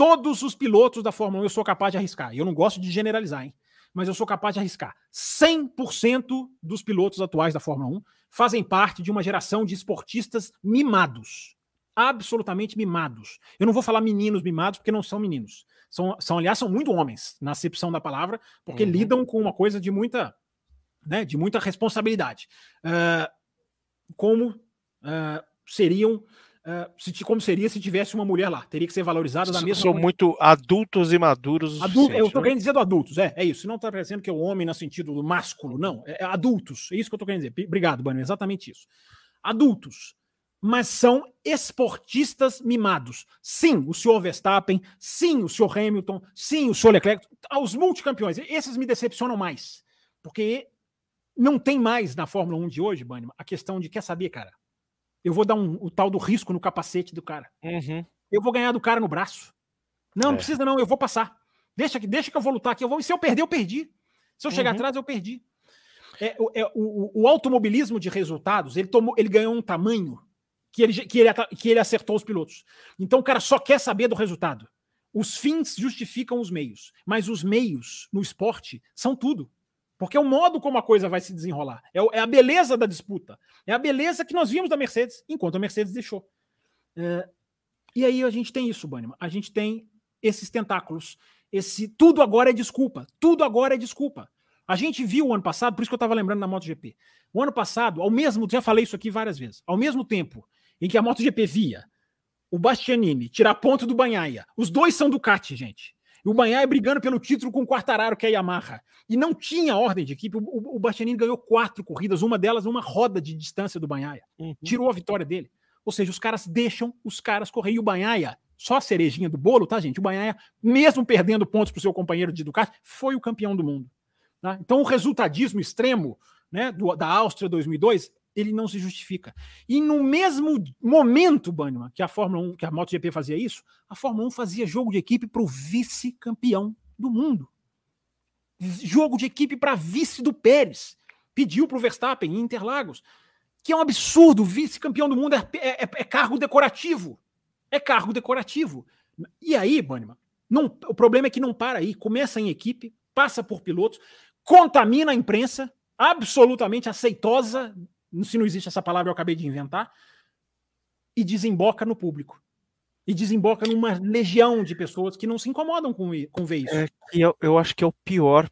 todos os pilotos da Fórmula 1 eu sou capaz de arriscar. E eu não gosto de generalizar, hein? mas eu sou capaz de arriscar. 100% dos pilotos atuais da Fórmula 1 fazem parte de uma geração de esportistas mimados. Absolutamente mimados. Eu não vou falar meninos mimados porque não são meninos. São, são aliás, são muito homens, na acepção da palavra, porque uhum. lidam com uma coisa de muita, né, de muita responsabilidade. Uh, como uh, seriam Uh, se, como seria se tivesse uma mulher lá. Teria que ser valorizada da mesma São muito adultos e maduros. Adulto, eu estou né? querendo dizer do adultos, é, é isso. Não está parecendo que é o homem no sentido do másculo, não. É, é adultos, é isso que eu estou querendo dizer. Obrigado, Bani, exatamente isso. Adultos, mas são esportistas mimados. Sim, o senhor Verstappen, sim, o senhor Hamilton, sim, o senhor Leclerc, os multicampeões. Esses me decepcionam mais, porque não tem mais na Fórmula 1 de hoje, Bani, a questão de quer saber, cara eu vou dar um, o tal do risco no capacete do cara. Uhum. Eu vou ganhar do cara no braço. Não, é. não precisa não, eu vou passar. Deixa que, deixa que eu vou lutar aqui. Eu vou, se eu perder, eu perdi. Se eu chegar uhum. atrás, eu perdi. É, é, o, o, automobilismo de resultados, ele, tomou, ele ganhou um tamanho que ele, que, ele, que ele acertou os pilotos. Então o cara só quer saber do resultado. Os fins justificam os meios, mas os meios no esporte são tudo. Porque é o modo como a coisa vai se desenrolar. É, é, a beleza da disputa. É a beleza que nós vimos da Mercedes, enquanto a Mercedes deixou. É, e aí a gente tem isso, Bannerman. A gente tem esses tentáculos. Esse tudo agora é desculpa. Tudo agora é desculpa. A gente viu o ano passado, por isso que eu estava lembrando na MotoGP. O ano passado, ao mesmo já falei isso aqui várias vezes, ao mesmo tempo em que a MotoGP via o Bastianini tirar ponto do Banhaia, os dois são Ducati, gente. E o Banhaia brigando pelo título com o Quartararo, que é a Yamaha. E não tinha ordem de equipe. O, o, o Bastianini ganhou quatro corridas, uma delas uma roda de distância do Banhaia. Uhum. Tirou a vitória dele. Ou seja, os caras deixam os caras correr. E o Banhaia, só a cerejinha do bolo, tá, gente? O Banhaia, mesmo perdendo pontos para o seu companheiro de Ducati, foi o campeão do mundo. Tá? Então, o resultadismo extremo né, do, da Áustria 2002 ele não se justifica. E no mesmo momento, Bannerman, que a Fórmula 1, que a MotoGP fazia isso, a Fórmula 1 fazia jogo de equipe para o vice-campeão do mundo. Jogo de equipe para vice do Pérez. Pediu para o Verstappen em Interlagos. Que é um absurdo. Vice-campeão do mundo é, é, é, cargo decorativo. É cargo decorativo. E aí, Bannerman, não, o problema é que não para aí. Começa em equipe, passa por pilotos, contamina a imprensa, absolutamente aceitosa se não existe essa palavra, eu acabei de inventar, e desemboca no público. E desemboca numa legião de pessoas que não se incomodam com, com ver isso. É, eu, eu acho que é o pior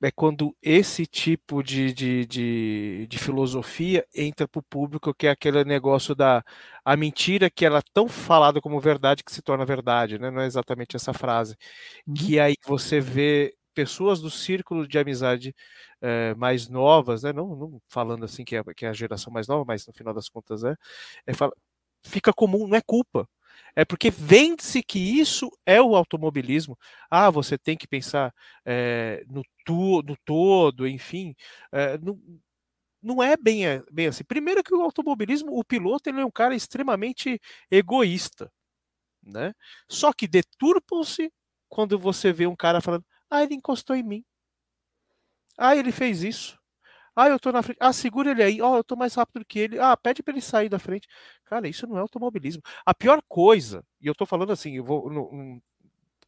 é quando esse tipo de, de, de, de filosofia entra para o público, que é aquele negócio da a mentira que ela é tão falada como verdade que se torna verdade, né? Não é exatamente essa frase. Uhum. Que aí você vê pessoas do círculo de amizade é, mais novas, né? Não, não, falando assim que é, que é a geração mais nova, mas no final das contas é, é fala, fica comum, não é culpa. É porque vende-se que isso é o automobilismo. Ah, você tem que pensar é, no, tu, no todo, enfim. É, não, não é bem, bem assim. Primeiro que o automobilismo, o piloto, ele é um cara extremamente egoísta. Né? Só que deturpam-se quando você vê um cara falando, ah, ele encostou em mim. Ah, ele fez isso. Ah, eu tô na frente. Ah, segura ele aí. Ó, oh, eu tô mais rápido que ele. Ah, pede para ele sair da frente. Cara, isso não é automobilismo. A pior coisa, e eu tô falando assim, eu vou. No,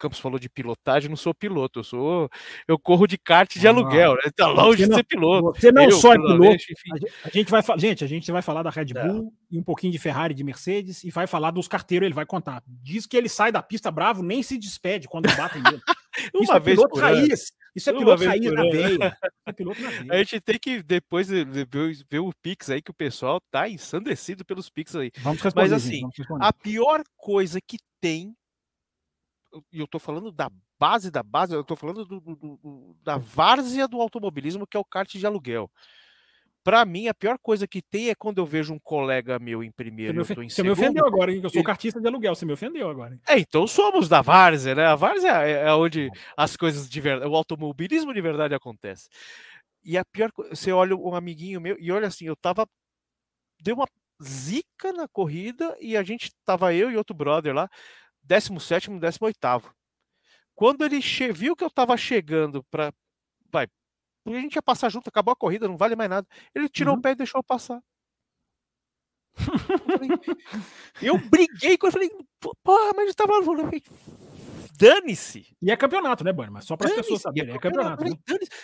Campos falou de pilotagem, não sou piloto, eu sou. Eu corro de kart de ah, aluguel, né? Tá longe não, de ser piloto. Você não eu, só é piloto. Enfim. A gente vai gente, a gente vai falar da Red é. Bull é. e um pouquinho de Ferrari, de Mercedes, e vai falar dos carteiros, ele vai contar. Diz que ele sai da pista bravo, nem se despede quando batem nele. Uma Isso é vez piloto raiz. Isso é piloto raiz na veia. É piloto na veia. A gente tem que depois ver, o Pix aí, que o pessoal tá ensandecido pelos Pix aí. Vamos responder, Mas assim, a pior coisa que tem, eu tô falando da base da base, eu tô falando do, do, do, da várzea do automobilismo, que é o kart de aluguel. Para mim, a pior coisa que tem é quando eu vejo um colega meu em primeiro você me, você me ofendeu agora, hein? Eu sou cartista de aluguel, você me ofendeu agora. Hein? É, então somos da Várzea, né? A Várzea é, é onde as coisas de verdade, o automobilismo de verdade acontece. E a pior coisa, você olha um amiguinho meu, e olha assim, eu tava. Deu uma zica na corrida e a gente tava eu e outro brother lá, 17, 18. Quando ele viu que eu tava chegando para vai, a gente ia passar junto, acabou a corrida, não vale mais nada. Ele tirou uhum. o pé e deixou eu passar. eu briguei com ele, falei, porra, mas eu tava dane-se. E é campeonato, né, Bani? Mas só para as pessoas saberem, é, é campeonato. Né?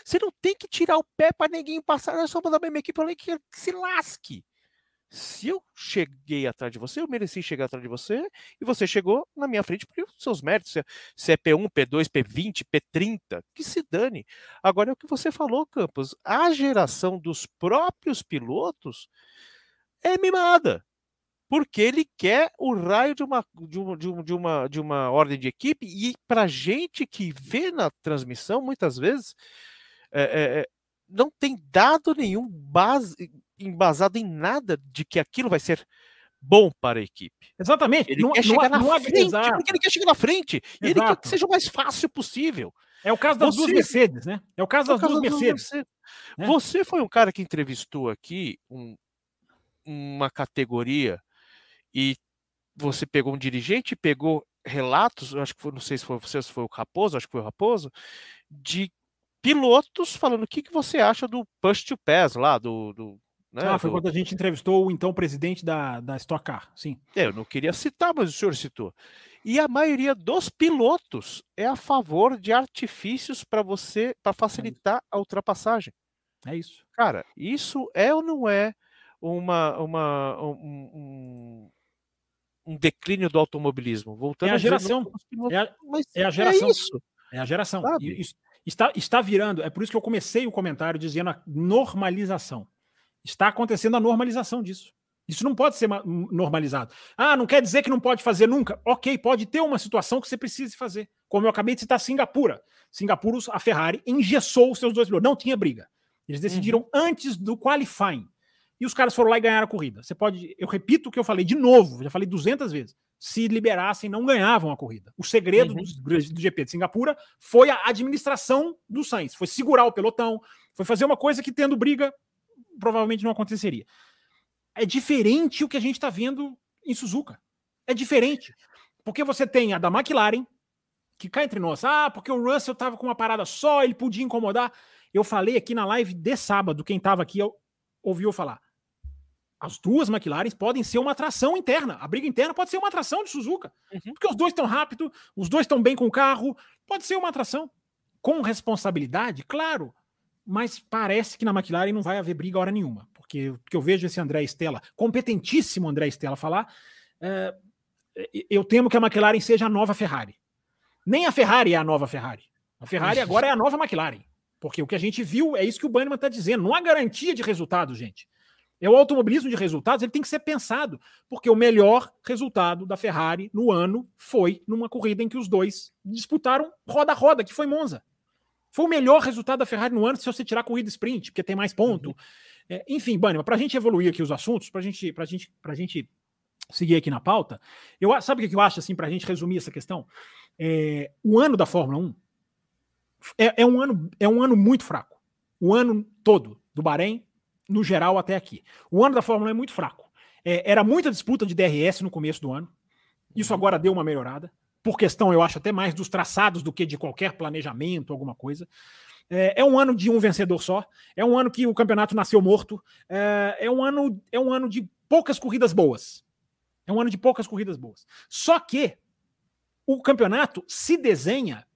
Você não tem que tirar o pé para ninguém passar, é só mandar minha equipe, falei que se lasque se eu cheguei atrás de você, eu mereci chegar atrás de você, e você chegou na minha frente por seus méritos. Se é P1, P2, P20, P30, que se dane. Agora é o que você falou, Campos. A geração dos próprios pilotos é mimada. Porque ele quer o raio de uma, de uma, de uma, de uma ordem de equipe, e para gente que vê na transmissão, muitas vezes, é, é, não tem dado nenhum base, embasado em nada de que aquilo vai ser bom para a equipe. Exatamente. Ele não, quer chegar não, na não frente, porque ele quer chegar na frente. E ele quer que seja o mais fácil possível. É o caso das Você... duas Mercedes, né? É o caso, é das, caso duas das, Mercedes. Mercedes. É. Você foi um cara que entrevistou aqui um, uma categoria e você pegou um dirigente, pegou relatos, acho que foi, não sei se foi você, se foi o Raposo, acho que foi o Raposo, de pilotos falando o que, que você acha do push to pass lá, do. do né, ah, foi do... quando a gente entrevistou o então presidente da, da Stock Car, sim. É, eu não queria citar, mas o senhor citou. E a maioria dos pilotos é a favor de artifícios para você, para facilitar a ultrapassagem. É isso. Cara, isso é ou não é uma, uma, um, um, um declínio do automobilismo? Voltando é a geração. é, a, é a geração. É isso. É a geração. Está, está virando, é por isso que eu comecei o comentário dizendo a normalização. Está acontecendo a normalização disso. Isso não pode ser normalizado. Ah, não quer dizer que não pode fazer nunca. Ok, pode ter uma situação que você precise fazer. Como eu acabei de citar Singapura. Singapura, a Ferrari engessou os seus dois pilotos. Não tinha briga. Eles decidiram uhum. antes do qualifying. E os caras foram lá e ganharam a corrida. Você pode. Eu repito o que eu falei de novo, já falei 200 vezes se liberassem, não ganhavam a corrida. O segredo uhum. do, do, GP de Singapura foi a administração do Sainz, foi segurar o pelotão, foi fazer uma coisa que tendo briga provavelmente não aconteceria. É diferente o que a gente está vendo em Suzuka. É diferente. Porque você tem a da McLaren, que cai entre nós. Ah, porque o Russell estava com uma parada só, ele podia incomodar. Eu falei aqui na live de sábado, quem estava aqui ouviu falar as duas McLarens podem ser uma atração interna. A briga interna pode ser uma atração de Suzuka. Uhum. Porque os dois estão rápido, os dois estão bem com o carro. Pode ser uma atração. Com responsabilidade, claro. Mas parece que na McLaren não vai haver briga hora nenhuma. Porque o que eu vejo esse André Stella, competentíssimo André Stella, falar, é, eu temo que a McLaren seja a nova Ferrari. Nem a Ferrari é a nova Ferrari. A Ferrari agora é a nova McLaren. Porque o que a gente viu é isso que o Bannerman está dizendo. Não há garantia de resultado, gente. É o automobilismo de resultados, ele tem que ser pensado, porque o melhor resultado da Ferrari no ano foi numa corrida em que os dois disputaram roda a roda, que foi Monza. Foi o melhor resultado da Ferrari no ano se você tirar a corrida sprint, porque tem mais ponto. Uhum. É, enfim, Bannerman, para a gente evoluir aqui os assuntos, para gente, a gente, gente seguir aqui na pauta, eu, sabe o que eu acho, assim, para a gente resumir essa questão? É, o ano da Fórmula 1 é, é, um ano, é um ano muito fraco. O ano todo do Bahrein no geral até aqui. O ano da Fórmula 1 é muito fraco. É, era muita disputa de DRS no começo do ano. Isso uhum. agora deu uma melhorada. Por questão, eu acho, até mais dos traçados do que de qualquer planejamento, alguma coisa. É, é, um ano de um vencedor só. É um ano que o campeonato nasceu morto. É, é, um ano, é um ano de poucas corridas boas. É um ano de poucas corridas boas. Só que o campeonato se desenha,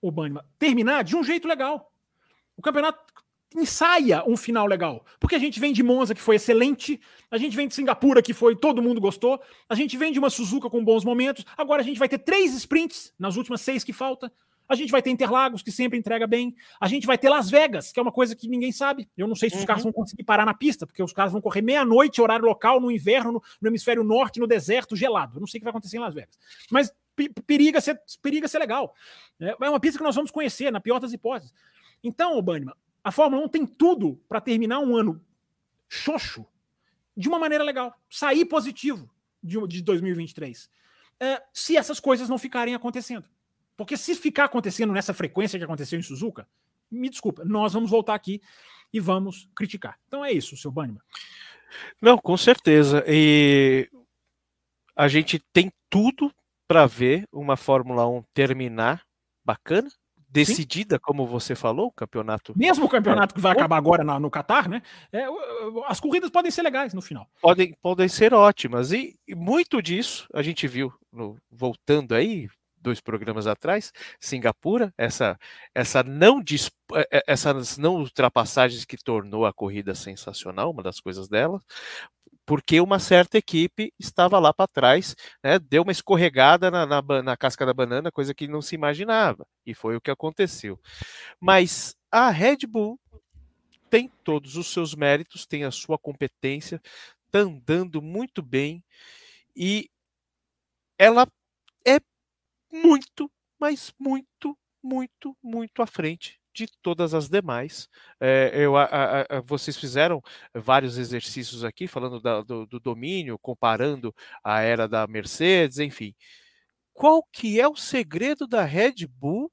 o Banima, terminar de um jeito legal. O campeonato ensaia um final legal. Porque a gente vem de Monza, que foi excelente, a gente vem de Singapura, que foi todo mundo gostou, a gente vem de uma Suzuka com bons momentos, agora a gente vai ter três sprints nas últimas seis que falta. A gente vai ter Interlagos, que sempre entrega bem. A gente vai ter Las Vegas, que é uma coisa que ninguém sabe. Eu não sei se os uhum. caras vão conseguir parar na pista, porque os caras vão correr meia-noite, horário local, no inverno, no, no, hemisfério norte, no deserto, gelado. Eu não sei o que vai acontecer em Las Vegas. Mas periga ser, periga ser legal. É, é uma pista que nós vamos conhecer, na pior das hipóteses. Então, Banima, a Fórmula 1 tem tudo para terminar um ano xoxo de uma maneira legal, sair positivo de, de 2023. É, se essas coisas não ficarem acontecendo. Porque se ficar acontecendo nessa frequência que aconteceu em Suzuka, me desculpa, nós vamos voltar aqui e vamos criticar. Então é isso, seu Banniman. Não, com certeza. E a gente tem tudo para ver uma Fórmula 1 terminar bacana, decidida, Sim. como você falou, o campeonato. Mesmo o campeonato que vai acabar agora no, no Qatar, né? É, as corridas podem ser legais no final. Podem, podem ser ótimas. E, e muito disso a gente viu, no, voltando aí, dois programas atrás, Singapura, essa, essa não é, é, essas não ultrapassagens que tornou a corrida sensacional, uma das coisas dela, porque uma certa equipe estava lá para trás, né, deu uma escorregada na, na, na, casca da banana, coisa que não se imaginava, e foi o que aconteceu. Mas a Red Bull tem todos os seus méritos, tem a sua competência, está andando muito bem, e ela é muito, mas muito, muito, muito à frente de todas as demais. É, eu, a, a, vocês fizeram vários exercícios aqui falando da, do, do, domínio, comparando a era da Mercedes, enfim. Qual que é o segredo da Red Bull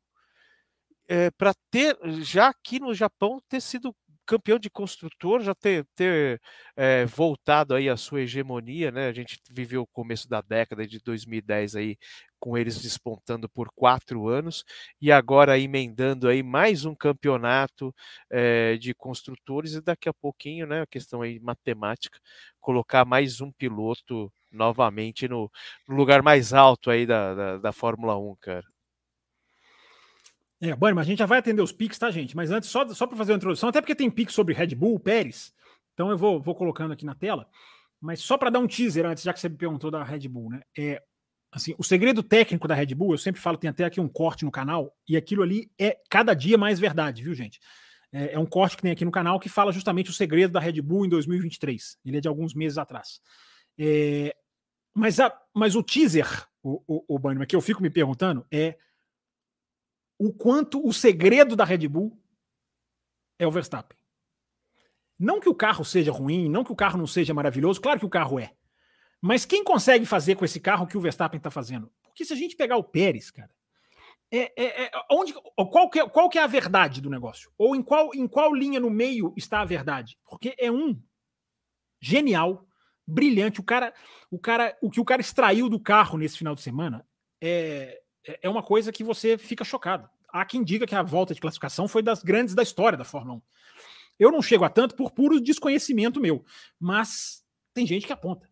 é, para ter, já aqui no Japão, ter sido campeão de construtor, já ter, ter é, voltado aí a sua hegemonia, né? A gente viveu o começo da década de 2010 aí com eles despontando por quatro anos e agora emendando aí mais um campeonato é, de construtores e daqui a pouquinho, né? A questão aí matemática, colocar mais um piloto novamente no, no lugar mais alto aí da, da, da Fórmula 1, cara. É, bom, mas a gente já vai atender os pics, tá, gente? Mas antes, só, só para fazer uma introdução, até porque tem pics sobre Red Bull, Pérez, então eu vou, vou colocando aqui na tela. Mas só para dar um teaser antes, já que você me perguntou da Red Bull, né? É, assim, o segredo técnico da Red Bull, eu sempre falo, tem até aqui um corte no canal, e aquilo ali é cada dia mais verdade, viu, gente? É, é um corte que tem aqui no canal que fala justamente o segredo da Red Bull em 2023. Ele é de alguns meses atrás. É, mas, a, mas o teaser, o, o, o Bannerman, que eu fico me perguntando é o quanto o segredo da Red Bull é o Verstappen. Não que o carro seja ruim, não que o carro não seja maravilhoso, claro que o carro é. Mas quem consegue fazer com esse carro que o Verstappen está fazendo? Porque se a gente pegar o Pérez, cara, é, é, é, onde, qual, que é, qual que é a verdade do negócio? Ou em qual, em qual linha no meio está a verdade? Porque é um genial, brilhante. O cara, o cara, o que o cara extraiu do carro nesse final de semana é, é, é uma coisa que você fica chocado. Há quem diga que a volta de classificação foi das grandes da história da Fórmula 1. Eu não chego a tanto por puro desconhecimento meu, mas tem gente que aponta.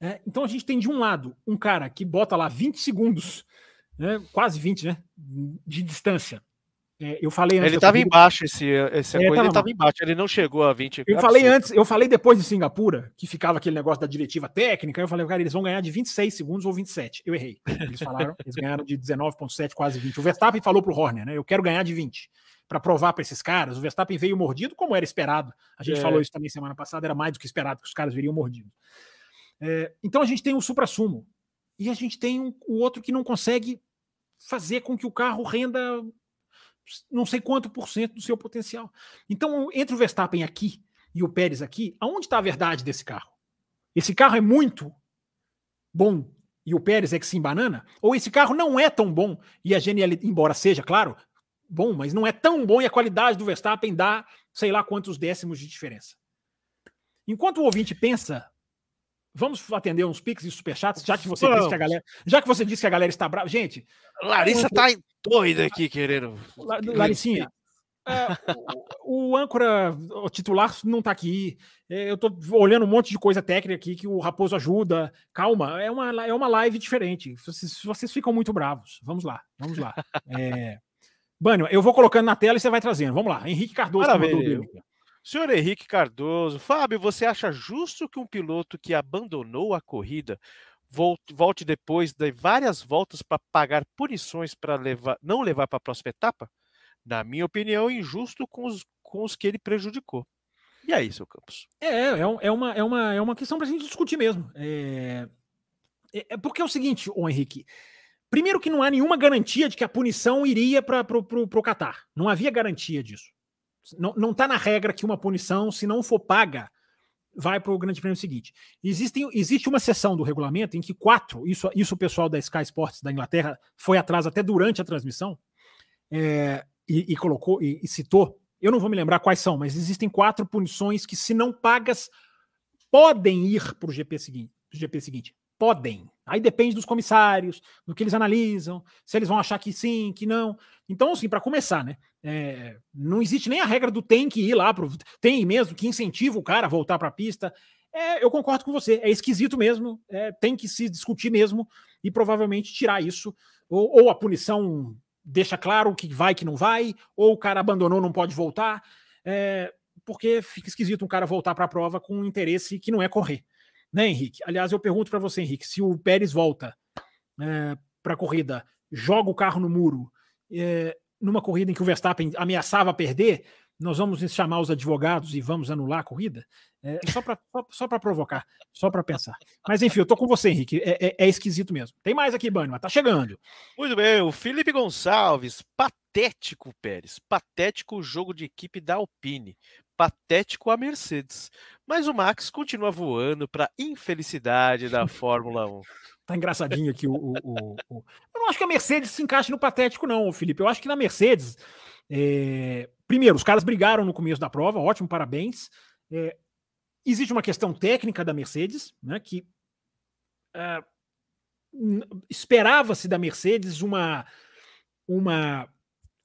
É, então a gente tem de um lado um cara que bota lá 20 segundos, né, quase 20, né, de distância é, eu falei antes. Ele estava embaixo esse, esse é, coisa, ele estava embaixo, ele não chegou a 20. Eu falei antes, eu falei depois de Singapura, que ficava aquele negócio da diretiva técnica, eu falei, cara, eles vão ganhar de 26 segundos ou 27. Eu errei. Eles falaram, eles ganharam de 19,7, quase 20. O Verstappen falou pro Horner, né? Eu quero ganhar de 20. para provar para esses caras. O Verstappen veio mordido, como era esperado. A gente é. falou isso também semana passada, era mais do que esperado que os caras viriam mordidos. É, então a gente tem o supra-sumo e a gente tem um, o outro que não consegue fazer com que o carro renda não sei quanto por cento do seu potencial. Então, entre o Verstappen aqui e o Pérez aqui, aonde está a verdade desse carro? Esse carro é muito bom e o Pérez é que se embanana? Ou esse carro não é tão bom e a genialidade, embora seja, claro, bom, mas não é tão bom e a qualidade do Verstappen dá sei lá quantos décimos de diferença. Enquanto o ouvinte pensa, vamos atender uns pics e superchats, já que você disse que a galera, já que você disse que a galera está brava. Gente, Larissa tá doida aqui querendo. Laricinha, é, o, o, âncora o titular não está aqui. É, eu estou olhando um monte de coisa técnica aqui que o Raposo ajuda. Calma, é uma, é uma live diferente. Vocês, vocês ficam muito bravos. Vamos lá, vamos lá. É... Bânio, eu vou colocando na tela e você vai trazendo. Vamos lá. Henrique Cardoso. Senhor Henrique Cardoso, Fábio, você acha justo que um piloto que abandonou a corrida volte depois de várias voltas para pagar punições para levar, não levar para a próxima etapa? na minha opinião, injusto com os, com os que ele prejudicou. E aí, seu Campos? É, é, é, uma, é, uma, é uma questão para a gente discutir mesmo. É, é, é, porque é o seguinte, ô Henrique. Primeiro que não há nenhuma garantia de que a punição iria para o Catar. Não havia garantia disso. Não está na regra que uma punição, se não for paga, vai para o Grande Prêmio seguinte. Existem, existe uma seção do regulamento em que quatro, isso, isso o pessoal da Sky Sports da Inglaterra foi atrás até durante a transmissão, é, e, e colocou e, e, citou, eu não vou me lembrar quais são, mas existem quatro punições que, se não pagas, podem ir para o GP seguinte. GP seguinte. Podem. Aí depende dos comissários, do que eles analisam, se eles vão achar que sim, que não. Então, assim, para começar, né? É, não existe nem a regra do tem que ir lá, pro, tem mesmo que incentiva o cara a voltar para a pista. É, eu concordo com você, é esquisito mesmo, é, tem que se discutir mesmo e provavelmente tirar isso, ou, ou a punição deixa claro o que vai que não vai, ou o cara abandonou, não pode voltar, é, porque fica esquisito um cara voltar para a prova com um interesse que não é correr. Né, Henrique? Aliás, eu pergunto para você, Henrique, se o Pérez volta é, para a corrida, joga o carro no muro, é, numa corrida em que o Verstappen ameaçava perder, nós vamos chamar os advogados e vamos anular a corrida? É, só para só, só provocar, só para pensar. Mas enfim, eu tô com você, Henrique. É, é, é esquisito mesmo. Tem mais aqui, Bânio, mas tá chegando. Muito bem, o Felipe Gonçalves. Patético, Pérez. Patético o jogo de equipe da Alpine. Patético a Mercedes. Mas o Max continua voando para infelicidade da Fórmula 1. Tá engraçadinho aqui o, o, o, o, Eu não acho que a Mercedes se encaixe no patético, não, Felipe. Eu acho que na Mercedes. É... Primeiro, os caras brigaram no começo da prova, ótimo, parabéns. É... Existe uma questão técnica da Mercedes, né, que é... esperava-se da Mercedes uma, uma.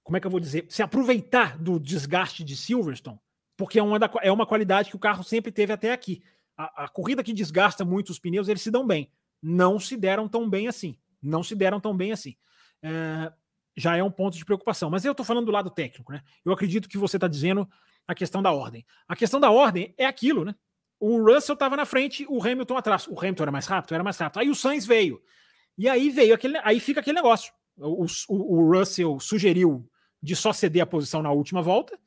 Como é que eu vou dizer? Se aproveitar do desgaste de Silverstone, porque é uma, da, é uma qualidade que o carro sempre teve até aqui. A, a corrida que desgasta muito os pneus, eles se dão bem não se deram tão bem assim. Não se deram tão bem assim. É, já é um ponto de preocupação. Mas eu estou falando do lado técnico, né? Eu acredito que você está dizendo a questão da ordem. A questão da ordem é aquilo, né? O Russell estava na frente, o Hamilton atrás. O Hamilton era mais rápido, era mais rápido. Aí o Sainz veio. E aí veio aquele. Aí fica aquele negócio. O, o, o Russell sugeriu de só ceder a posição na última volta.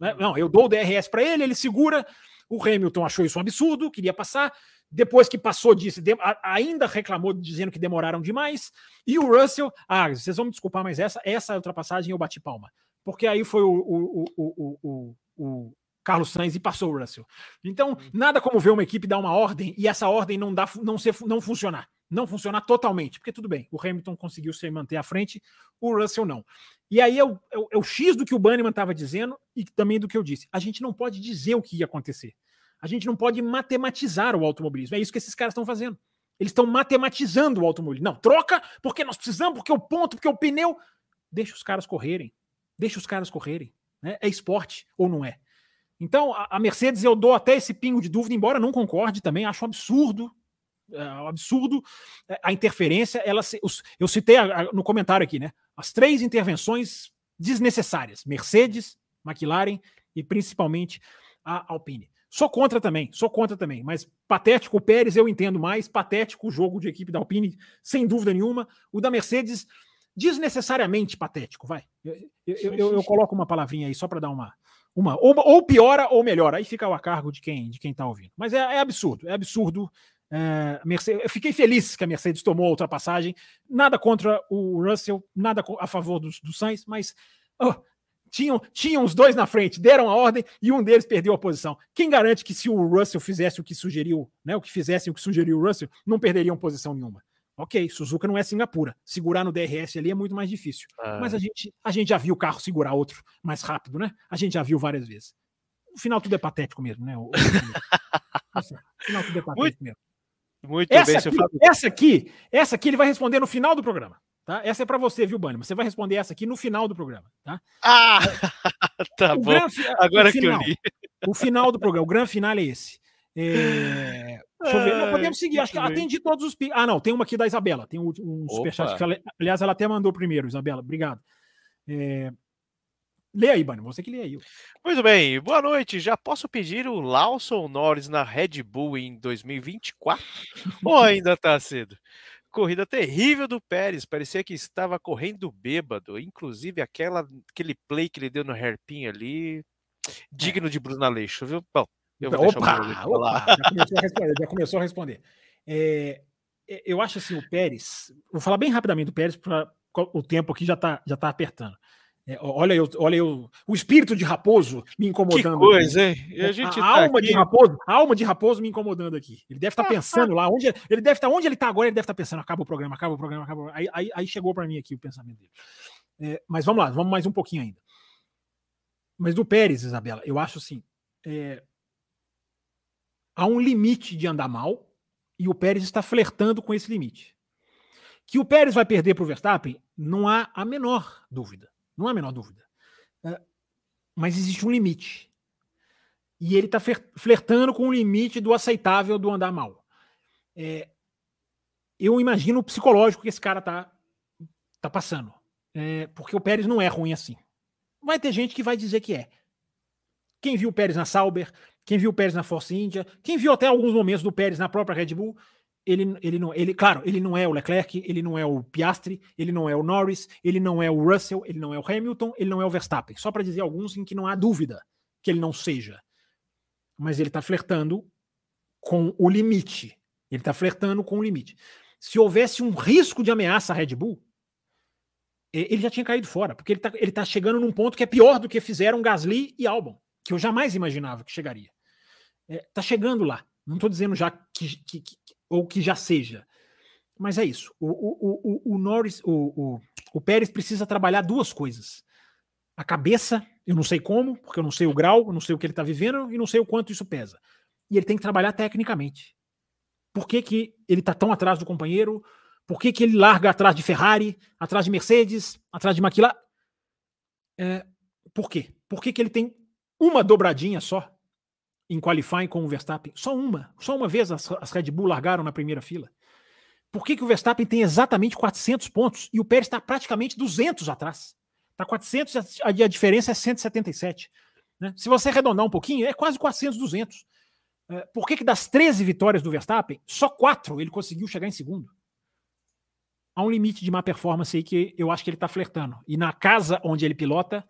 Né? Não, eu dou o DRS para ele, ele segura. O Hamilton achou isso um absurdo, queria passar. Depois que passou disso, ainda reclamou dizendo que demoraram demais. E o Russell, ah, vocês vão me desculpar, mas essa, essa ultrapassagem eu bati palma. Porque aí foi o, o, o, o, o Carlos Sainz e passou o Russell. Então, uhum. nada como ver uma equipe dar uma ordem e essa ordem não, dá, não, ser, não funcionar. Não funcionar totalmente. Porque tudo bem, o Hamilton conseguiu se manter à frente, o Russell não. E aí é o, é o, é o X do que o Banniman estava dizendo e também do que eu disse. A gente não pode dizer o que ia acontecer. A gente não pode matematizar o automobilismo. É isso que esses caras estão fazendo. Eles estão matematizando o automobilismo. Não, troca porque nós precisamos, porque o ponto, porque o pneu. Deixa os caras correrem. Deixa os caras correrem. Né? É esporte ou não é? Então, a Mercedes eu dou até esse pingo de dúvida, embora não concorde também, acho um absurdo. É um absurdo é, a interferência. Ela, eu citei no comentário aqui, né? As três intervenções desnecessárias: Mercedes, McLaren e principalmente a Alpine. Sou contra também, sou contra também, mas patético o Pérez eu entendo mais, patético o jogo de equipe da Alpine, sem dúvida nenhuma. O da Mercedes, desnecessariamente patético, vai. Eu, eu, eu, eu coloco uma palavrinha aí só para dar uma. uma ou, ou, piora ou melhora. Aí fica ao cargo de quem de quem está ouvindo. Mas é, é, absurdo, é absurdo. É, Mercedes, eu fiquei feliz que a Mercedes tomou a ultrapassagem. Nada contra o Russell, nada a favor do, do Sainz, mas oh, tinham, tinham os dois na frente, deram a ordem e um deles perdeu a posição. Quem garante que se o Russell fizesse o que sugeriu, né, o que fizessem o que sugeriu o Russell, não perderiam posição nenhuma? Ok, Suzuka não é Singapura. Segurar no DRS ali é muito mais difícil. Ah. Mas a gente, a gente já viu o carro segurar outro mais rápido, né? A gente já viu várias vezes. No final tudo é patético mesmo, né? O, o, no final tudo é patético muito, mesmo. Muito essa bem, aqui, essa aqui, essa aqui ele vai responder no final do programa. Tá? Essa é para você, viu, Bunny? Você vai responder essa aqui no final do programa. Tá? Ah, tá o bom. Gran, Agora final, que eu li. O final do programa, o grande final é esse. É, deixa eu ver. Não, podemos seguir. Acho que atendi todos os. Ah, não, tem uma aqui da Isabela. Tem um, um superchat. Que, aliás, ela até mandou primeiro, Isabela. Obrigado. É... Lê aí, Bunny. Você que lê aí. Muito bem. Boa noite. Já posso pedir o Lawson Norris na Red Bull em 2024? Ou ainda tá cedo? corrida terrível do Pérez, parecia que estava correndo bêbado, inclusive aquela, aquele play que ele deu no hairpin ali, digno de Bruno Aleixo, viu? Bom, eu vou opa, opa, já começou a responder. Já começou a responder. É, eu acho assim, o Pérez, vou falar bem rapidamente do Pérez, para o tempo aqui já está já tá apertando. É, olha eu, olha eu, o espírito de raposo me incomodando. Que coisa, hein? a, a tá alma aqui... de raposo, alma de raposo me incomodando aqui. Ele deve estar tá pensando lá, onde ele deve estar, tá, onde ele está agora, ele deve estar tá pensando, acaba o programa, acaba o programa, acaba. O programa. Aí, aí, aí chegou para mim aqui o pensamento dele. É, mas vamos lá, vamos mais um pouquinho ainda. Mas do Pérez, Isabela, eu acho assim, é, há um limite de andar mal e o Pérez está flertando com esse limite. Que o Pérez vai perder para o Verstappen, não há a menor dúvida. Não há a menor dúvida. É, mas existe um limite. E ele está flertando com o limite do aceitável do andar mal. É, eu imagino o psicológico que esse cara tá, tá passando. É, porque o Pérez não é ruim assim. Vai ter gente que vai dizer que é. Quem viu o Pérez na Sauber, quem viu o Pérez na Force India, quem viu até alguns momentos do Pérez na própria Red Bull, ele, ele não, ele, claro, ele não é o Leclerc, ele não é o Piastri, ele não é o Norris, ele não é o Russell, ele não é o Hamilton, ele não é o Verstappen. Só para dizer alguns em que não há dúvida que ele não seja. Mas ele está flertando com o limite. Ele está flertando com o limite. Se houvesse um risco de ameaça à Red Bull, ele já tinha caído fora, porque ele está ele tá chegando num ponto que é pior do que fizeram Gasly e Albon, que eu jamais imaginava que chegaria. Está é, tá chegando lá. Não estou dizendo já que, que, que, ou que já seja. Mas é isso. O, o, o, o Norris, o, o, o Pérez precisa trabalhar duas coisas. A cabeça, eu não sei como, porque eu não sei o grau, eu não sei o que ele está vivendo e não sei o quanto isso pesa. E ele tem que trabalhar tecnicamente. Por que, que ele está tão atrás do companheiro? Por que, que ele larga atrás de Ferrari, atrás de Mercedes, atrás de McLaren? É, por quê? Por que, que ele tem uma dobradinha só em qualifying com o Verstappen? Só uma. Só uma vez as, as Red Bull largaram na primeira fila. Por que, que o Verstappen tem exatamente 400 pontos e o Pérez está praticamente 200 atrás? Está 400 e a, diferença é 177. Né? Se você arredondar um pouquinho, é quase 400, 200. É, por que, que das 13 vitórias do Verstappen, só quatro ele conseguiu chegar em segundo? Há um limite de má performance aí que eu acho que ele está flertando. E na casa onde ele pilota,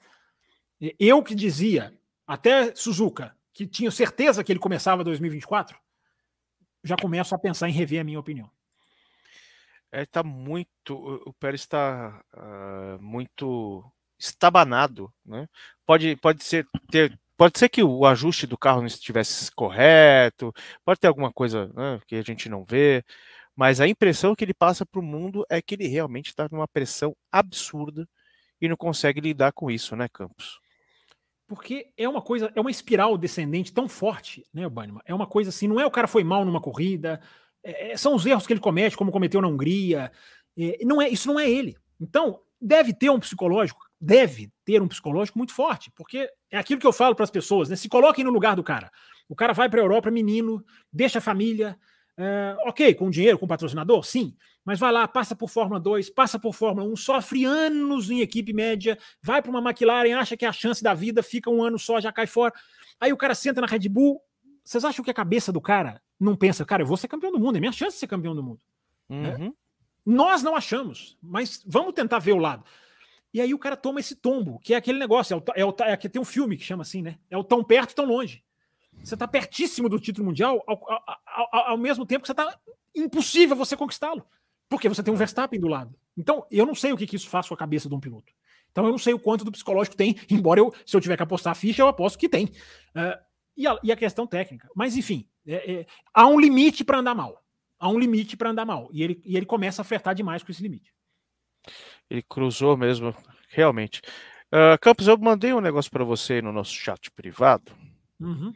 eu que dizia, até Suzuka, que tinha certeza que ele começava 2024, já começo a pensar em rever a minha opinião. É, tá muito. O Pérez está uh, muito estabanado, né? Pode, pode ser ter, pode ser que o ajuste do carro não estivesse correto, pode ter alguma coisa né, que a gente não vê, mas a impressão que ele passa para o mundo é que ele realmente está numa pressão absurda e não consegue lidar com isso, né, Campos? Porque é uma coisa, é uma espiral descendente tão forte, né, Bannerman? É uma coisa assim, não é o cara foi mal numa corrida, é, é, são os erros que ele comete, como cometeu na Hungria. É, não é, isso não é ele. Então, deve ter um psicológico, deve ter um psicológico muito forte, porque é aquilo que eu falo para as pessoas, né? Se coloquem no lugar do cara. O cara vai para a Europa, menino, deixa a família, é, ok, com dinheiro, com patrocinador, sim, mas vai lá, passa por Fórmula 2, passa por Fórmula 1, sofre anos em equipe média, vai para uma McLaren, acha que é a chance da vida, fica um ano só, já cai fora. Aí o cara senta na Red Bull. Vocês acham que a cabeça do cara não pensa, cara, eu vou ser campeão do mundo, é minha chance de ser campeão do mundo? Né? Uhum. Nós não achamos, mas vamos tentar ver o lado. E aí o cara toma esse tombo, que é aquele negócio, é o, é o, é, tem um filme que chama assim, né? É o tão perto, tão longe. Você está pertíssimo do título mundial, ao, ao, ao, ao mesmo tempo que você está impossível você conquistá-lo. Porque você tem um Verstappen do lado. Então, eu não sei o que, que isso faz com a cabeça de um piloto. Então, eu não sei o quanto do psicológico tem, embora eu, se eu tiver que apostar a ficha, eu aposto que tem. Uh, e, a, e, a, questão técnica. Mas, enfim, é, é, há um limite para andar mal. Há um limite para andar mal. E ele, e ele começa a flertar demais com esse limite. Ele cruzou mesmo, realmente. Uh, Campos, eu mandei um negócio para você no nosso chat privado. Uhum.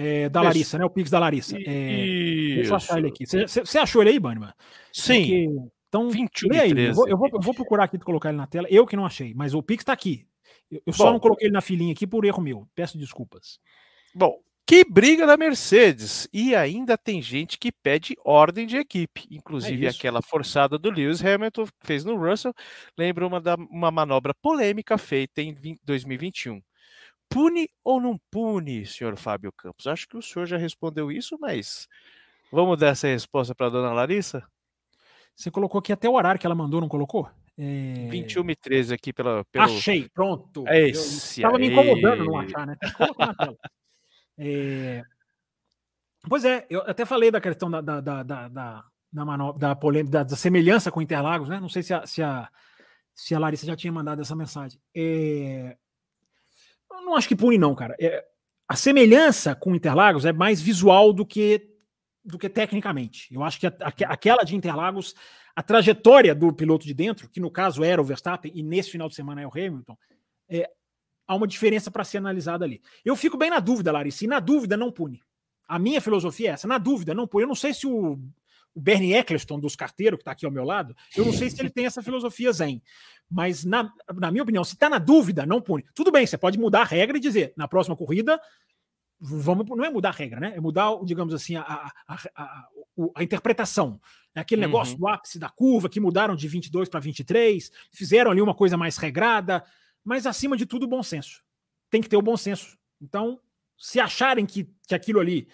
É, da Larissa, né? O Pix da Larissa. É, deixa eu achar ele aqui. Você achou ele aí, Bannerman? Sim. Porque, então, 21 aí. Eu vou, eu, vou, eu vou, procurar aqui colocar ele na tela. Eu que não achei, mas o Pix está aqui. Eu, eu só não coloquei ele na filinha aqui por erro meu. Peço desculpas. Bom, que briga da Mercedes! E ainda tem gente que pede ordem de equipe, inclusive é aquela forçada do Lewis Hamilton fez no Russell. Lembra uma, da, uma manobra polêmica feita em 20, 2021. Pune ou não pune, senhor Fábio Campos? Acho que o senhor já respondeu isso, mas vamos dar essa resposta para a dona Larissa? Você colocou aqui até o horário que ela mandou, não colocou? É... 21 e 13 aqui pela. Pelo... Achei, pronto. É esse Estava me incomodando não achar, né? É... Pois é, eu até falei da questão da, da, da, da, da, da, da polêmica, da, da, semelhança com Interlagos, né? Não sei se a, se a, se a Larissa já tinha mandado essa mensagem. É... Eu não acho que pune, não, cara. É... A semelhança com Interlagos é mais visual do que do que tecnicamente. Eu acho que a, a, aquela de Interlagos, a trajetória do piloto de dentro, que no caso era o Verstappen e nesse final de semana é o Hamilton, é, há uma diferença para ser analisada ali. Eu fico bem na dúvida, Larissa, e na dúvida não pune. A minha filosofia é essa, na dúvida não pune. Eu não sei se o, o Bernie Eccleston dos carteiros, que está aqui ao meu lado, eu não sei se ele tem essa filosofia zen. Mas, na, na minha opinião, se está na dúvida, não pune. Tudo bem, você pode mudar a regra e dizer, na próxima corrida, vamos, não é mudar a regra, né? É mudar, digamos assim, a, a, a, a interpretação. É aquele uhum. negócio do ápice da curva que mudaram de 22 para 23, fizeram ali uma coisa mais regrada, mas acima de tudo, bom senso. Tem que ter o bom senso. Então, se acharem que, que aquilo ali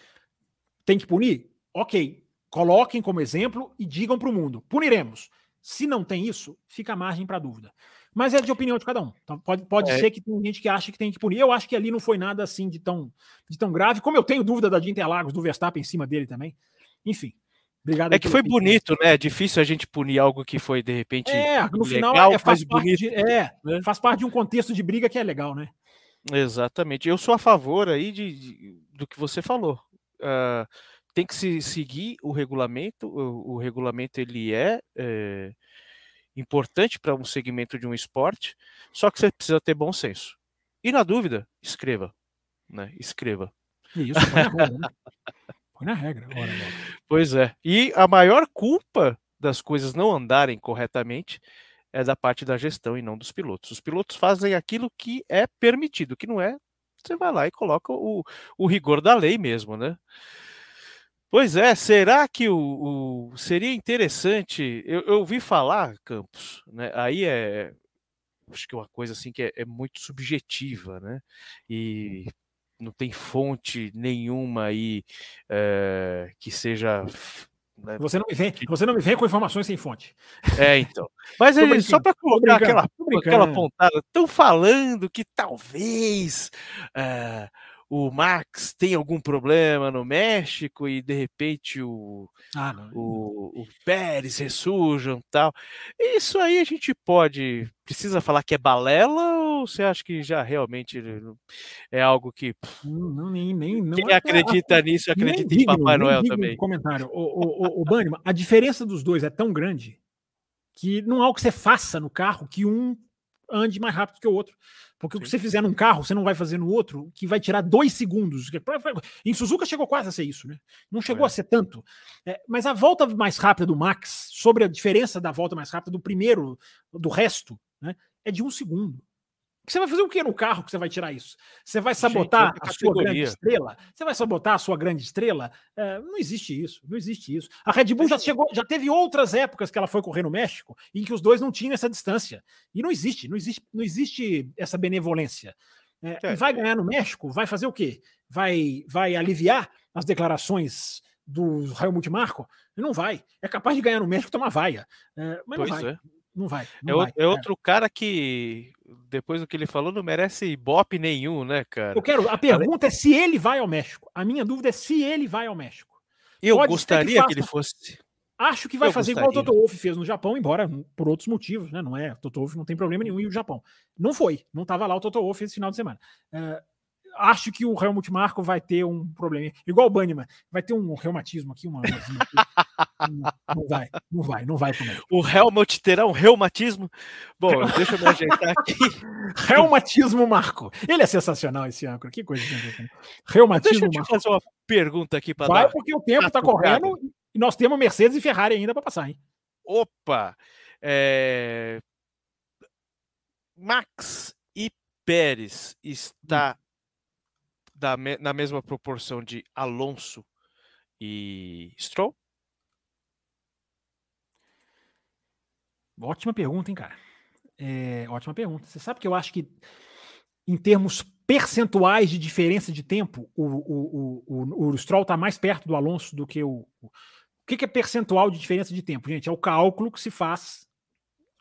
tem que punir, ok, coloquem como exemplo e digam para o mundo: puniremos. Se não tem isso, fica a margem para dúvida. Mas é de opinião de cada um. Então, pode pode é. ser que tem gente que acha que tem que punir. Eu acho que ali não foi nada assim de tão, de tão grave, como eu tenho dúvida da de Interlagos, do Verstappen em cima dele também. Enfim. Obrigado. É que foi bonito, né? É difícil a gente punir algo que foi, de repente. É, no legal, final é, faz, parte de, é né? faz parte de um contexto de briga que é legal, né? Exatamente. Eu sou a favor aí de, de do que você falou. Uh, tem que se seguir o regulamento. O, o regulamento ele é, é importante para um segmento de um esporte, só que você precisa ter bom senso. E na dúvida, escreva, né? Escreva. Isso, né? Põe na regra. Ora, pois é. E a maior culpa das coisas não andarem corretamente é da parte da gestão e não dos pilotos. Os pilotos fazem aquilo que é permitido, que não é, você vai lá e coloca o, o rigor da lei mesmo, né? Pois é, será que o, o seria interessante? Eu, eu ouvi falar, Campos, né? Aí é acho que é uma coisa assim que é, é muito subjetiva, né? E não tem fonte nenhuma aí é, que seja. Né, você, não me vem, você não me vem com informações sem fonte. É, então. Mas ele, só para colocar aquela, aquela pontada, estão falando que talvez. É, o Max tem algum problema no México e de repente o, ah, o, o Pérez ressurjam tal. Isso aí a gente pode. Precisa falar que é balela ou você acha que já realmente é algo que. Não, não nem, nem, não quem é acredita nisso acredita em Papai Noel também. Comentário. O, o, o, o Bannerman, a diferença dos dois é tão grande que não há o que você faça no carro que um ande mais rápido que o outro. Porque Sim. o que você fizer num carro, você não vai fazer no outro, que vai tirar dois segundos. Em Suzuka chegou quase a ser isso, né? Não chegou é. a ser tanto. É, mas a volta mais rápida do Max, sobre a diferença da volta mais rápida do primeiro, do resto, né? É de um segundo. Você vai fazer o que no carro que você vai tirar isso? Você vai sabotar Gente, a sua grande estrela? Você vai sabotar a sua grande estrela? É, não existe isso, não existe isso. A Red Bull já chegou, já teve outras épocas que ela foi correr no México em que os dois não tinham essa distância. E não existe, não existe, não existe essa benevolência. É, é, vai ganhar no México? Vai fazer o quê? Vai, vai aliviar as declarações do Helmut Marko? Não vai. É capaz de ganhar no México tomar vaia. É, mas pois não vai. É. Não vai. Não é, vai, é outro cara que, depois do que ele falou, não merece ibope nenhum, né, cara? Eu quero. A pergunta é se ele vai ao México. A minha dúvida é se ele vai ao México. Eu Pode gostaria que, que, ele fosse. Acho que vai eu fazer gostaria. igual o Toto Wolff fez no Japão, embora por outros motivos, né? Não é, o Toto Wolff não tem problema nenhum e o Japão. Não foi, não estava lá o Toto Wolff esse final de semana. Uh, acho que o Helmut Marko vai ter um problema. Igual o Banniman, vai ter um reumatismo aqui, uma. não vai, não vai, não vai comer. O Helmut terá um reumatismo? Bom, deixa eu me ajeitar aqui. reumatismo Marco. Ele é sensacional esse âncora, que coisa. Reumatismo Deixa eu te fazer uma pergunta aqui para Vai, porque o tempo está correndo e nós temos Mercedes e Ferrari ainda para passar, hein? Opa! É... Max e Pérez está da, na mesma proporção de Alonso e Stroll? Ótima pergunta, hein, cara? É, ótima pergunta. Você sabe que eu acho que, em termos percentuais de diferença de tempo, o, o, o, o, Stroll está mais perto do Alonso do que o. O que, que é percentual de diferença de tempo, gente? É o cálculo que se faz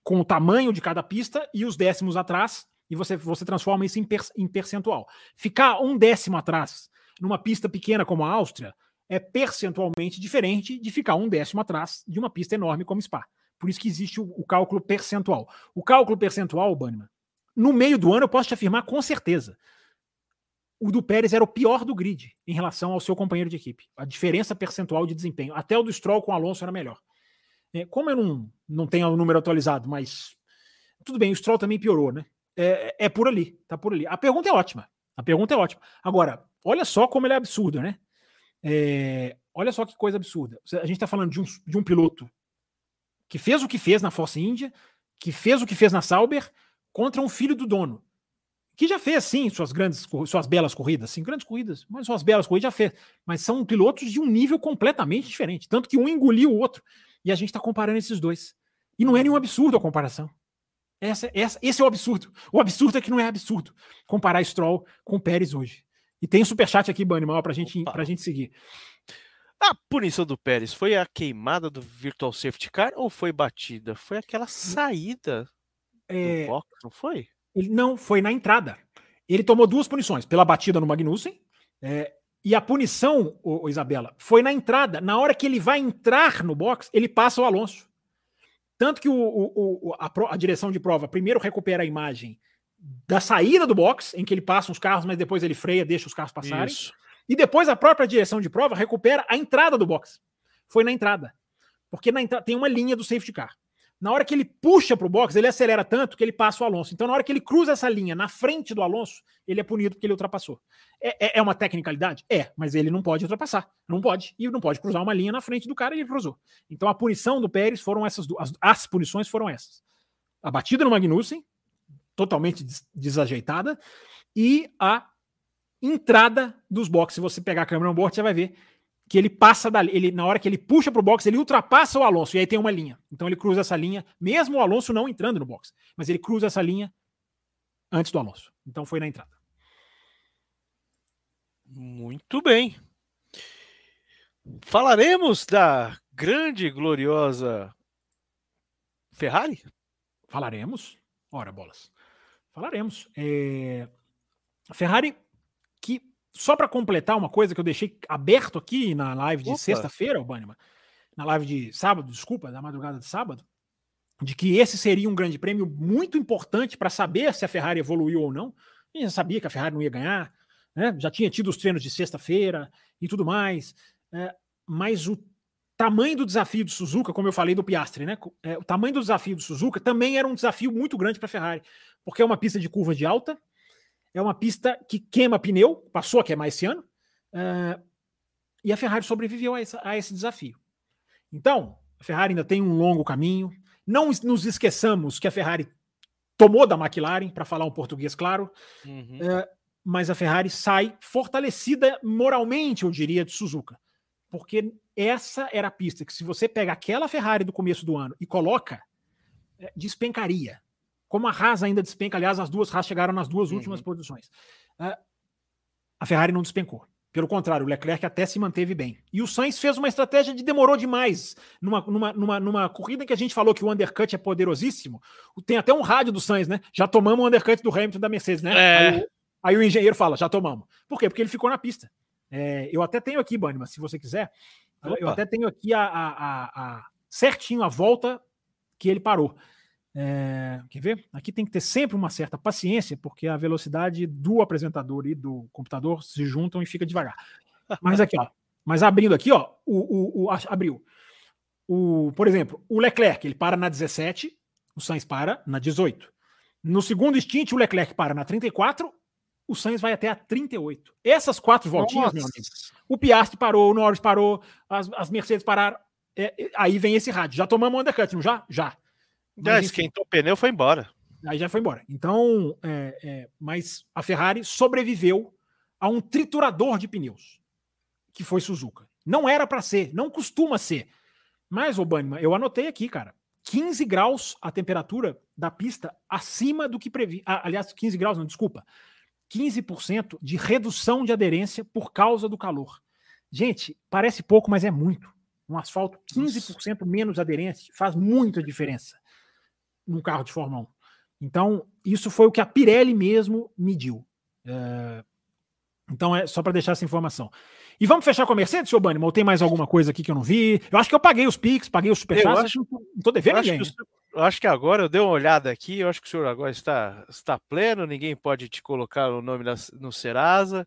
com o tamanho de cada pista e os décimos atrás e você, você transforma isso em, per, em percentual. Ficar um décimo atrás numa pista pequena como a Áustria é percentualmente diferente de ficar um décimo atrás de uma pista enorme como Spa. Por isso que existe o, o cálculo percentual. O cálculo percentual, Bannerman, no meio do ano eu posso te afirmar com certeza. O do Pérez era o pior do grid em relação ao seu companheiro de equipe. A diferença percentual de desempenho. Até o do Stroll com o Alonso era melhor. É, como eu não, não tenho o número atualizado, mas tudo bem, o Stroll também piorou, né? É, é por ali, tá por ali. A pergunta é ótima. A pergunta é ótima. Agora, olha só como ele é absurdo, né? É, olha só que coisa absurda. A gente está falando de um, de um piloto que fez o que fez na Force India, que fez o que fez na Sauber, contra um filho do dono, que já fez, sim, suas grandes, suas belas corridas, sim, grandes corridas, mas suas belas corridas já fez. Mas são pilotos de um nível completamente diferente. Tanto que um engoliu o outro. E a gente está comparando esses dois. E não é nenhum absurdo a comparação. Essa, essa, esse é o absurdo. O absurdo é que não é absurdo comparar Stroll com Pérez hoje. E tem um superchat aqui, Banimal, pra gente, pra gente seguir. A punição do Pérez foi a queimada do Virtual Safety Car ou foi batida? Foi aquela saída é, do box, não foi? Ele não, foi na entrada. Ele tomou duas punições, pela batida no Magnussen, é, e a punição, ô, ô, Isabela, foi na entrada. Na hora que ele vai entrar no box, ele passa o Alonso. Tanto que o, o, o a, a, direção de prova primeiro recupera a imagem da saída do box, em que ele passa os carros, mas depois ele freia, deixa os carros passarem. Isso. E depois a própria direção de prova recupera a entrada do box. Foi na entrada. Porque na entrada tem uma linha do safety car. Na hora que ele puxa para o box, ele acelera tanto que ele passa o Alonso. Então, na hora que ele cruza essa linha na frente do Alonso, ele é punido porque ele ultrapassou. É, é, é, uma tecnicalidade? É, mas ele não pode ultrapassar. Não pode. E não pode cruzar uma linha na frente do cara e ele cruzou. Então, a punição do Pérez foram essas duas. As, punições foram essas: a batida no Magnussen, totalmente des, desajeitada, e a entrada dos boxes. Se você pegar a câmera no board, você vai ver que ele passa da ele na hora que ele puxa para o box, ele ultrapassa o Alonso e aí tem uma linha. Então ele cruza essa linha, mesmo o Alonso não entrando no box, mas ele cruza essa linha antes do Alonso. Então foi na entrada. Muito bem. Falaremos da grande gloriosa Ferrari? Falaremos. Ora, bolas. Falaremos. É... A Ferrari só para completar uma coisa que eu deixei aberto aqui na live de sexta-feira, Bannerman, na live de sábado, desculpa, da madrugada de sábado, de que esse seria um grande prêmio muito importante para saber se a Ferrari evoluiu ou não. A gente já sabia que a Ferrari não ia ganhar, né? já tinha tido os treinos de sexta-feira e tudo mais, é, mas o tamanho do desafio do Suzuka, como eu falei do Piastre, né? É, o tamanho do desafio do Suzuka também era um desafio muito grande para a Ferrari, porque é uma pista de curva de alta, é uma pista que queima pneu, passou a queimar esse ano, uh, e a Ferrari sobreviveu a, essa, a esse desafio. Então, a Ferrari ainda tem um longo caminho. Não nos esqueçamos que a Ferrari tomou da McLaren, para falar um português claro, uhum. uh, mas a Ferrari sai fortalecida moralmente, eu diria, de Suzuka. Porque essa era a pista que, se você pega aquela Ferrari do começo do ano e coloca, é, despencaria. Como a Haas ainda despenca, aliás, as duas Haas chegaram nas duas últimas uhum. posições. Uh, a Ferrari não despencou. Pelo contrário, o Leclerc até se manteve bem. E o Sainz fez uma estratégia de demorou demais. Numa, numa, numa, numa corrida que a gente falou que o undercut é poderosíssimo, tem até um rádio do Sainz, né? Já tomamos o undercut do Hamilton da Mercedes, né? É. Aí, aí, o engenheiro fala, já tomamos. Por quê? Porque ele ficou na pista. É, eu até tenho aqui, Bunnyman, se você quiser, Opa. eu até tenho aqui a, a, a, a, certinho a volta que ele parou. É, quer ver? Aqui tem que ter sempre uma certa paciência, porque a velocidade do apresentador e do computador se juntam e fica devagar. Mas aqui, ó. Mas abrindo aqui, ó, o, o, o abriu. O, por exemplo, o Leclerc, ele para na 17, o Sainz para na 18. No segundo stint, o Leclerc para na 34, o Sainz vai até a 38. Essas quatro voltinhas, Nossa. meu amigo. O Piastri parou, o Norris parou, as, as Mercedes pararam. É, é, aí vem esse rádio. Já tomamos o undercut, não já? Já. Já esquentou o pneu foi embora. Aí já foi embora. Então, é, é, mas a Ferrari sobreviveu a um triturador de pneus, que foi Suzuka. Não era para ser, não costuma ser. Mas, Obama, eu anotei aqui, cara. 15 graus a temperatura da pista acima do que previ. Ah, aliás, 15 graus, não, desculpa. 15% de redução de aderência por causa do calor. Gente, parece pouco, mas é muito. Um asfalto 15% Nossa. menos aderência faz muita diferença num carro de Fórmula 1. Então, isso foi o que a Pirelli mesmo mediu. É... Então, é só para deixar essa informação. E vamos fechar com a Mercedes, seu Bunny? Ou tem mais alguma coisa aqui que eu não vi? Eu acho que eu paguei os Pix, paguei os Superchats. Eu acho, não estou devendo ninguém. Acho que, eu acho que agora eu dei uma olhada aqui, eu acho que o senhor agora está, está pleno, ninguém pode te colocar o nome no Serasa.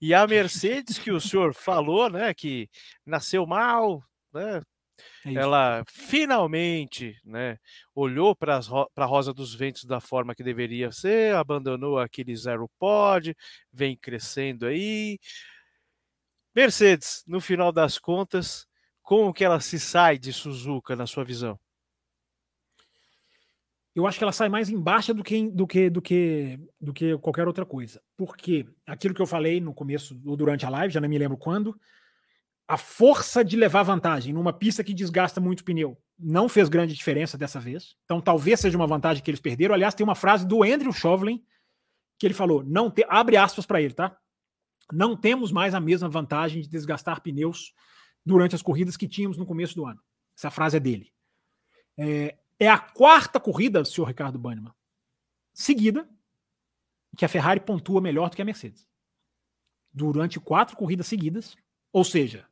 E a Mercedes que o senhor falou, né, que nasceu mal, né, é ela finalmente né, olhou para a Rosa dos Ventos da forma que deveria ser, abandonou aquele zero pod, vem crescendo aí. Mercedes, no final das contas, como que ela se sai de Suzuka, na sua visão? Eu acho que ela sai mais embaixo do que, do que, do que, do que qualquer outra coisa. Porque aquilo que eu falei no começo ou durante a live, já não me lembro quando, a força de levar vantagem numa pista que desgasta muito pneu não fez grande diferença dessa vez. Então talvez seja uma vantagem que eles perderam. Aliás, tem uma frase do Andrew Chauvelin que ele falou, não te, abre aspas para ele, tá? Não temos mais a mesma vantagem de desgastar pneus durante as corridas que tínhamos no começo do ano. Essa frase é dele. É, é a quarta corrida, senhor Ricardo Bannerman, seguida, que a Ferrari pontua melhor do que a Mercedes. Durante quatro corridas seguidas, ou seja,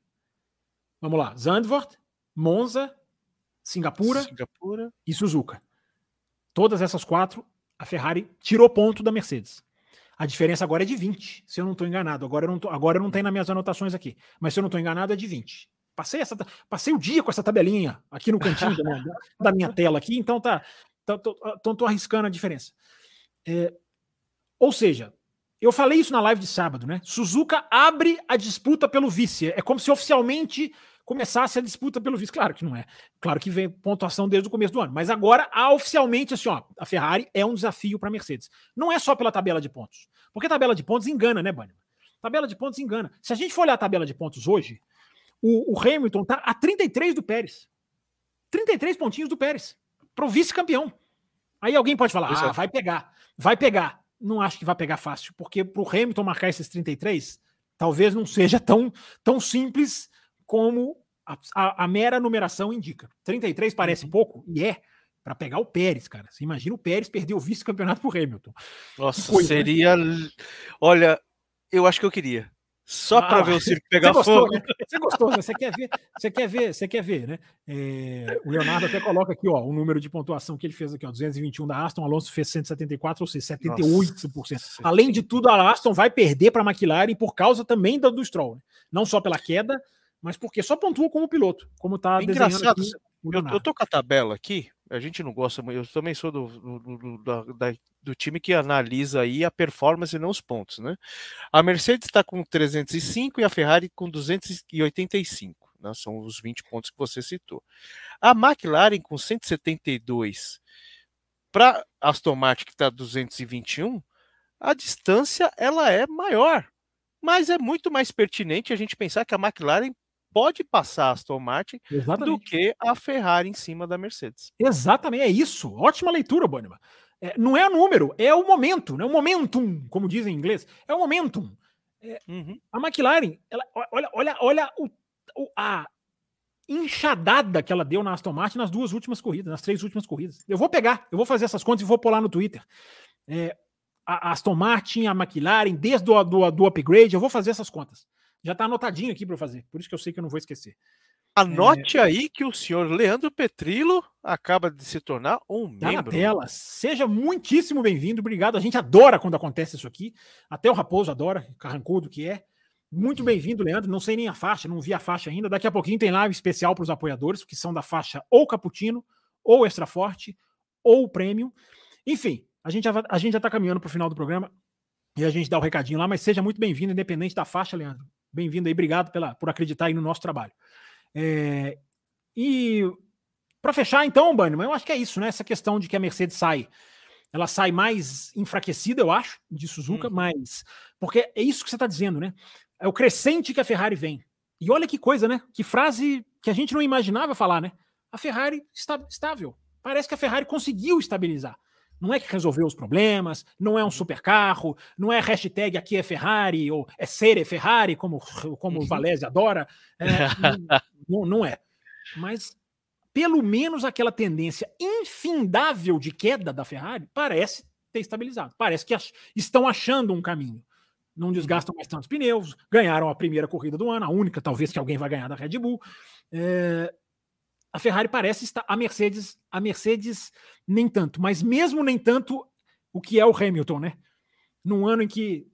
Vamos lá. Zandvoort, Monza, Singapura, Singapura, e Suzuka. Todas essas quatro, a Ferrari tirou ponto da Mercedes. A diferença agora é de 20, se eu não estou enganado. Agora eu não, tô, agora não tem nas minhas anotações aqui. Mas se eu não estou enganado, é de 20. Passei, essa, passei o dia com essa tabelinha aqui no cantinho da, minha, da, minha, tela aqui, então tá. Então tô arriscando a diferença. É, ou seja, eu falei isso na live de sábado, né? Suzuka abre a disputa pelo vice. É como se oficialmente começasse a disputa pelo vice. Claro que não é. Claro que vem pontuação desde o começo do ano. Mas agora, oficialmente, assim, ó, a Ferrari é um desafio para a Mercedes. Não é só pela tabela de pontos. Porque a tabela de pontos engana, né, Bunny? Tabela de pontos engana. Se a gente for olhar a tabela de pontos hoje, o, o Hamilton tá a 33 do Pérez. 33 pontinhos do Pérez. Para o vice-campeão. Aí alguém pode falar, ah, vai pegar. Vai pegar não acho que vai pegar fácil, porque para o Hamilton marcar esses 33, talvez não seja tão, tão simples como a, a, a mera numeração indica. 33 parece uhum. pouco, e é, para pegar o Pérez, cara. Você imagina o Pérez perder o vice-campeonato para o Hamilton. Nossa, coisa, né? seria. Né? Olha, eu acho que eu queria. Só ah, para ver o circo pegar você gostou, fogo. Né? Você gostou, né? Você quer ver, você quer ver, você quer ver, né? É, o Leonardo até coloca aqui, ó, o número de pontuação que ele fez aqui, ó, 221 da Aston, Alonso fez 174, ou seja, 78%. Nossa, Além de tudo, a Aston vai perder para a McLaren por causa também do, do Stroll, né? Não só pela queda, mas porque só pontua como piloto, como está desenhando aqui. Eu, eu tô com a tabela aqui, a gente não gosta eu também sou do, do, do, da, do time que analisa aí a performance e não os pontos, né? A Mercedes está com 305 e a Ferrari com 285, né? São os 20 pontos que você citou. A McLaren com 172 para Aston Martin que está 221, a distância ela é maior, mas é muito mais pertinente a gente pensar que a McLaren pode passar a Aston Martin Exatamente. do que a Ferrari em cima da Mercedes. Exatamente, é isso. Ótima leitura, Bônima. É, não é número, é o momento, né? o momentum, como dizem em inglês. É o momentum. É, uhum. A McLaren, ela, olha, olha, olha o, o, a enxadada que ela deu na Aston Martin nas duas últimas corridas, nas três últimas corridas. Eu vou pegar, eu vou fazer essas contas e vou pular no Twitter. É, a Aston Martin, a McLaren, desde o do, do upgrade, eu vou fazer essas contas. Já está anotadinho aqui para fazer, por isso que eu sei que eu não vou esquecer. Anote é... aí que o senhor Leandro Petrilo acaba de se tornar um tá membro. na tela. Seja muitíssimo bem-vindo, obrigado. A gente adora quando acontece isso aqui. Até o Raposo adora, carrancudo que é. Muito bem-vindo, Leandro. Não sei nem a faixa, não vi a faixa ainda. Daqui a pouquinho tem live especial para os apoiadores, que são da faixa ou Cappuccino, ou Extra Forte, ou Premium. Enfim, a gente já, a gente já está caminhando para o final do programa e a gente dá o um recadinho lá, mas seja muito bem-vindo, independente da faixa, Leandro. Bem-vindo aí, obrigado pela, por acreditar aí no nosso trabalho. É, e para fechar, então, Bannerman, eu acho que é isso, né? Essa questão de que a Mercedes sai, ela sai mais enfraquecida, eu acho, de Suzuka, hum. mas. Porque é isso que você está dizendo, né? É o crescente que a Ferrari vem. E olha que coisa, né? Que frase que a gente não imaginava falar, né? A Ferrari está estável. Parece que a Ferrari conseguiu estabilizar. Não é que resolveu os problemas, não é um supercarro, não é hashtag aqui é Ferrari, ou é ser é Ferrari, como, como o uhum. Valese adora. É, não, não é. Mas pelo menos aquela tendência infindável de queda da Ferrari parece ter estabilizado. Parece que ach estão achando um caminho. Não desgastam mais tantos pneus, ganharam a primeira corrida do ano, a única, talvez, que alguém vai ganhar da Red Bull. É, a Ferrari parece estar. A Mercedes, a Mercedes nem tanto, mas mesmo nem tanto o que é o Hamilton, né? Num ano em que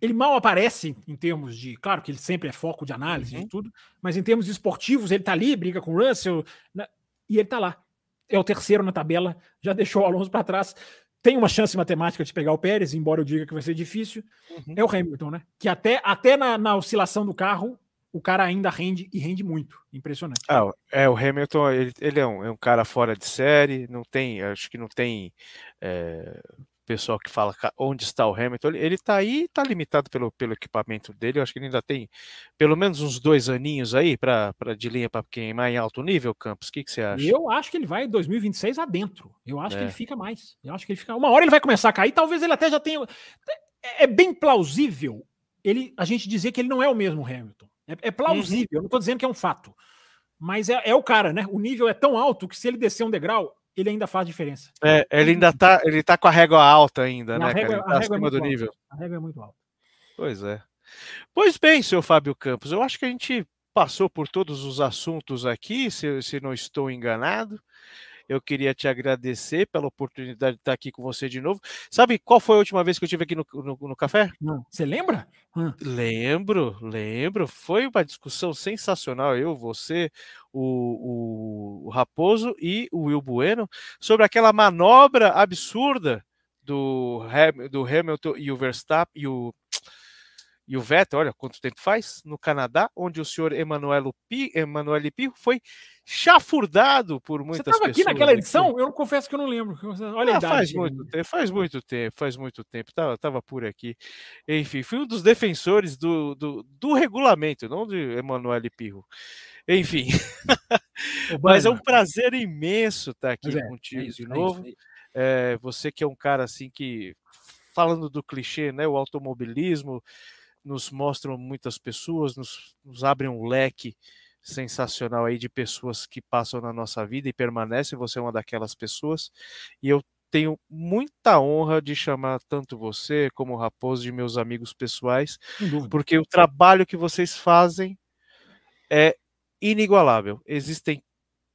ele mal aparece em termos de. Claro que ele sempre é foco de análise uhum. e tudo, mas em termos esportivos, ele tá ali, briga com o Russell, e ele tá lá. É o terceiro na tabela, já deixou o Alonso para trás. Tem uma chance matemática de pegar o Pérez, embora eu diga que vai ser difícil. Uhum. É o Hamilton, né? Que até, até na, na oscilação do carro, o cara ainda rende e rende muito. Impressionante. Ah, é, o Hamilton, ele, ele é, um, é, um, cara fora de série, não tem, acho que não tem é, pessoal que fala onde está o Hamilton. Ele está aí, está limitado pelo, pelo equipamento dele. Eu acho que ele ainda tem pelo menos uns dois aninhos aí para de linha para queimar em alto nível, Campos. O que, que você acha? Eu acho que ele vai em 2026 adentro. Eu acho é. que ele fica mais. Eu acho que ele fica. Uma hora ele vai começar a cair, talvez ele até já tenha. É, é bem plausível ele, a gente dizer que ele não é o mesmo Hamilton. É, é plausível, eu não estou dizendo que é um fato. Mas é, é, o cara, né? O nível é tão alto que se ele descer um degrau, ele ainda faz diferença. É, ele ainda tá, ele tá com a régua alta ainda, né? A régua, cara? Tá acima do nível. A régua é muito alta. Pois é. Pois bem, seu Fábio Campos, eu acho que a gente passou por todos os assuntos aqui, se, se não estou enganado. Eu queria te agradecer pela oportunidade de estar aqui com você de novo. Sabe qual foi a última vez que eu estive aqui no, no, no café? Você lembra? Hum. Lembro, lembro. Foi uma discussão sensacional. Eu, você, o, o, o Raposo e o Will Bueno sobre aquela manobra absurda do, do Hamilton e o Verstappen e o e o Vettel, olha quanto tempo faz, no Canadá, onde o senhor Emanuel Pirro foi chafurdado por muitas pessoas. Você estava aqui naquela edição? Aqui. Eu confesso que eu não lembro. Olha ah, faz muito tempo, faz muito tempo, faz muito tempo. Tava, tava por aqui. Enfim, fui um dos defensores do, do, do regulamento, não de Emanuel Pirro. Enfim, mas é um prazer imenso estar aqui é, contigo é isso, de é novo. Isso, é você que é um cara assim que falando do clichê, né, o automobilismo nos mostram muitas pessoas, nos, nos abrem um leque sensacional aí de pessoas que passam na nossa vida e permanecem. Você é uma daquelas pessoas. E eu tenho muita honra de chamar tanto você como o Raposo de meus amigos pessoais, porque o trabalho que vocês fazem é inigualável. Existem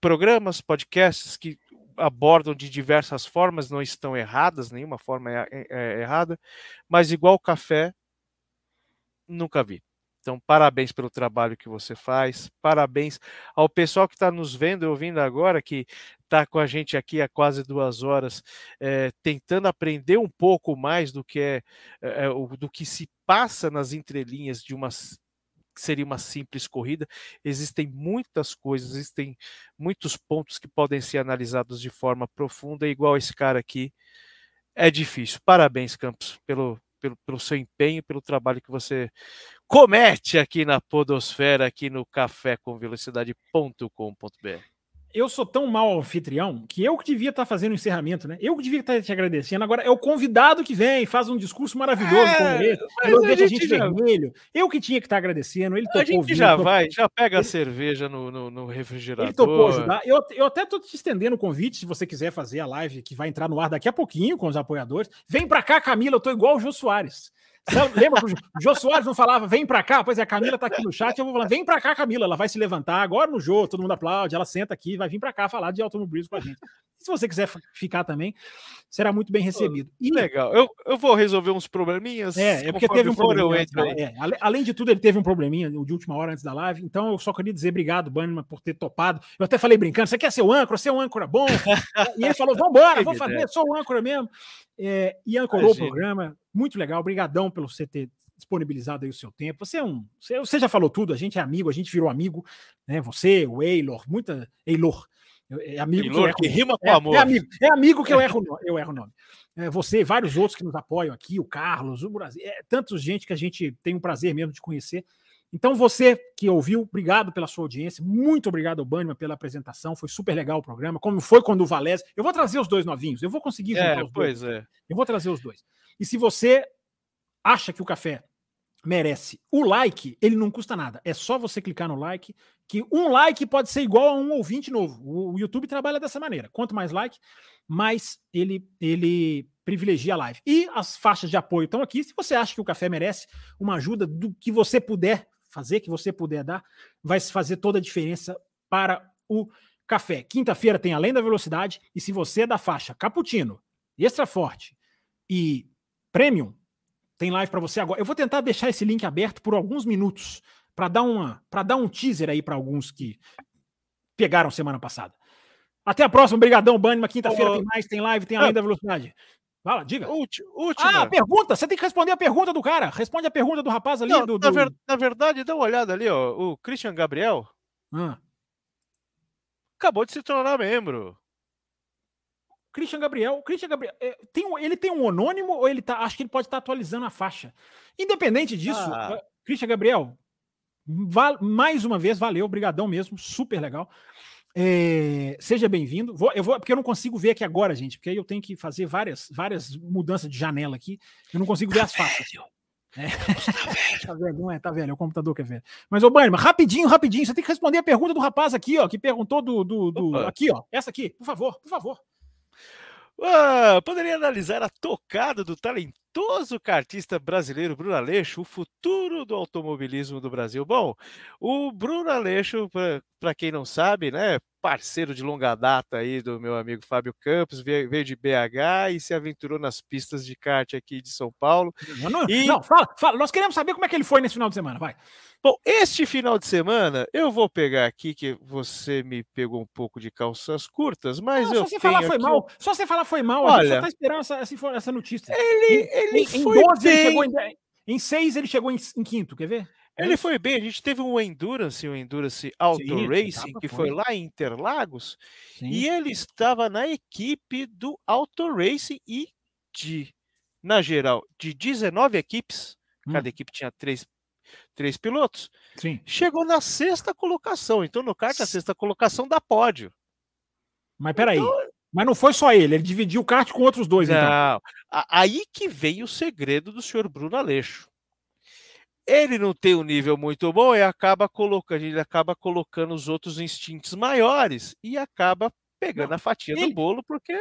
programas, podcasts que abordam de diversas formas, não estão erradas, nenhuma forma é, é, é errada, mas igual o café, nunca vi. Então, parabéns pelo trabalho que você faz, parabéns ao pessoal que está nos vendo e ouvindo agora, que está com a gente aqui há quase duas horas, é, tentando aprender um pouco mais do que é, é, do que se passa nas entrelinhas de uma seria uma simples corrida. Existem muitas coisas, existem muitos pontos que podem ser analisados de forma profunda, igual esse cara aqui. É difícil. Parabéns, Campos, pelo, pelo, pelo seu empenho, pelo trabalho que você comete aqui na Podosfera, aqui no cafécomvelocidade.com.br. eu sou tão mal anfitrião que eu que devia estar tá fazendo o encerramento, né? Eu que devia estar tá te agradecendo. Agora é o convidado que vem, faz um discurso maravilhoso é, com deixa a gente, já... vermelho. Eu que tinha que estar tá agradecendo. Ele topou. A gente já vai, já pega ele... a cerveja no, no, no, refrigerador. Ele topou ajudar. Eu, eu até estou te estendendo o convite, se você quiser fazer a live que vai entrar no ar daqui a pouquinho com os apoiadores. Vem para cá, Camila, eu tô igual o Jô Soares. Lembra que o Jô Soares não falava, vem pra cá? Pois é, a Camila tá aqui no chat, eu vou falar, vem pra cá, Camila, ela vai se levantar agora no Jô, todo mundo aplaude, ela senta aqui, vai vir pra cá falar de automobilismo com a gente. Se você quiser ficar também, será muito bem recebido. E, Legal, eu, eu vou resolver uns probleminhas. É, é porque teve um probleminha. É, além de tudo, ele teve um probleminha de última hora antes da live, então eu só queria dizer obrigado, Bannerman, por ter topado. Eu até falei brincando, você quer ser o âncora, ser um âncora bom? e ele falou, vambora, vou fazer, sou o âncora mesmo. É, e ancorou o programa, muito legal, obrigadão pelo você ter disponibilizado aí o seu tempo. Você é um. Você, já falou tudo, a gente é amigo, a gente virou amigo, né? Você, o Eilor, muita. Eilor. É amigo Eilor, que, que rima com é, amor. É amigo, é amigo que eu erro, eu erro o nome. É, você, vários outros que nos apoiam aqui, o Carlos, o Brasil, é, tantos gente que a gente tem o prazer mesmo de conhecer. Então, você que ouviu, obrigado pela sua audiência. Muito obrigado ao Banima pela apresentação. Foi super legal o programa. Como foi quando o Valese. Eu vou trazer os dois novinhos. Eu vou conseguir juntar é, os dois. É. Eu vou trazer os dois. E se você acha que o café merece o like, ele não custa nada. É só você clicar no like, que um like pode ser igual a um ouvinte novo. O YouTube trabalha dessa maneira. Quanto mais like, mais ele, ele privilegia a live. E as faixas de apoio estão aqui. Se você acha que o café merece uma ajuda do que você puder fazer, que você puder dar, vai fazer toda a diferença para o café. Quinta-feira tem Além da Velocidade. E se você é da faixa Cappuccino, Extra Forte e Premium, tem live para você agora. Eu vou tentar deixar esse link aberto por alguns minutos para dar uma para dar um teaser aí para alguns que pegaram semana passada. Até a próxima, brigadão, Banima. Quinta-feira tem mais, tem live, tem além ah, da velocidade. Fala, diga. Última. Ah, pergunta. Você tem que responder a pergunta do cara. Responde a pergunta do rapaz ali. Não, do, do... Na, ver, na, verdade, dá uma olhada ali, ó. O Christian Gabriel ah. acabou de se tornar membro. Christian Gabriel, Christian Gabriel, é, tem um, ele tem um anônimo ou ele tá, acho que ele pode estar tá atualizando a faixa. Independente disso, ah. uh, Christian Gabriel, val, mais uma vez, valeu, brigadão mesmo, super legal. É, seja bem-vindo. Eu vou, porque eu não consigo ver aqui agora, gente, porque aí eu tenho que fazer várias, várias mudanças de janela aqui. Eu não consigo ver as faixas. É. tá velho, não é, tá velho, é o computador que é velho. Mas, ô Bannerman, rapidinho, rapidinho, você tem que responder a pergunta do rapaz aqui, ó, que perguntou do. do, do aqui, ó, essa aqui, por favor, por favor. Ah, poderia analisar a tocada do talentoso cartista brasileiro Bruno Aleixo, o futuro do automobilismo do Brasil. Bom, o Bruno Aleixo, para quem não sabe, né, parceiro de longa data aí do meu amigo Fábio Campos, veio, veio de BH e se aventurou nas pistas de kart aqui de São Paulo. Não, não, e... não fala, fala, nós queremos saber como é que ele foi nesse final de semana, vai. Bom, este final de semana eu vou pegar aqui que você me pegou um pouco de calças curtas, mas não, eu só você falar foi mal, só você falar foi mal, Olha, a gente só tá esperando essa, essa notícia. Ele, ele em, foi em 12 bem... ele chegou em, em 6 ele chegou em, em quinto, quer ver? É ele foi bem, a gente teve um Endurance, um Endurance Auto Sim, Racing, que foi lá em Interlagos, Sim. e ele estava na equipe do Auto Racing e de, na geral, de 19 equipes, hum. cada equipe tinha três três pilotos. Sim. Chegou na sexta colocação. Então, no kart, a sexta colocação dá pódio. Mas peraí. Então... Mas não foi só ele, ele dividiu o kart com outros dois, então. não. então. Aí que vem o segredo do senhor Bruno Aleixo. Ele não tem um nível muito bom e acaba colocando, ele acaba colocando os outros instintos maiores e acaba pegando não, a fatia ele... do bolo, porque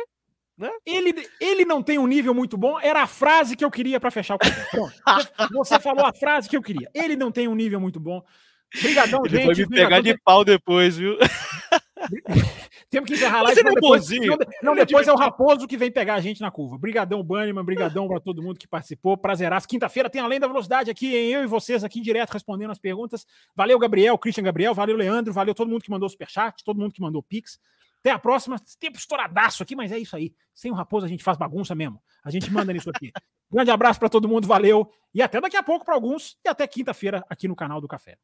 né? Ele, ele não tem um nível muito bom, era a frase que eu queria para fechar o. Pronto. Você falou a frase que eu queria. Ele não tem um nível muito bom. Obrigadão, gente. Ele vai me pegar de pau depois, viu? Temos que encerrar lá. Não, depois, não, não, depois é o Raposo que vem pegar a gente na curva. Brigadão, Bannerman. Brigadão para todo mundo que participou. Prazeraço. Quinta-feira tem Além da Velocidade aqui, em eu e vocês aqui direto respondendo as perguntas. Valeu, Gabriel, Christian Gabriel. Valeu, Leandro. Valeu todo mundo que mandou superchat, todo mundo que mandou pix. Até a próxima. Tempo estouradaço aqui, mas é isso aí. Sem o Raposo a gente faz bagunça mesmo. A gente manda nisso aqui. Grande abraço para todo mundo, valeu. E até daqui a pouco para alguns. E até quinta-feira aqui no canal do Café.